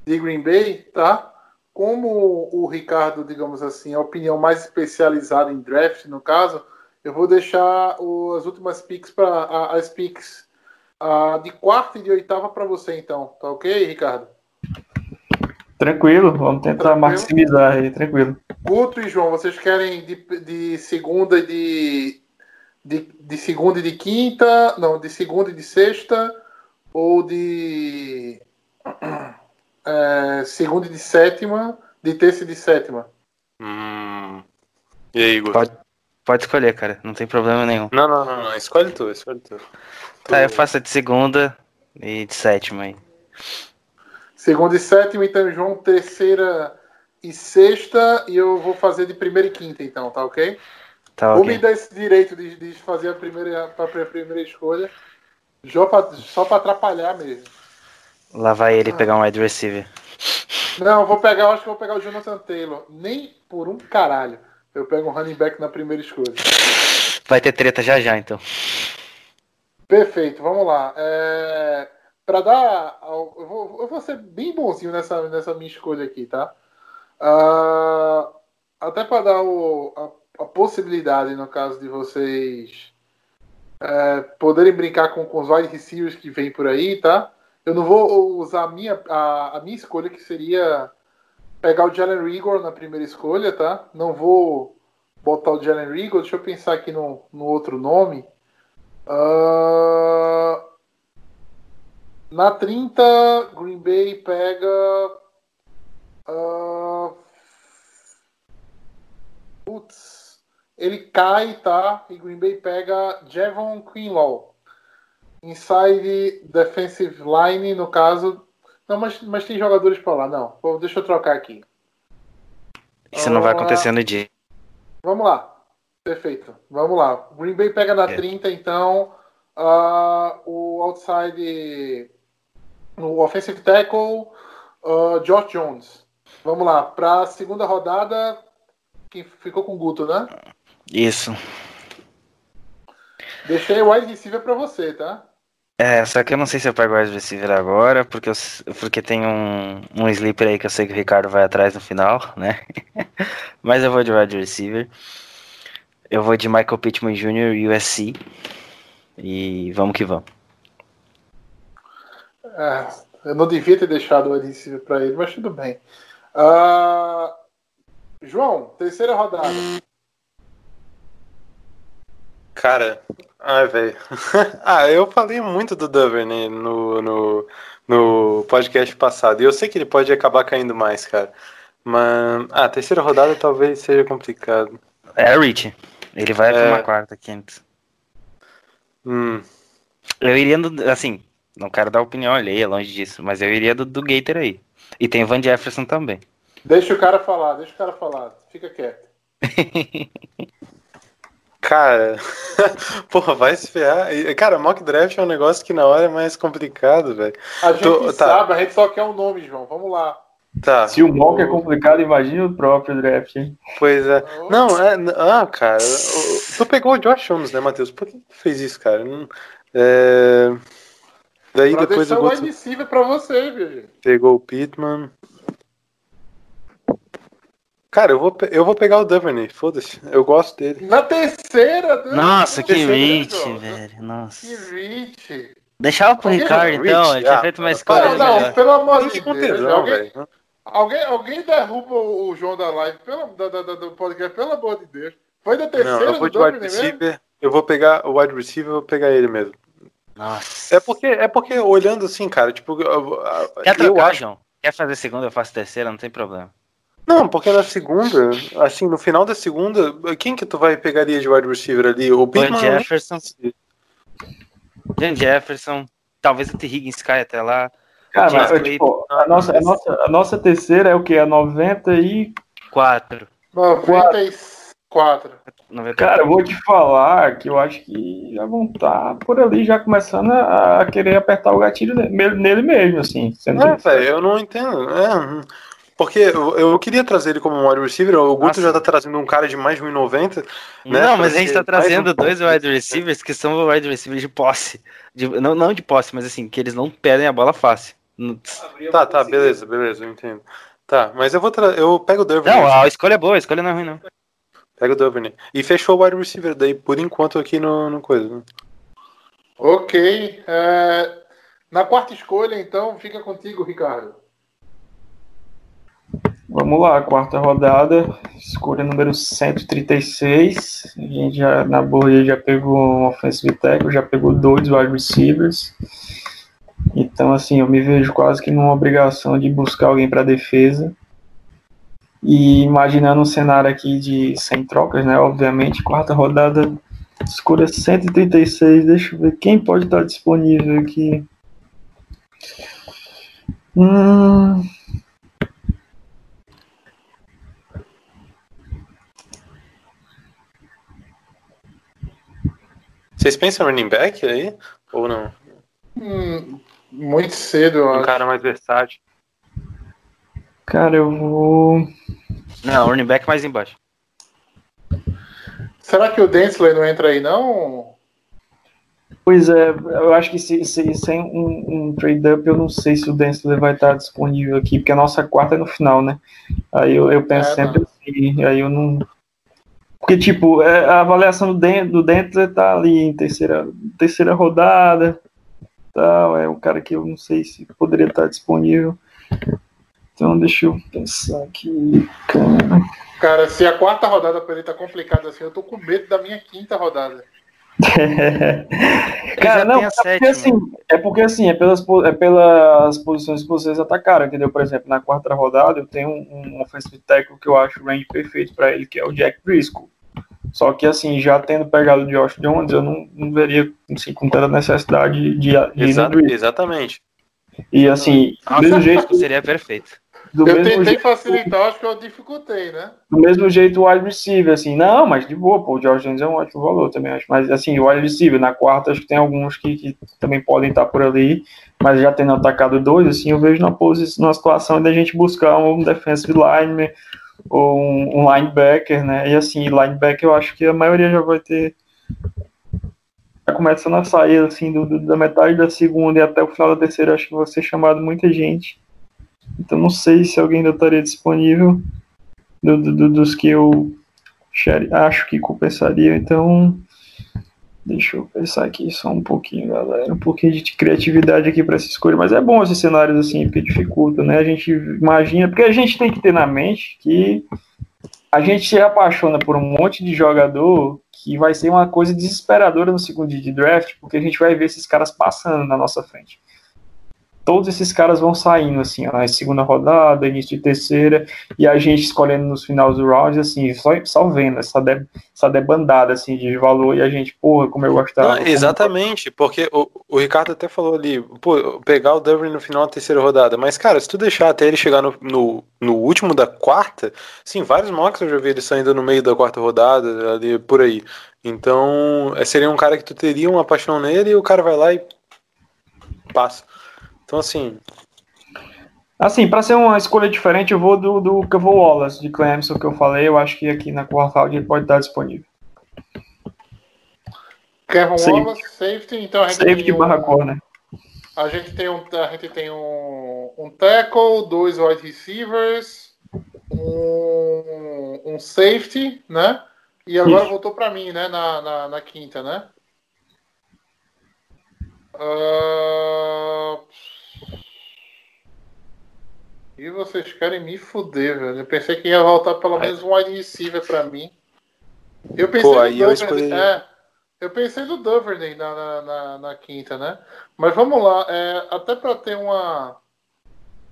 Speaker 2: de Green Bay, tá? Como o Ricardo, digamos assim, é a opinião mais especializada em draft, no caso, eu vou deixar o- as últimas picks para as picks ah, de quarta e de oitava para você, então, tá ok, Ricardo?
Speaker 5: Tranquilo, vamos tentar
Speaker 2: Tranquilo.
Speaker 5: maximizar aí, tranquilo.
Speaker 2: Guto e João, vocês querem de, de segunda e de, de, de segunda e de quinta? Não, de segunda e de sexta? Ou de é, segunda e de sétima? De terça e de sétima?
Speaker 4: Hum. E aí, Igor?
Speaker 3: Pode, pode escolher, cara. Não tem problema nenhum.
Speaker 4: Não, não, não, não. Escolhe tu, escolhe tu.
Speaker 3: Tá, eu faço de segunda e de sétima aí.
Speaker 2: Segunda e sétima, então, João, terceira e sexta. E eu vou fazer de primeira e quinta, então, tá ok?
Speaker 3: Tá
Speaker 2: Vou me dar esse direito de, de fazer a primeira, a primeira escolha. Só pra- Só para atrapalhar mesmo.
Speaker 3: Lá vai ele pegar um wide receiver.
Speaker 2: Não, eu vou pegar, eu acho que eu vou pegar o Jonathan Taylor. Nem por um caralho. Eu pego um running back na primeira escolha.
Speaker 3: Vai ter treta já já, então.
Speaker 2: Perfeito, vamos lá. É, para dar. Eu vou, eu vou ser bem bonzinho nessa, nessa minha escolha aqui, tá? Ah, até para dar o- a, a possibilidade, no caso de vocês é, poderem brincar com, com os wide receivers que vem por aí, tá? Eu não vou usar a minha, a, a minha escolha, que seria pegar o Jalen Rigor na primeira escolha, tá? Não vou botar o Jalen Rigor, deixa eu pensar aqui no, no outro nome. Ah, na 30, Green Bay pega. ah, putz, ele cai, tá? E Green Bay pega Javon Quinlaw. Inside defensive line, no caso. Não, mas, mas tem jogadores pra lá. Não, Pô, deixa eu trocar aqui.
Speaker 3: Isso não vai
Speaker 2: Ah.
Speaker 3: acontecer no dia.
Speaker 2: Vamos lá. Perfeito. Vamos lá. Green Bay pega na
Speaker 3: É.
Speaker 2: 30, então. ah, o outside. No offensive tackle, ah, Josh Jones. Vamos lá. Para a segunda rodada, quem ficou com o Guto, né?
Speaker 3: Isso.
Speaker 2: Deixei o wide receiver para você, tá?
Speaker 3: É, só que eu não sei se eu pego o wide receiver agora, porque, eu porque tem um, um sleeper aí que eu sei que o Ricardo vai atrás no final, né? Mas eu vou de wide receiver. Eu vou de Michael Pittman Jr. USC. E vamos que vamos.
Speaker 2: É, eu não devia ter deixado o wide receiver para ele, mas tudo bem. Ah, João, terceira rodada.
Speaker 4: Cara, ai, velho. ah, eu falei muito do Duvernay no, no, no podcast passado. E eu sei que ele pode acabar caindo mais, cara. Mas, ah, a terceira rodada talvez seja complicado.
Speaker 3: É Rich. Ele vai pra
Speaker 4: É.
Speaker 3: uma quarta, quinta.
Speaker 4: Hum,
Speaker 3: Eu iria do. Assim, não quero dar opinião alheia, longe disso. Mas eu iria do, do Gator aí. E tem o Van Jefferson também.
Speaker 2: Deixa o cara falar, deixa o cara falar. Fica quieto.
Speaker 4: cara, porra, vai se ferrar. Cara, mock draft é um negócio que na hora é mais complicado, velho.
Speaker 2: A gente
Speaker 4: Tô- tá.
Speaker 2: sabe, a gente só quer um nome, João. Vamos lá.
Speaker 4: Tá.
Speaker 5: Se o mock é complicado, imagina o próprio draft, hein?
Speaker 4: Pois é. Não, é. Ah, cara. Tu pegou o Josh Jones, né, Matheus? Por que tu fez isso, cara? É... Daí
Speaker 2: Pra
Speaker 4: depois
Speaker 2: wide receiver pra você, viu?
Speaker 4: pegou o Pittman. Cara, eu vou, eu vou pegar o Duvernay, foda-se. Eu gosto dele.
Speaker 2: Na terceira, né?
Speaker 3: Nossa, que
Speaker 2: Terceira,
Speaker 3: Rich,
Speaker 2: João.
Speaker 3: velho. Nossa.
Speaker 2: Que rich.
Speaker 3: Deixava pro Ricardo, então.
Speaker 4: Rich,
Speaker 3: Ele tinha
Speaker 4: ah,
Speaker 3: feito uma
Speaker 4: para,
Speaker 3: escolha
Speaker 2: Não, não, pelo amor de Deus.
Speaker 4: tesão,
Speaker 2: Alguém, alguém, alguém derruba o João da live, pelo, da, da, da- do podcast, pelo amor de Deus. Foi da terceira
Speaker 4: Não, eu vou
Speaker 2: do
Speaker 4: de wide
Speaker 2: Dublin mesmo?
Speaker 4: receiver. Eu vou pegar o wide receiver, eu vou pegar ele mesmo.
Speaker 3: Nossa.
Speaker 4: É porque, é porque olhando assim, cara, tipo, eu, eu-
Speaker 3: Quer
Speaker 4: eu
Speaker 3: trocar,
Speaker 4: acho.
Speaker 3: João? Quer fazer segunda, eu faço terceira, não tem problema.
Speaker 4: Não, porque na segunda, assim, no final da segunda, quem que tu vai pegaria de wide receiver ali? O
Speaker 3: Van
Speaker 4: Pittman?
Speaker 3: Jefferson. Jan Jefferson. Talvez o T. Higgins caia até lá.
Speaker 5: Cara, mas, tipo, a, nossa, a, nossa, a nossa terceira é o que? A 90 e.
Speaker 3: 4.
Speaker 2: 94.
Speaker 3: 90.
Speaker 5: Cara, eu vou te falar que eu acho que já vão estar por ali já começando a, a querer apertar o gatilho nele, nele mesmo, assim. Sendo
Speaker 4: É, velho, eu não entendo. É. porque eu, eu queria trazer ele como um wide receiver, o Guto
Speaker 3: Nossa.
Speaker 4: já tá trazendo um cara de mais de 1,90. né,
Speaker 3: Não, mas a gente tá trazendo
Speaker 4: um-
Speaker 3: dois wide receivers que são wide receivers de posse. De- não, não de posse, mas assim, que eles não perdem a bola fácil.
Speaker 4: Tá, tá, beleza, beleza, eu entendo. Tá, mas eu vou tra... eu pego o Duvernay.
Speaker 3: não, a escolha é boa, a escolha não é ruim, não.
Speaker 4: Pega o Duvernay. E fechou o wide receiver daí, por enquanto, aqui no, no coisa. né?
Speaker 2: Ok. é, Na quarta escolha, então, fica contigo, Ricardo.
Speaker 5: Vamos lá, quarta rodada, escolha número 136. A gente já na boa já pegou um offensive tackle, já pegou dois wide receivers. Então, assim, eu me vejo quase que numa obrigação de buscar alguém para defesa. E imaginando um cenário aqui de sem trocas, né? Obviamente, quarta rodada, escolha 136. Deixa eu ver quem pode estar disponível aqui. Hum,
Speaker 4: Vocês pensam em running back aí? Ou não?
Speaker 2: Hum, muito cedo, eu
Speaker 4: Um
Speaker 2: acho.
Speaker 4: cara mais versátil.
Speaker 5: cara, eu vou.
Speaker 3: Não, running back mais embaixo.
Speaker 2: Será que o Densley não entra aí, não?
Speaker 5: Pois é, eu acho que se, se, sem um, um trade-up, eu não sei se o Densler vai estar disponível aqui, porque a nossa quarta é no final, né? Aí eu, eu penso
Speaker 2: É,
Speaker 5: sempre assim, aí eu não. Porque, tipo, é, a avaliação do, Den, do tá ali em terceira, terceira rodada, tal, é um cara que eu não sei se poderia estar disponível. Então, deixa eu pensar aqui, cara.
Speaker 2: Cara, se a quarta rodada pra ele tá complicada assim, eu tô com medo da minha quinta rodada.
Speaker 5: Cara, não, é porque, assim, é porque assim, é pelas, é pelas posições que vocês atacaram, entendeu? Por exemplo, na quarta rodada eu tenho um, um offensive tackle que eu acho o range perfeito pra ele, que é o Jack Briscoe. Só que assim, já tendo pegado o Josh Jones, eu não, não veria assim, com tanta necessidade de, de ir no
Speaker 4: Exa-
Speaker 5: Briscoe.
Speaker 4: exatamente.
Speaker 5: E assim, do mesmo jeito,
Speaker 3: Seria perfeito.
Speaker 5: Do
Speaker 2: eu tentei
Speaker 5: jeito,
Speaker 2: facilitar, acho que eu dificultei, né?
Speaker 5: do mesmo jeito o wide receiver, assim, não, mas de boa, pô, o George Jones é um ótimo valor também, acho. Mas assim, o wide receiver, na quarta, acho que tem alguns que, que também podem estar por ali, mas já tendo atacado dois, assim, eu vejo na posição, na situação da gente buscar um defensive lineman ou um, um linebacker, né? E assim, linebacker eu acho que a maioria já vai ter. Já começando a sair, assim, do, do- da metade da segunda e até o final da terceira, acho que vai ser chamado muita gente. Então não sei se alguém ainda estaria disponível do- do- do- dos que eu acho que compensaria. Então, deixa eu pensar aqui só um pouquinho, galera. Um pouquinho de criatividade aqui para essa escolha. Mas é bom esses cenários assim, porque dificulta, né? A gente imagina, porque a gente tem que ter na mente que a gente se apaixona por um monte de jogador que vai ser uma coisa desesperadora no segundo dia de draft, porque a gente vai ver esses caras passando na nossa frente todos esses caras vão saindo, assim, na segunda rodada, início de terceira, e a gente escolhendo nos finais do round, assim, só, só vendo essa, de, essa debandada, assim, de valor, e a gente, porra, como eu gostava.
Speaker 4: Não, exatamente, porque o, o Ricardo até falou ali, pô, pegar o Dublin no final da terceira rodada, mas cara, se tu deixar até ele chegar no, no, no último da quarta, sim, vários mocks eu já vi ele saindo no meio da quarta rodada, ali por aí. Então, é, seria um cara que tu teria uma paixão nele e o cara vai lá e passa. Então, assim,
Speaker 5: Assim, para ser uma escolha diferente, eu vou do, do vou Wallace, de Clemson, que eu falei, eu acho que aqui na quarta ele pode estar disponível.
Speaker 2: Kevin. Wallace, safety, então a gente
Speaker 5: Safety
Speaker 2: tem um,
Speaker 5: barra corner.
Speaker 2: A gente tem um, a gente tem um, um tackle, dois wide receivers, um, um safety, né? E agora
Speaker 5: Isso.
Speaker 2: voltou para mim, né? Na, na, na quinta, né? Ah, E vocês querem me fuder, velho. Eu pensei que ia voltar pelo menos um wide receiver para mim. Eu pensei
Speaker 4: Pô,
Speaker 2: no
Speaker 4: aí eu escolhi-
Speaker 2: é, eu pensei no Duvernay na, na, na, na quinta, né? Mas vamos lá, é, até para ter uma.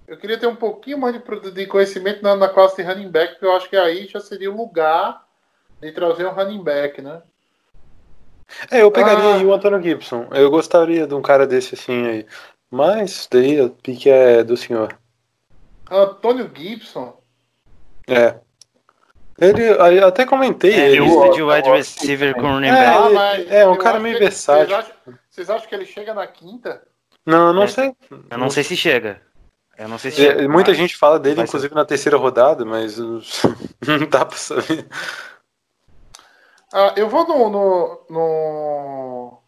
Speaker 2: Eu queria ter um pouquinho mais de, de conhecimento na, na classe de running back, porque eu acho que aí já seria o lugar de trazer um running back, né?
Speaker 4: é, eu pegaria
Speaker 2: Ah.
Speaker 4: aí o Antônio Gibson. Eu gostaria de um cara desse assim aí. Mas daí o pique é do senhor.
Speaker 2: Antônio Gibson.
Speaker 4: É. Ele, até comentei
Speaker 3: É,
Speaker 4: ele.
Speaker 3: lista de wide receiver com running
Speaker 4: É,
Speaker 3: back.
Speaker 2: Ah,
Speaker 4: ele-
Speaker 2: mas
Speaker 4: é um cara meio versátil.
Speaker 2: Vocês acham, vocês acham que ele chega na quinta?
Speaker 4: Não, eu não
Speaker 3: É.
Speaker 4: sei.
Speaker 3: Eu não sei se chega. Eu não sei se
Speaker 4: É,
Speaker 3: chega.
Speaker 4: muita
Speaker 3: mas-
Speaker 4: gente fala dele,
Speaker 3: vai ser.
Speaker 4: inclusive na terceira rodada, mas não dá pra saber.
Speaker 2: Ah, eu vou no, no, no-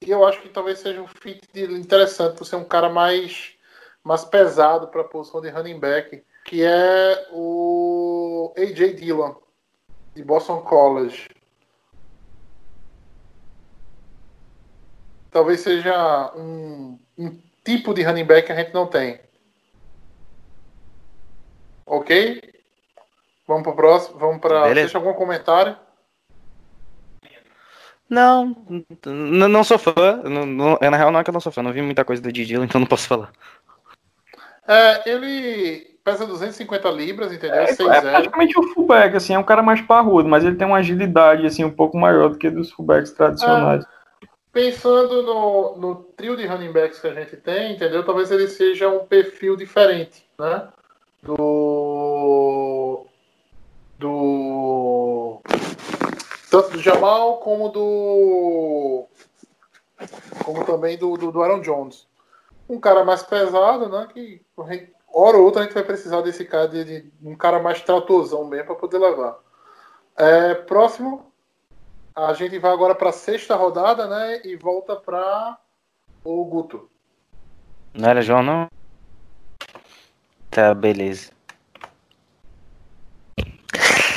Speaker 2: E eu acho que talvez seja um fit interessante por ser um cara mais, mais pesado para a posição de running back, que é o AJ Dillon, de Boston College. Talvez seja um, um tipo de running back que a gente não tem. Ok? Vamos para o próximo. Vamos para. Deixa algum comentário?
Speaker 3: Não, não sou fã. Não, não- é, na real, não é que eu não sou fã. Não vi muita coisa do Didi, então não posso falar.
Speaker 2: É, ele pesa 250 libras, entendeu?
Speaker 5: É, é
Speaker 2: 6'0".
Speaker 5: praticamente um fullback, assim, é um cara mais parrudo, mas ele tem uma agilidade, assim, um pouco maior do que dos fullbacks tradicionais.
Speaker 2: Pensando no, no trio de running backs que a gente tem, entendeu? Talvez ele seja um perfil diferente, né? Do. Do. Tanto do Jamal como do. Como também do, do, do Aaron Jones. Um cara mais pesado, né? Que hora ou outra a gente vai precisar desse cara, de, de um cara mais tratorzão mesmo para poder levar. É, próximo. a gente vai agora para sexta rodada, né? E volta para o Guto.
Speaker 3: Não era João, não? Tá, beleza.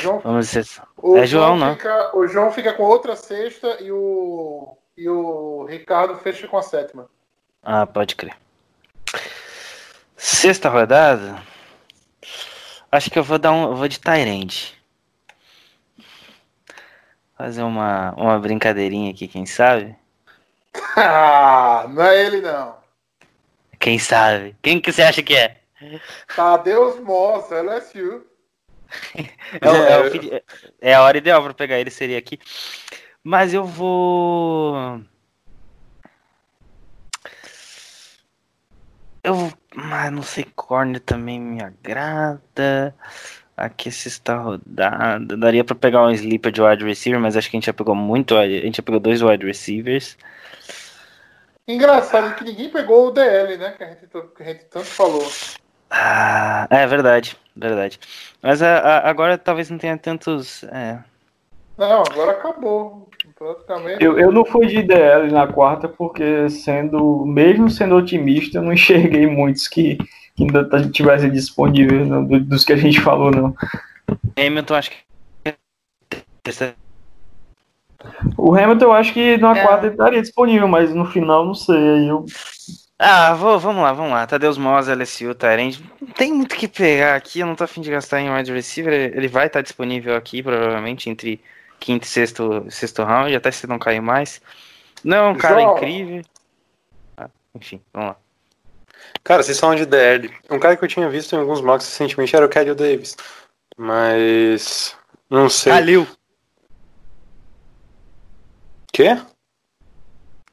Speaker 2: João,
Speaker 3: Vamos ver. se-
Speaker 2: o,
Speaker 3: É João, não.
Speaker 2: Fica, o João fica com outra sexta e o, e o Ricardo fecha com a sétima.
Speaker 3: Ah, pode crer. Sexta rodada. Acho que eu vou dar um. eu Vou de Tyrande. Fazer uma, uma brincadeirinha aqui, quem sabe?
Speaker 2: Ah, não é ele não.
Speaker 3: Quem sabe? Quem que você acha que é?
Speaker 2: Tadeus Moss, LSU.
Speaker 3: É, o- é
Speaker 4: É.
Speaker 3: feed- é a hora ideal pra pegar ele, seria aqui. Mas eu vou. Eu vou. Ah, não sei, Corner também me agrada. Aqui sexta rodada. Daria pra pegar um sleeper de wide receiver, mas acho que a gente já pegou muito. A gente já pegou dois wide receivers.
Speaker 2: Engraçado que ninguém pegou o DL, né? Que a gente, que a gente tanto falou.
Speaker 3: Ah, é verdade, verdade. Mas a- a- agora talvez não tenha tantos. É,
Speaker 2: Não, agora acabou. Praticamente.
Speaker 5: Eu, eu não fui de DL na quarta porque, sendo mesmo sendo otimista, eu não enxerguei muitos que, que ainda tivessem disponíveis não, do- dos que a gente falou, não.
Speaker 3: Hamilton, acho que.
Speaker 5: O Hamilton eu acho que na
Speaker 3: É.
Speaker 5: quarta ele estaria disponível, mas no final não sei. Aí eu
Speaker 3: Ah, vou, vamos lá, vamos lá. Tadeus Moss, LSU, Tyrande. Não tem muito o que pegar aqui, eu não tô afim de gastar em wide receiver. Ele vai estar disponível aqui, provavelmente, entre quinto e sexto, sexto round, até se não cair mais. Não é um cara
Speaker 2: João.
Speaker 3: incrível. Ah, enfim, vamos lá.
Speaker 4: Cara, vocês falam de DL. Um cara que eu tinha visto em alguns mocks recentemente era o Kelly Davis. Mas. Não sei.
Speaker 3: Kalil.
Speaker 4: Quê?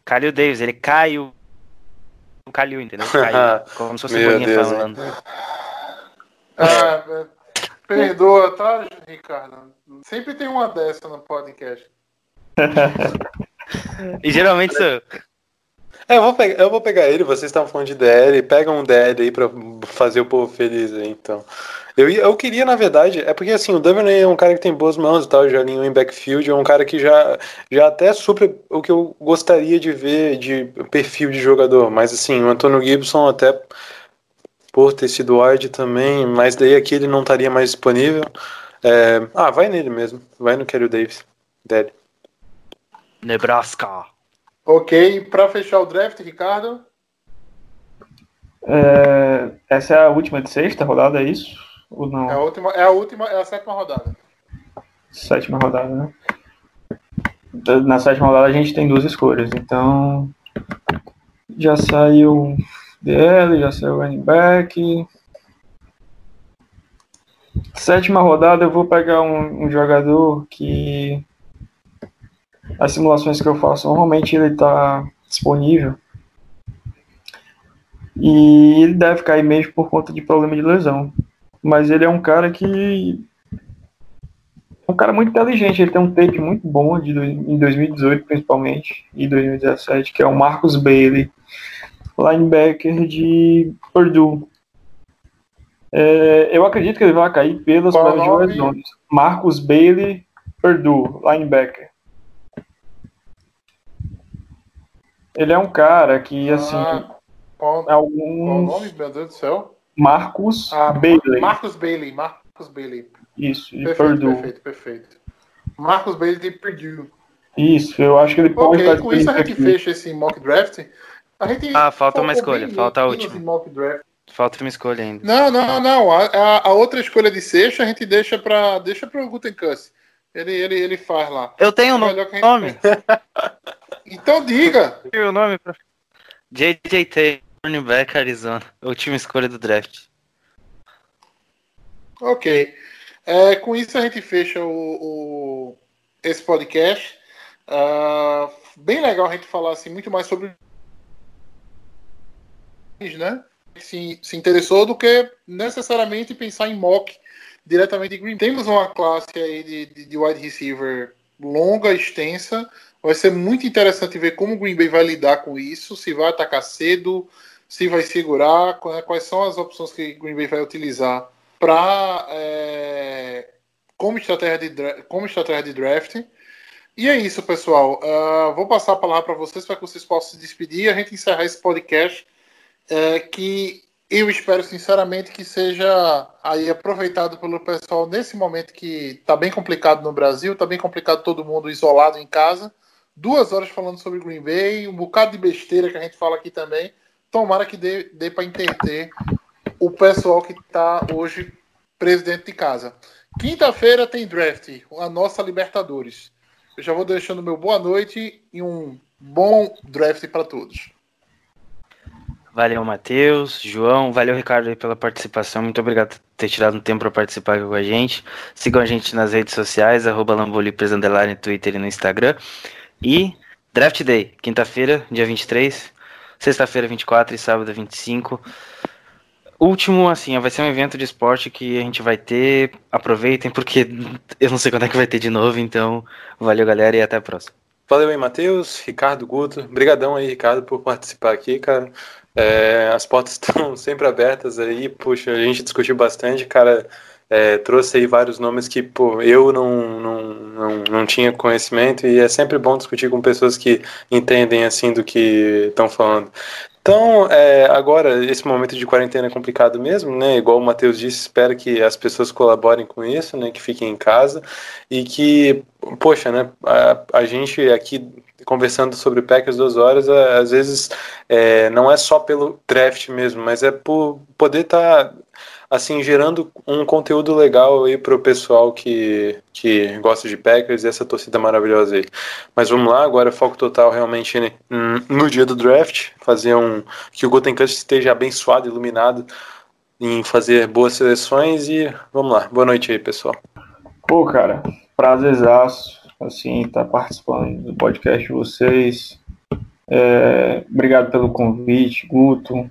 Speaker 3: Kalil Davis, ele caiu. Caiu, entendeu? Caiu. Como se fosse bolinha
Speaker 4: Deus,
Speaker 3: falando.
Speaker 2: Ah, é, perdoa, tá, Ricardo? Sempre tem uma dessa no podcast.
Speaker 3: E geralmente sou eu.
Speaker 4: É, eu vou, pegar, eu vou pegar ele, vocês estavam falando de DL, pega um DL aí pra fazer o povo feliz aí, então. Eu, eu queria, na verdade, é porque assim, o Duvernay é um cara que tem boas mãos e tal, já alinhou em backfield, é um cara que já, já até supre o que eu gostaria de ver de perfil de jogador, mas assim, o Antônio Gibson até por ter sido wide também, mas daí aqui ele não estaria mais disponível. É, ah, vai nele mesmo, vai no Kelly Davis, DL.
Speaker 3: Nebraska.
Speaker 2: Ok, pra fechar o draft, Ricardo.
Speaker 5: É, essa é a última de sexta rodada, é isso? Ou não?
Speaker 2: É a última, é a última, é a sétima rodada.
Speaker 5: Sétima rodada, né? Na sétima rodada a gente tem duas escolhas, então já saiu DL, já saiu running back. Sétima rodada eu vou pegar um, um jogador que as simulações que eu faço normalmente ele está disponível e ele deve cair mesmo por conta de problema de lesão. Mas ele é um cara que é um cara muito inteligente, ele tem um tape muito bom de, em 2018 principalmente e 2017, que é o Marcus Bailey, linebacker de Purdue. É, eu acredito que ele vai cair pelas pelas
Speaker 2: nome?
Speaker 5: lesões. Marcus Bailey, Purdue, linebacker. Ele é um cara que, assim,
Speaker 2: Ah, qual, qual o
Speaker 5: alguns...
Speaker 2: nome, meu Deus do céu?
Speaker 5: Marcus
Speaker 2: Ah,
Speaker 5: Bailey.
Speaker 2: Marcus Bailey. Marcus Bailey.
Speaker 5: Isso, de
Speaker 2: Perfeito,
Speaker 5: Purdue.
Speaker 2: perfeito, perfeito. Marcus Bailey de Purdue.
Speaker 5: Isso, eu acho que ele pode
Speaker 2: Ok,
Speaker 5: estar
Speaker 2: com isso a gente
Speaker 5: aqui.
Speaker 2: fecha esse mock draft. A gente
Speaker 3: Ah, falta uma escolha, falta a última.
Speaker 2: mock draft.
Speaker 3: Falta uma escolha ainda.
Speaker 2: Não, não, não. A, a- a outra escolha de sexta a gente deixa para deixa pro Gutenkuss. Ele, ele, ele faz lá.
Speaker 3: Eu tenho
Speaker 2: É
Speaker 3: um
Speaker 2: gente-
Speaker 3: nome.
Speaker 2: Então diga.
Speaker 3: o nome pra... JJ Taylor, running back, Arizona. Última escolha do draft.
Speaker 2: Ok. É, com isso a gente fecha o, o- esse podcast. Ah, bem legal a gente falar assim, muito mais sobre né? Se, se interessou do que necessariamente pensar em mock diretamente de Green. Temos uma classe aí de, de, de wide receiver longa, extensa. Vai ser muito interessante ver como o Green Bay vai lidar com isso, se vai atacar cedo, se vai segurar, qua- quais são as opções que o Green Bay vai utilizar para como estratégia de como estratégia de draft E é isso, pessoal. Uh, vou passar a palavra para vocês para que vocês possam se despedir e a gente encerrar esse podcast é, que eu espero sinceramente que seja aí aproveitado pelo pessoal nesse momento que está bem complicado no Brasil, está bem complicado todo mundo isolado em casa. Duas horas falando sobre Green Bay, um bocado de besteira que a gente fala aqui também. Tomara que dê, dê para entender o pessoal que está hoje preso dentro de casa. Quinta-feira tem draft, a nossa Libertadores. Eu já vou deixando meu boa noite e um bom draft para todos.
Speaker 3: Valeu, Matheus, João, valeu, Ricardo, pela participação. Muito obrigado por ter tirado um tempo para participar aqui com a gente. Sigam a gente nas redes sociais, arroba no Twitter e no Instagram. E Draft Day, quinta-feira, dia 23, sexta-feira 24 e sábado 25. Último, assim, vai ser um evento de esporte que a gente vai ter. Aproveitem, porque eu não sei quando é que vai ter de novo, então valeu, galera, e até a próxima.
Speaker 4: Valeu aí, Matheus, Ricardo Guto. Obrigadão aí, Ricardo, por participar aqui, cara. É, as portas estão sempre abertas aí, puxa, a gente discutiu bastante, cara. É, trouxe aí vários nomes que pô, eu não, não, não, não tinha conhecimento e é sempre bom discutir com pessoas que entendem assim do que estão falando. Então, é, agora, esse momento de quarentena é complicado mesmo, né? Igual o Matheus disse, espero que as pessoas colaborem com isso, né? Que fiquem em casa e que, poxa, né? A, a gente aqui conversando sobre Packers duas horas, às vezes é, não é só pelo draft mesmo, mas é por poder estar tá, assim gerando um conteúdo legal aí para o pessoal que, que gosta de Packers e essa torcida maravilhosa aí. Mas vamos lá, agora foco total realmente no dia do draft, fazer um que o Cut esteja abençoado, iluminado em fazer boas seleções e vamos lá. Boa noite aí, pessoal.
Speaker 5: Pô, cara, prazerzaço assim, estar tá participando do podcast de vocês. É, obrigado pelo convite, Guto,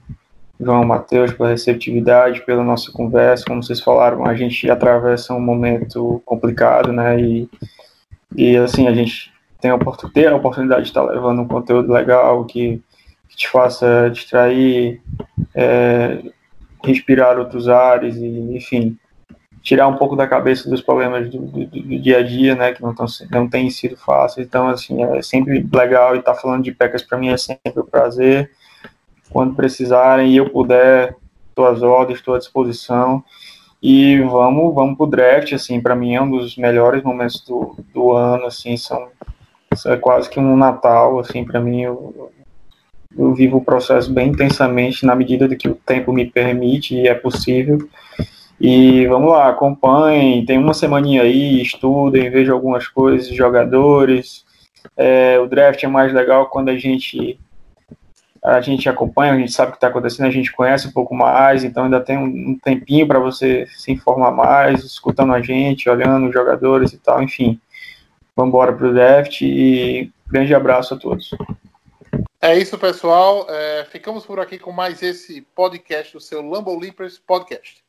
Speaker 5: João Matheus, pela receptividade, pela nossa conversa. Como vocês falaram, a gente atravessa um momento complicado, né? E, e assim, a gente tem a, ter a oportunidade de estar levando um conteúdo legal que, que te faça distrair, é, respirar outros ares, e, enfim, tirar um pouco da cabeça dos problemas do, do, do dia a dia, né, que não, tão, não tem sido fácil. Então, assim, é sempre legal e estar tá falando de Packers para mim é sempre um prazer. Quando precisarem e eu puder, estou às ordens, estou à disposição. E vamos, vamos pro draft, assim, para mim é um dos melhores momentos do, do ano, assim, são, é quase que um Natal, assim, para mim eu, eu vivo o processo bem intensamente na medida do que o tempo me permite e é possível. E vamos lá, acompanhem, tem uma semaninha aí, estudem, vejam algumas coisas, jogadores. É, o draft é mais legal quando a gente a gente acompanha, a gente sabe o que está acontecendo, a gente conhece um pouco mais, então ainda tem um, tempinho para você se informar mais, escutando a gente, olhando os jogadores e tal, enfim. Vamos embora para o draft e grande abraço a todos.
Speaker 2: É isso, pessoal. É, ficamos por aqui com mais esse podcast do seu Lambo Leapers Podcast.